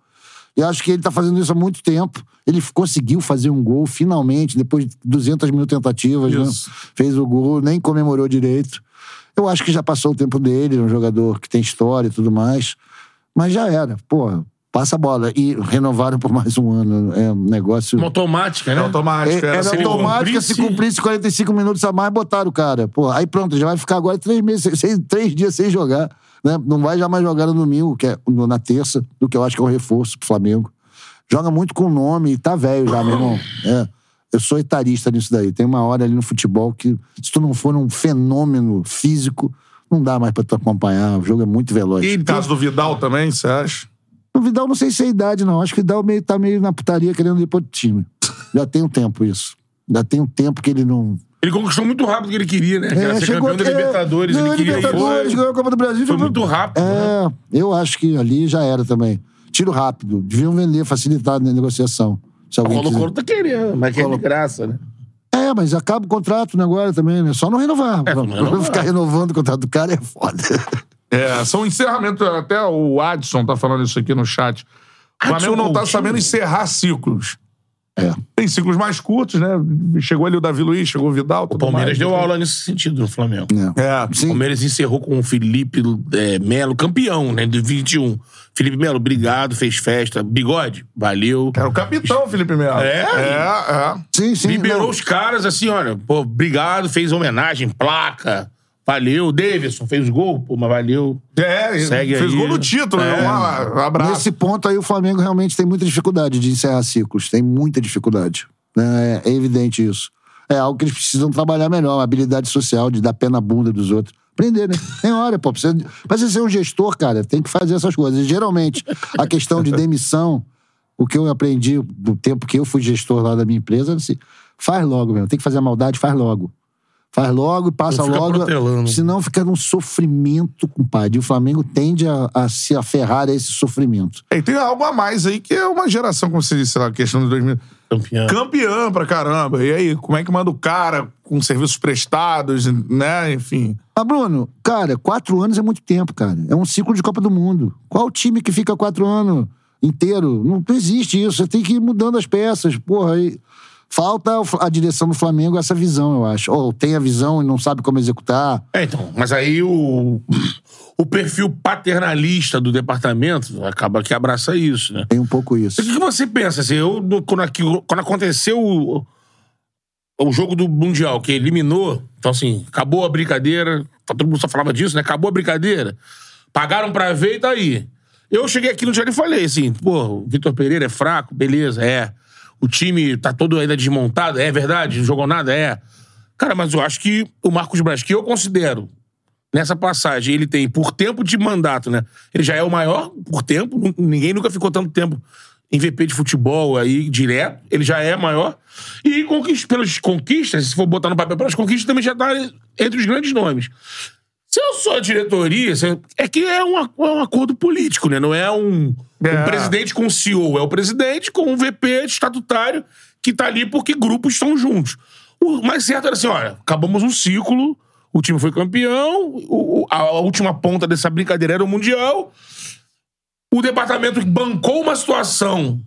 E acho que ele tá fazendo isso há muito tempo. Ele conseguiu fazer um gol, finalmente, depois de 200 mil tentativas. Né? Fez o gol, nem comemorou direito. Eu acho que já passou o tempo dele, é um jogador que tem história e tudo mais. Mas já era. Porra, passa a bola. E renovaram por mais um ano. É um negócio. Uma automática, né? automático. É, Era Era assim, automática, se cumprisse- cumprisse 45 minutos a mais, botaram o cara. Pô, aí pronto, já vai ficar agora três meses, seis, três dias sem jogar. Né? Não vai já mais jogar no domingo, que é na terça, do que eu acho que é um reforço pro Flamengo. Joga muito com nome e tá velho já, meu irmão. É. Eu sou etarista nisso daí. Tem uma hora ali no futebol que, se tu não for um fenômeno físico, não dá mais pra tu acompanhar. O jogo é muito veloz. E no caso do Vidal também, você acha? O Vidal não sei se é idade, não. Acho que o Vidal meio, tá meio na putaria querendo ir pro time. Já tem um tempo isso. Já tem um tempo que ele não. Ele conquistou muito rápido o que ele queria, né? Que era É, ser chegou campeão da é, Libertadores. ganhou Ele queria Libertadores, ir. ganhou a Copa do Brasil. Foi muito rápido. né? É, eu acho que ali já era também. Tiro rápido. Deviam vender, facilitar na negociação. Se O Colo-Colo tá querendo, mas que é de Colo- graça, né? É, mas acaba o contrato né, agora também, né? Só não renovar. É, não renovar. Ficar renovando o contrato do cara é foda. É, são encerramentos. Até o Adson tá falando isso aqui no chat. O Flamengo não tá sabendo encerrar ciclos. É. Tem ciclos mais curtos, né? Chegou ali o Davi Luiz, chegou o Vidal. O Palmeiras mais. deu aula nesse sentido no Flamengo. É. É. O. Palmeiras encerrou com o Felipe é, Melo, campeão, né? De 21. Felipe Melo, obrigado, fez festa. Bigode, valeu. Era o capitão, Felipe Melo. É? É, é. Sim, sim. Liberou não. os caras assim, olha, pô, obrigado, fez homenagem, placa. Valeu. Davidson fez gol, pô, mas valeu. É, Segue fez aí. gol no título, É. né? Um abraço. Nesse ponto aí, o Flamengo realmente tem muita dificuldade de encerrar ciclos. Tem muita dificuldade. né? É, é evidente isso. É algo que eles precisam trabalhar melhor, a habilidade social de dar pé na bunda dos outros. Aprender, né? Tem hora, pô. Pra você, pra você ser um gestor, cara, tem que fazer essas coisas. E, geralmente, a questão de demissão, o que eu aprendi do tempo que eu fui gestor lá da minha empresa, assim, faz logo, meu. Tem que fazer a maldade, faz logo. Faz logo e passa Não logo. protelando. Senão fica num sofrimento, compadre. E o Flamengo tende a, a se aferrar a esse sofrimento. E tem algo a mais aí que é uma geração, como você disse lá, a questão de 2000. Campeão. Campeã pra caramba. E aí, como é que manda o cara com serviços prestados, né? Enfim. Mas, Bruno, cara, quatro anos é muito tempo, cara. É um ciclo de Copa do Mundo. Qual time que fica quatro anos inteiro? Não, não existe isso. Você tem que ir mudando as peças. Porra, aí. Falta a direção do Flamengo essa visão, eu acho. Ou tem a visão e não sabe como executar. É, então, mas aí o, o perfil paternalista do departamento acaba que abraça isso, né? Tem um pouco isso. O que você pensa? Assim, eu, quando, aqui- quando aconteceu o, o jogo do Mundial, que eliminou, então assim, acabou a brincadeira, todo mundo só falava disso, né? Acabou a brincadeira. Pagaram pra ver e tá aí. Eu cheguei aqui no dia e falei assim, pô, o Vitor Pereira é fraco, beleza, é. O time tá todo ainda desmontado, é verdade, não jogou nada, é. Cara, mas eu acho que o Marcos Braz, que eu considero nessa passagem, ele tem, por tempo de mandato, né? Ele já é o maior por tempo, ninguém nunca ficou tanto tempo em VP de futebol aí, direto, ele já é maior. E conquist, pelas conquistas, se for botar no papel, pelas conquistas também já tá entre os grandes nomes. Se eu sou a diretoria, é que é um, é um acordo político, né? Não é um, É. um presidente com o CEO, é o presidente com um VP estatutário que tá ali porque grupos estão juntos. O mais certo era assim, olha, acabamos um ciclo, O time foi campeão, o- o- a, a última ponta dessa brincadeira era o Mundial. O departamento bancou uma situação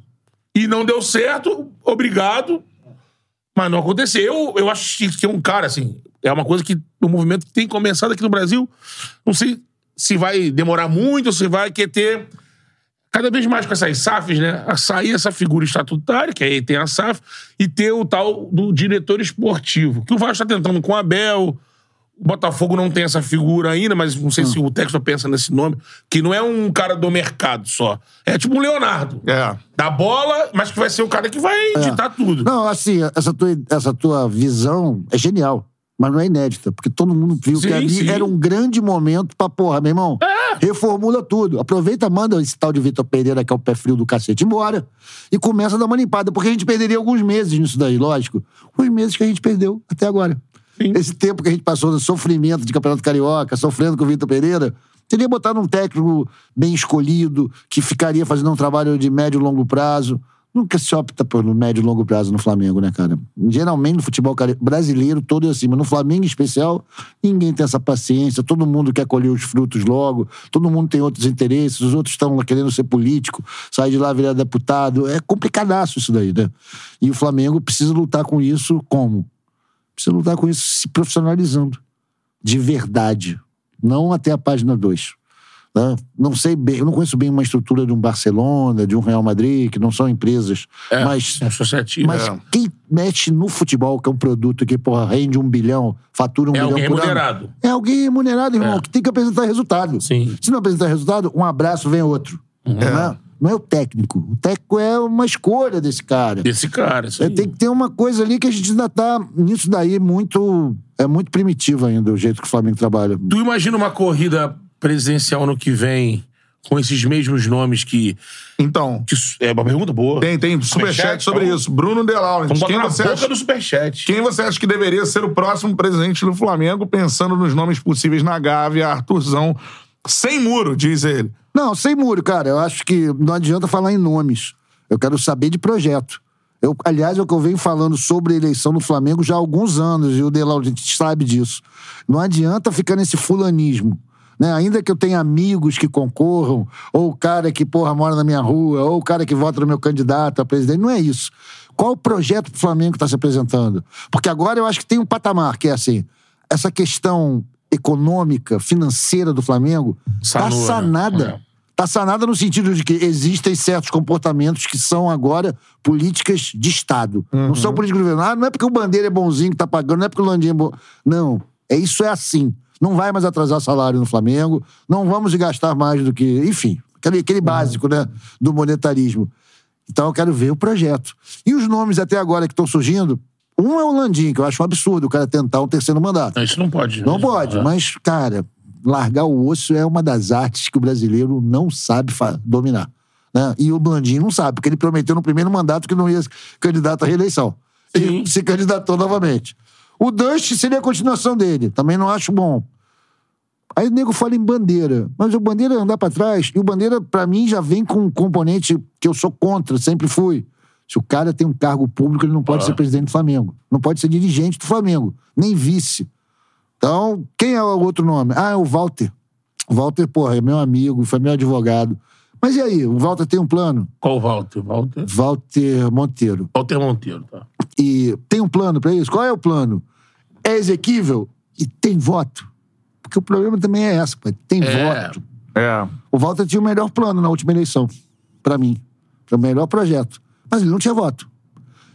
e não deu certo, obrigado, mas não aconteceu. Eu, eu acho que é um cara, assim, é uma coisa que o movimento tem começado aqui no Brasil, não sei se vai demorar muito se vai querer ter cada vez mais com essas SAFs, né? A sair essa figura estatutária, que aí tem a SAF, e ter o tal do diretor esportivo, que o Vasco está tentando com o Abel. O Botafogo não tem essa figura ainda, mas não sei se o Texto pensa nesse nome, que não é um cara do mercado só. É tipo um Leonardo. É. Da bola, mas que vai ser o cara que vai ditar tudo. Não, assim, essa tua, essa tua visão é genial. Mas não é inédita, porque todo mundo viu Sim, que ali sim. era um grande momento pra, porra, meu irmão, reformula tudo. Aproveita, manda esse tal de Vitor Pereira, que é o pé frio do cacete, embora. E começa a dar uma limpada, porque a gente perderia alguns meses nisso daí, lógico. Os meses que a gente perdeu até agora. Sim. Esse tempo que a gente passou no sofrimento de Campeonato Carioca, sofrendo com o Vitor Pereira, teria botado um técnico bem escolhido, que ficaria fazendo um trabalho de médio e longo prazo. Nunca se opta por médio e longo prazo no Flamengo, né, cara? Geralmente no futebol brasileiro todo é assim, mas no Flamengo em especial, ninguém tem essa paciência, todo mundo quer colher os frutos logo, todo mundo tem outros interesses, os outros estão querendo ser político, sair de lá virar deputado. É complicadaço isso daí, né? E o Flamengo precisa lutar com isso como? Precisa lutar com isso se profissionalizando. De verdade. Não até a página 2. né? Não sei bem, eu não conheço bem uma estrutura de um Barcelona, de um Real Madrid, que não são empresas. É, mas é associativo. mas é. quem mexe no futebol, que é um produto que, porra, rende um bilhão, fatura um É bilhão alguém por ano, remunerado. É alguém remunerado, irmão, É. que tem que apresentar resultado. Sim. Se não apresentar resultado, um abraço, vem outro. Uhum. Não, é, não é o técnico. O técnico é uma escolha desse cara. Desse cara. Isso É, tem que ter uma coisa ali que a gente ainda tá nisso daí muito. É muito primitivo ainda o jeito que o Flamengo trabalha. Tu imagina uma corrida presidencial no que vem com esses mesmos nomes que. Então, que é uma pergunta boa. tem, tem superchat sobre então, isso. Bruno De Laurentiis. Vamos botar Quem você, boca acha, do superchat. quem você acha que deveria ser o próximo presidente do Flamengo, pensando nos nomes possíveis na Gávea, Arthurzão, sem muro, diz ele. Não, sem muro, cara. Eu acho que não adianta falar em nomes. Eu quero saber de projeto. Eu, aliás, é o que eu venho falando sobre a eleição no Flamengo já há alguns anos, e o De Laurentiis sabe disso. Não adianta ficar nesse fulanismo. Né? Ainda que eu tenha amigos que concorram, ou o cara que, porra, mora na minha rua, ou o cara que vota no meu candidato a presidente, não é isso. Qual o projeto pro Flamengo está se apresentando? Porque agora eu acho que tem um patamar, que é assim, essa questão econômica, financeira do Flamengo está Sanou, né? Sanada. É. Tá sanada no sentido de que existem certos comportamentos que são agora políticas de Estado. Não são políticas de governo. Ah, não é porque o Bandeira é bonzinho que tá pagando, não é porque o Landinho é bom. Não. É isso é assim. Não vai mais atrasar salário no Flamengo, não vamos gastar mais do que. Enfim, aquele, aquele básico, né? Do monetarismo. Então eu quero ver o projeto. E os nomes até agora que estão surgindo, um é o Landim, que eu acho um absurdo o cara tentar um terceiro mandato. Isso não pode. Não pode, É. mas, cara, largar o osso é uma das artes que o brasileiro não sabe dominar. Né? E o Blandinho não sabe, porque ele prometeu no primeiro mandato que não ia candidato à reeleição. Sim. E se candidatou novamente. O Dust seria a continuação dele. Também não acho bom. Aí o nego fala em bandeira. Mas o bandeira é andar pra trás. E o bandeira, pra mim, já vem com um componente que eu sou contra, sempre fui. Se o cara tem um cargo público, ele não pode ser presidente do Flamengo. Não pode ser dirigente do Flamengo. Nem vice. Então, quem é o outro nome? Ah, é o Walter. O Walter, porra, é meu amigo, foi meu advogado. Mas e aí? O Walter tem um plano? Qual o Walter? Walter? Walter Monteiro. Walter Monteiro, tá. E tem um plano pra isso? Qual é o plano? É exequível? E tem voto? Porque o problema também é essa, pô. Tem É. voto. É. O Walter tinha o melhor plano na última eleição, pra mim. Foi o melhor projeto. Mas ele não tinha voto.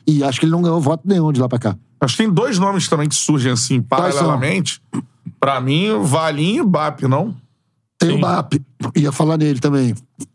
E acho que ele não ganhou voto nenhum de lá pra cá. Acho que tem dois nomes também que surgem assim, paralelamente. Pra mim, Valinho e Bap, não? Tem Sim. o BAP, ia falar nele também. Tem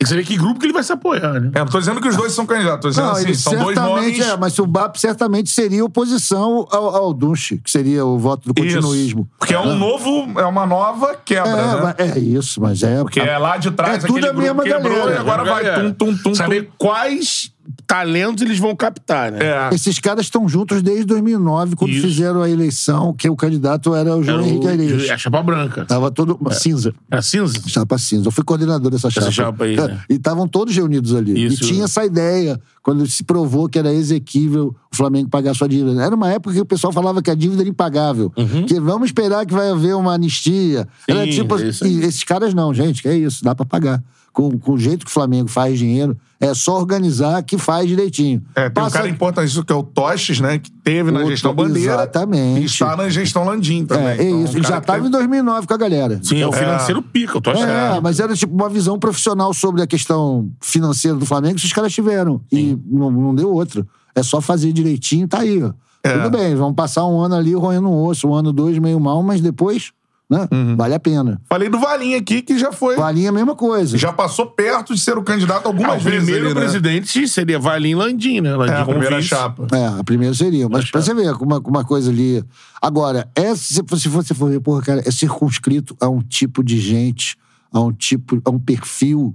que saber que grupo que ele vai se apoiar, né? É, não tô dizendo que os dois são candidatos, tô dizendo Não, assim, são dois certamente nomes. é, mas o BAP certamente seria oposição ao, ao Dunche, que seria o voto do continuismo. Isso. Porque é um novo, é uma nova quebra, É, né? mas- é isso, mas é. Porque é lá de trás É tudo aquele a grupo mesma quebrou galera. e agora vai Galera, tum, tum, tum, Saber tum. quais talentos eles vão captar, né? É. Esses caras estão juntos desde 2009, quando Isso. fizeram a eleição, que o candidato era o João Era Henrique Areias. a chapa branca. Tava todo. Cinza. Era cinza? Chapa cinza. Eu fui coordenador dessa chapa. chapa aí, né? E estavam todos reunidos ali. Isso. E tinha essa ideia, quando se provou que era exequível o Flamengo pagar sua dívida. Era uma época que o pessoal falava que a dívida era impagável. Que vamos esperar que vai haver uma anistia. era Uhum. Sim, tipo. é aí. e esses caras não, gente, que é isso, dá pra pagar. Com, com o jeito que o Flamengo faz dinheiro, é só organizar que faz direitinho. É, tem um Passa- cara importante que é o Tostes, né? Que teve na O gestão Bandeira. Exatamente. E está na gestão Landim também. É, é Então, isso. um já estava teve- em 2009 com a galera. Sim, é o financeiro pica, eu tô achando. É, mas era tipo uma visão profissional sobre a questão financeira do Flamengo que os caras tiveram. E não, não deu outra. É só fazer direitinho, tá aí. ó. É. Tudo bem, vamos passar um ano ali roendo um osso, um ano, dois, meio mal, mas depois, né? Uhum. Vale a pena. Falei do Valinho aqui, que já foi. Valinha, a mesma coisa. Já passou perto de ser o candidato Ah, algumas o vezes. primeiro ali, né? presidente seria Valim Landim, né? Landim É, a primeira vice. chapa. É, a primeira seria. Mas pra você ver, uma, uma coisa ali. Agora, é, se, se você for ver, porra, cara, é circunscrito a um tipo de gente, a um tipo, a um perfil,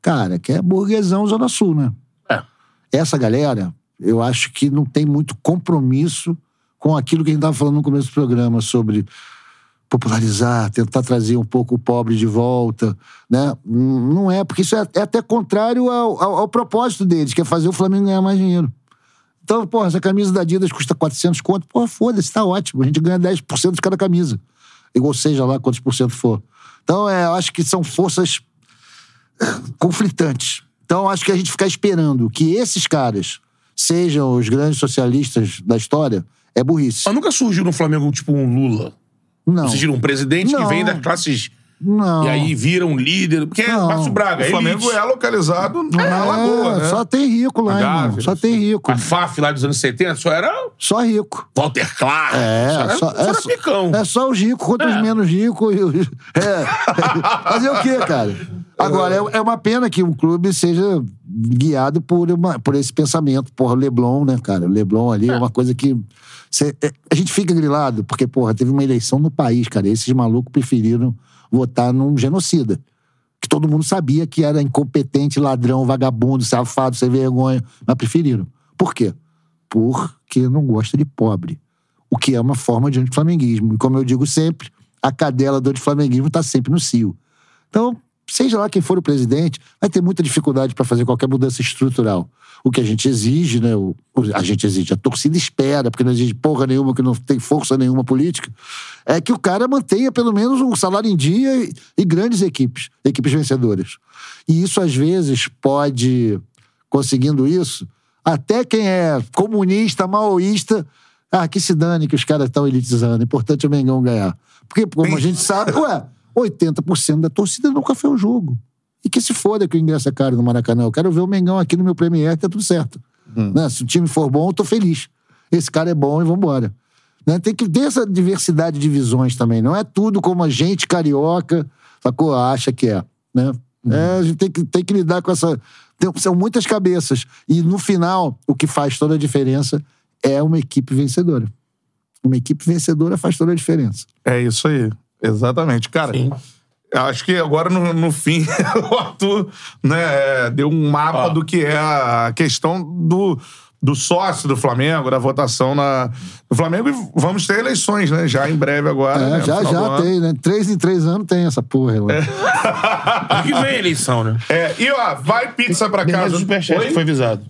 cara, que é burguesão Zona Sul, né? É. Essa galera, eu acho que não tem muito compromisso com aquilo que a gente estava falando no começo do programa sobre popularizar, tentar trazer um pouco o pobre de volta, né? Não é, porque isso é, é até contrário ao, ao- ao propósito deles, que é fazer o Flamengo ganhar mais dinheiro. Então, porra, essa camisa da Adidas custa 400 conto, porra, foda-se, tá ótimo. A gente ganha 10% de cada camisa. Ou seja lá quantos por cento for. Então, é, eu acho que são forças eh, conflitantes. Então, acho que a gente ficar esperando que esses caras sejam os grandes socialistas da história é burrice. Mas nunca surgiu no Flamengo, tipo, um Lula. Não. Surgiu um presidente que Não. vem das classes. Não. E aí vira um líder. Porque é. Márcio Braga. O é Flamengo elite. é localizado na É, Lagoa, né? Só tem rico lá. Gávea. Só tem rico. A FAF lá dos anos 70 só era Só rico. Walter Clark. É, só era, só, é, só- é só os ricos contra os menos ricos. e os- É. Fazer o quê, cara? Agora, é, é uma pena que um clube seja guiado por, uma- por esse pensamento. Porra, o Leblon, né, cara? O Leblon ali é, uma coisa que. cê- é, a gente fica grilado, porque, porra, teve uma eleição no país, cara. e Esses malucos preferiram votar num genocida. Que todo mundo sabia que era incompetente, ladrão, vagabundo, safado, sem vergonha. Mas preferiram. Por quê? Porque não gosta de pobre o que é uma forma de antiflamenguismo. E como eu digo sempre, a cadela do antiflamenguismo está sempre no cio. Então, seja lá quem for o presidente, vai ter muita dificuldade para fazer qualquer mudança estrutural. O que a gente exige, né? O, a gente exige, a torcida espera, porque não exige porra nenhuma, que não tem força nenhuma política, é que o cara mantenha pelo menos um salário em dia e, e grandes equipes, equipes vencedoras. E isso, às vezes, pode, conseguindo isso, até quem é comunista, maoísta, ah, que se dane que os caras estão elitizando. O importante é o Mengão ganhar. Porque, como a gente sabe, ué, 80% da torcida nunca foi ao jogo. E que se foda que o ingresso é caro no Maracanã. Eu quero ver o Mengão aqui no meu Premier, tá tudo certo. Né? Se o time for bom, eu tô feliz. Esse cara é bom e vambora. Né? Tem que ter essa diversidade de visões também. Não é tudo como a gente carioca sacou? acha que é. Né? É, a gente tem que, tem que lidar com essa. tem- são muitas cabeças. E no final, o que faz toda a diferença é uma equipe vencedora. Uma equipe vencedora faz toda a diferença. É isso aí. Exatamente. Cara, Sim. acho que agora no, no fim o Arthur né, é, deu um mapa Ó. do que é a questão do, do sócio do Flamengo, da votação na, no Flamengo. E vamos ter eleições, né? Já em breve agora. É, né, já, do já tem, né? Três em três anos tem essa porra. lá. Ano que vem a eleição, né? É, e ó, vai pizza pra Beleza, casa. o superchat que foi avisado.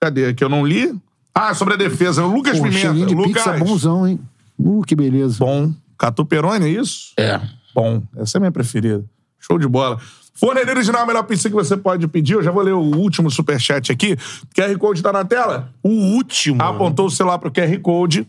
Cadê? Que eu não li? Ah, sobre a defesa. O Lucas Pô, Pimenta. de Lucas. pizza bonzão, hein? Uh, que beleza. Bom. Catu Peroni, é isso? É. Bom. Essa é a minha preferida. Show de bola. Forneria Original é a melhor pizza que você pode pedir. Eu já vou ler o último superchat aqui. QR Code tá na tela. O último. Apontou o celular pro QR Code.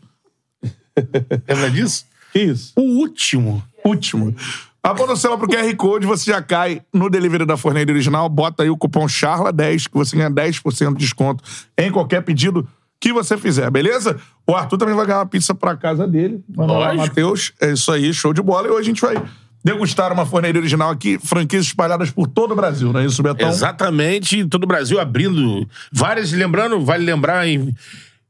Lembra disso? Que isso? O último. Último. Aponta o celular pro QR Code, você já cai no delivery da Forneira Original, bota aí o cupom CHARLA10, que você ganha 10% de desconto em qualquer pedido que você fizer, beleza? O Arthur também vai ganhar uma pizza pra casa dele. Manda lá. Matheus. É isso aí, show de bola. E hoje a gente vai degustar uma Forneira Original aqui, franquias espalhadas por todo o Brasil, não é isso, Betão? Exatamente, todo o Brasil abrindo várias. Lembrando, vale lembrar em,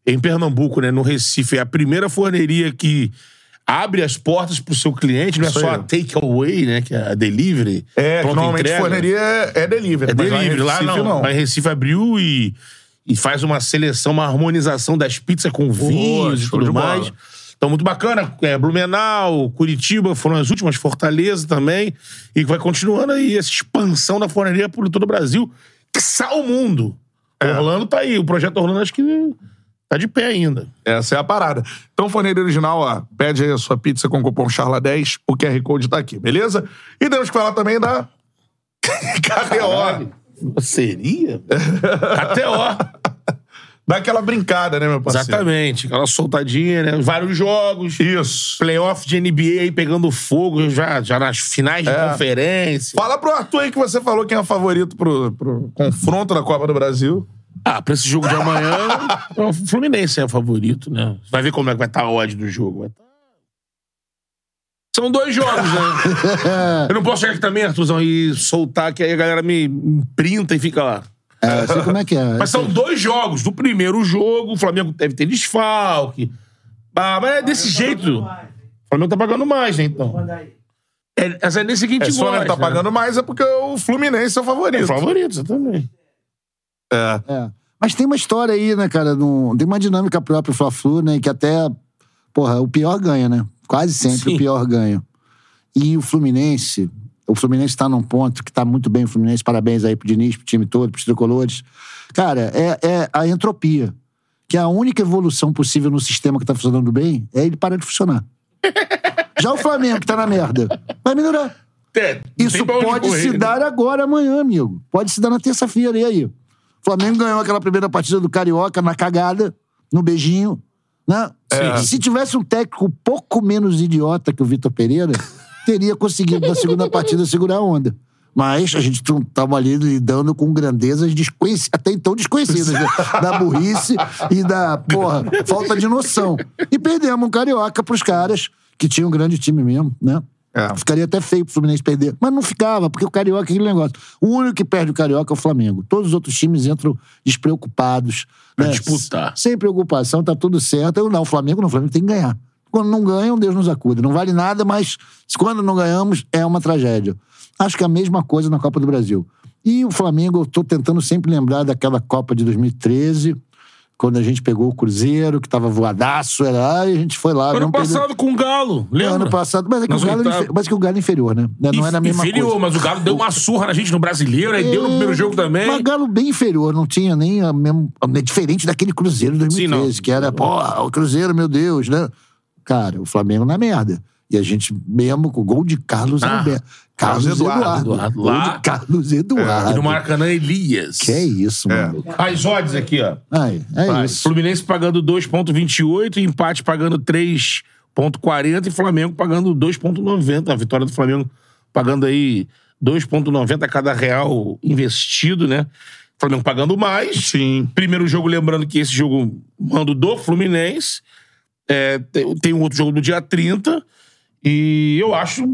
em Pernambuco, né? No Recife, é a primeira forneria que abre as portas pro seu cliente, não é Isso só aí. a take away, né? Que é a delivery. É, normalmente entrega. forneria é, é delivery. É mas lá em delivery. Lá Recife, não. Lá em Recife abriu e, e faz uma seleção, uma harmonização das pizzas com vinhos e tudo bola. mais. Então, muito bacana. É, Blumenau, Curitiba foram as últimas, Fortaleza também. E vai continuando aí essa expansão da forneria por todo o Brasil. Que o mundo. É. Orlando tá aí. O projeto Orlando acho que tá de pé ainda. Essa é a parada. Então, forneria original, ó, pede aí a sua pizza com o cupom CHARLA10, o QR Code tá aqui, beleza? E temos que falar também da KTO. Seria? KTO. Dá aquela brincada, né, meu parceiro? Exatamente. Aquela soltadinha, né? Vários jogos. Isso. Playoff de NBA aí pegando fogo já, já nas finais de É. conferência. Fala pro Arthur aí que você falou quem é o favorito pro, pro confronto da Copa do Brasil. Ah, pra esse jogo de amanhã, o Fluminense é o favorito, né? Vai ver como é que vai estar a odd do jogo. Vai tá- São dois jogos, né? Eu não posso chegar aqui também, Arthurzão, e soltar que aí a galera me me printa e fica lá. É, eu sei como é que é. Mas são dois jogos. Do primeiro jogo, o Flamengo deve ter desfalque. Ah, mas é desse jeito. O Flamengo tá pagando mais, né, então? É, essa é nesse seguinte É, se o Flamengo tá pagando mais é porque o Fluminense é o É favorito. o favorito, exatamente. É. É. Mas tem uma história aí, né, cara? num- tem uma dinâmica própria, Fla-Flu, né? Que até, porra, o pior ganha, né? Quase sempre Sim. o pior ganha. E o Fluminense, o Fluminense tá num ponto que tá muito bem o Fluminense. Parabéns aí pro Diniz, pro time todo, pros tricolores. Cara, é, é a entropia. Que a única evolução possível no sistema que tá funcionando bem é ele parar de funcionar. Já o Flamengo, que tá na merda, vai melhorar. É, Isso pode correr, se né? dar agora, amanhã, amigo. Pode se dar na terça-feira, e aí? O Flamengo ganhou aquela primeira partida do Carioca na cagada, no beijinho, né? Se tivesse um técnico um pouco menos idiota que o Vitor Pereira, teria conseguido na segunda partida segurar a onda. Mas a gente estava ali lidando com grandezas desconheci- até então desconhecidas, né? da burrice e da, porra, falta de noção. E perdemos um Carioca pros caras, que tinham um grande time mesmo, né? É. Ficaria até feio pro Fluminense perder. Mas não ficava, porque o Carioca é aquele negócio. O único que perde o Carioca é o Flamengo. Todos os outros times entram despreocupados. Pra né? disputar. Sem preocupação, tá tudo certo. Eu não, o Flamengo não, o Flamengo tem que ganhar. Quando não ganham, Deus nos acuda. Não vale nada, mas quando não ganhamos, é uma tragédia. Acho que é a mesma coisa na Copa do Brasil. E o Flamengo, eu tô tentando sempre lembrar daquela Copa de 2013, quando a gente pegou o Cruzeiro, que tava voadaço, era e a gente foi lá. Ano perdeu- passado com o Galo, lembra? ano passado, mas é que, o Galo, era oitavas. infe- mas é que o Galo é inferior, né? Não era a mesma Inferior, coisa. mas o Galo deu uma surra na gente no brasileiro, aí deu no primeiro jogo também. Mas Galo bem inferior, não tinha nem a mesmo. É diferente daquele Cruzeiro de 2013, Sim, que era, porra, o Cruzeiro, meu Deus, né? Cara, o Flamengo na merda. E a gente mesmo com o gol de Carlos Ah, Alberto. Carlos, Carlos Eduardo. Eduardo. Eduardo. Gol Lá. de Carlos E Eduardo. no Maracanã, Elias. Que é isso, mano. As odds aqui, ó. Ai, é Vai. isso. Fluminense pagando 2,28, empate pagando 3,40 e Flamengo pagando 2,90. A vitória do Flamengo pagando aí 2,90 a cada real investido, né? Flamengo pagando mais. Sim. Primeiro jogo, lembrando que esse jogo mando do Fluminense. É, tem, tem um outro jogo no dia 30. E eu acho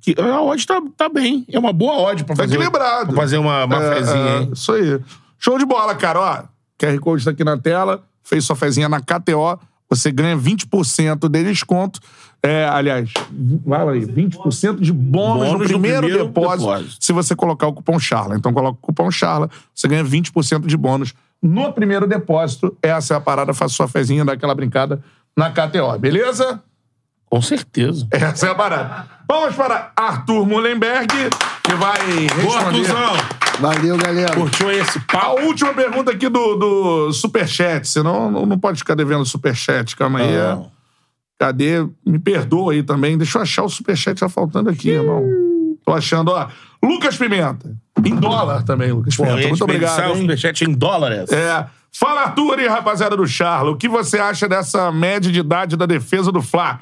que a odd tá, tá bem. É uma boa odd pra Tá fazer, equilibrado. pra fazer uma, uma É, fezinha, é, hein? Isso aí. Show de bola, cara. Ó, QR Code tá aqui na tela. Fez sua fezinha na KTO. Você ganha 20% de desconto. É, aliás, lá aí, 20% de bônus, Bônus no no primeiro, primeiro depósito, depósito. se você colocar o cupom CHARLA. Então coloca o cupom CHARLA, você ganha 20% de bônus no primeiro depósito. Essa é a parada, faça sua fezinha, dá aquela brincada na KTO, beleza? Com certeza. Essa é a parada. Vamos para Arthur Mullenberg, que vai Boa, responder Arthurzão. Valeu, galera. Curtiu esse a pau? última pergunta aqui do, do Superchat. Senão não, não pode ficar devendo Superchat. Calma aí. é. Não. Cadê? Me perdoa aí também. Deixa eu achar o Superchat já faltando aqui, irmão. Tô achando, ó. Lucas Pimenta. Em dólar também, Lucas Pô, Pimenta. Muito obrigado. o hein? superchat em dólares. É. Fala, Arthur e rapaziada do Charla. O que você acha dessa média de idade da defesa do Fla?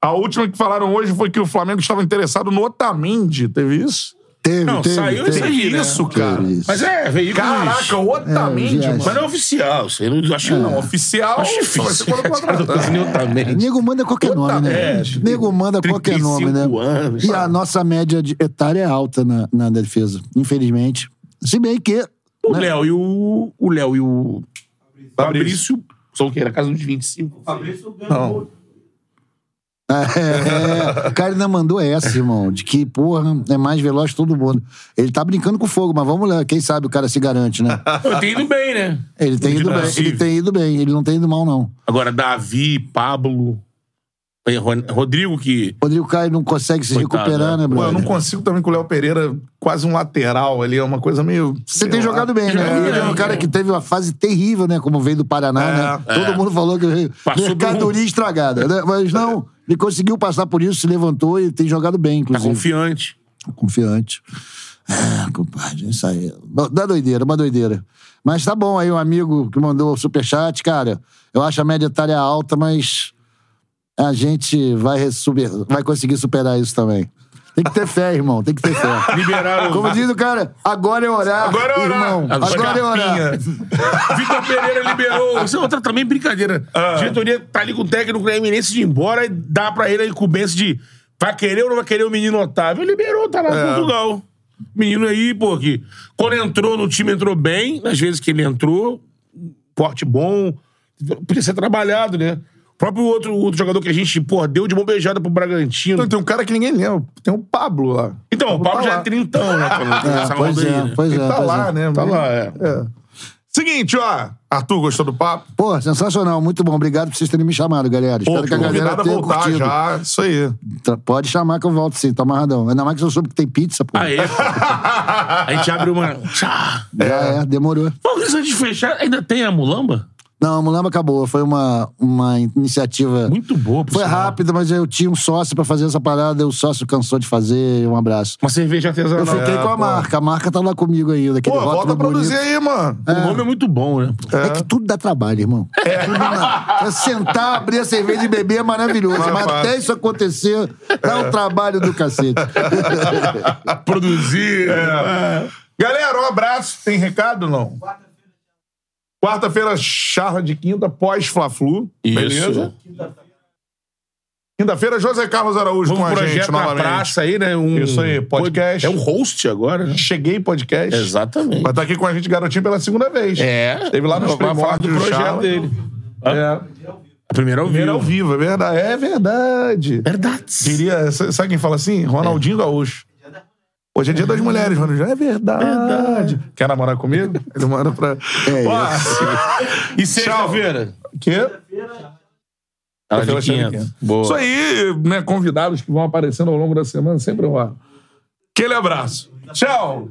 A última que falaram hoje foi que o Flamengo estava interessado no Otamendi. Teve isso? Teve, Não, teve, saiu teve. isso aí, né? isso, cara. Isso. Mas é, veículos... Caraca, o Otamendi, É, mano. Mas não é oficial. Isso aí não acho Não, oficial. Acho difícil. ser quando contratar. Exatamente. Nego manda qualquer nome, né? É, Nego manda qualquer nome, né? 35 anos. E a nossa média de etária é alta na, na defesa, infelizmente. Se bem que. O né? Léo e o... O Léo e o... Fabrício. São o quê? Na casa dos 25. Fabrício ganhou. Não. É, o cara ainda mandou essa, irmão, de que, porra, é mais veloz que todo mundo. Ele tá brincando com fogo, mas vamos lá, quem sabe o cara se garante, né? Eu tenho ido bem, né? Ele tem ido bem, Possível. ele tem ido bem, ele não tem ido mal, não. Agora, Davi, Pablo. Ro- Rodrigo, que. Rodrigo Caio não consegue se Coitado, recuperar, né? né, Pô, eu não consigo também com o Léo Pereira, quase um lateral ali, é uma coisa meio. Você tem jogado bem, né? É, ele é um é, cara é. que teve uma fase terrível, né? Como veio do Paraná, É, né? Todo mundo falou que veio Passou mercadoria estragada, né? Mas não, ele conseguiu passar por isso, se levantou e tem jogado bem, Tá inclusive. confiante. Confiante. É, compadre, isso aí. Dá doideira, uma doideira. Mas tá bom aí, um amigo que mandou o superchat, cara. Eu acho a média etária alta, mas a gente vai, super- vai conseguir superar isso também. Tem que ter fé, irmão, tem que ter fé. Liberaram. Como diz o cara, agora é orar, Agora é orar. irmão. Agora Agora, é orar. Vitor Pereira liberou. Isso é outra também brincadeira. A diretoria tá ali com o técnico da Eminência de ir embora e dá pra ele a incumbência de vai querer ou não vai querer o menino Otávio. Liberou, tá lá em Portugal. Menino aí, pô, que quando entrou no time, entrou bem. Nas vezes que ele entrou, porte bom. Podia ser trabalhado, né? O próprio outro, outro jogador que a gente, pô, deu de mão beijada pro Bragantino. Então, tem um cara que ninguém lembra. Tem o Pablo lá. Então, o Pablo tá já lá. é trintão, né? É, pois onda aí, é, né? pois é. Ele tá pois lá, é. né? Tá lá, é. É. Seguinte, ó. Arthur, gostou do papo? Pô, sensacional, muito bom. Obrigado por vocês terem me chamado, galera. Pô, Espero que a galera tenha voltar curtido. já. Isso aí. Tra- Pode chamar que eu volto sim, tá amarradão. Ainda mais que eu soube que tem pizza, pô. Aí, a gente abre uma. Tchá. Já é, demorou. Pô, antes de fechar, ainda tem a mulamba? Não, a Mulamba acabou. Foi uma, uma iniciativa. Muito boa, por Foi sinal. rápida, mas eu tinha um sócio pra fazer essa parada, e o sócio cansou de fazer. Um abraço. Uma cerveja artesanal. Eu fiquei com a pô. marca. A marca tá lá comigo aí, daquele Pô, volta a produzir bonito. aí, mano. O nome é muito bom, né? É. que tudo dá trabalho, irmão. Tudo dá- É sentar, abrir a cerveja e beber é maravilhoso. Mas Mas até isso acontecer, dá um trabalho do cacete. Produzir. É. Galera, um abraço. Tem recado não? Quarta-feira, charla de quinta, pós-Fla-Flu. Isso. Beleza? Quinta-feira, José Carlos Araújo Um com a gente novamente. praça aí, né? Um, Isso aí, podcast. É um host agora, né? Cheguei podcast. Exatamente. Vai estar aqui com a gente, garotinho, pela segunda vez. É. Esteve lá nos do primórdios do projeto Charla. dele. É. A primeira ao Primeiro ao vivo. vivo, é verdade. É verdade. Verdade. Diria, sabe quem fala assim? Ronaldinho Gaúcho. Hoje é dia das mulheres, Ronaldinho. É verdade. Quer namorar comigo? Ele manda pra. É Ó, E sexta-feira? Quê? Ah, de Sexta-feira, 500. 500. Boa. Isso aí, né? Convidados que vão aparecendo ao longo da semana, sempre rola. Aquele abraço. Tchau.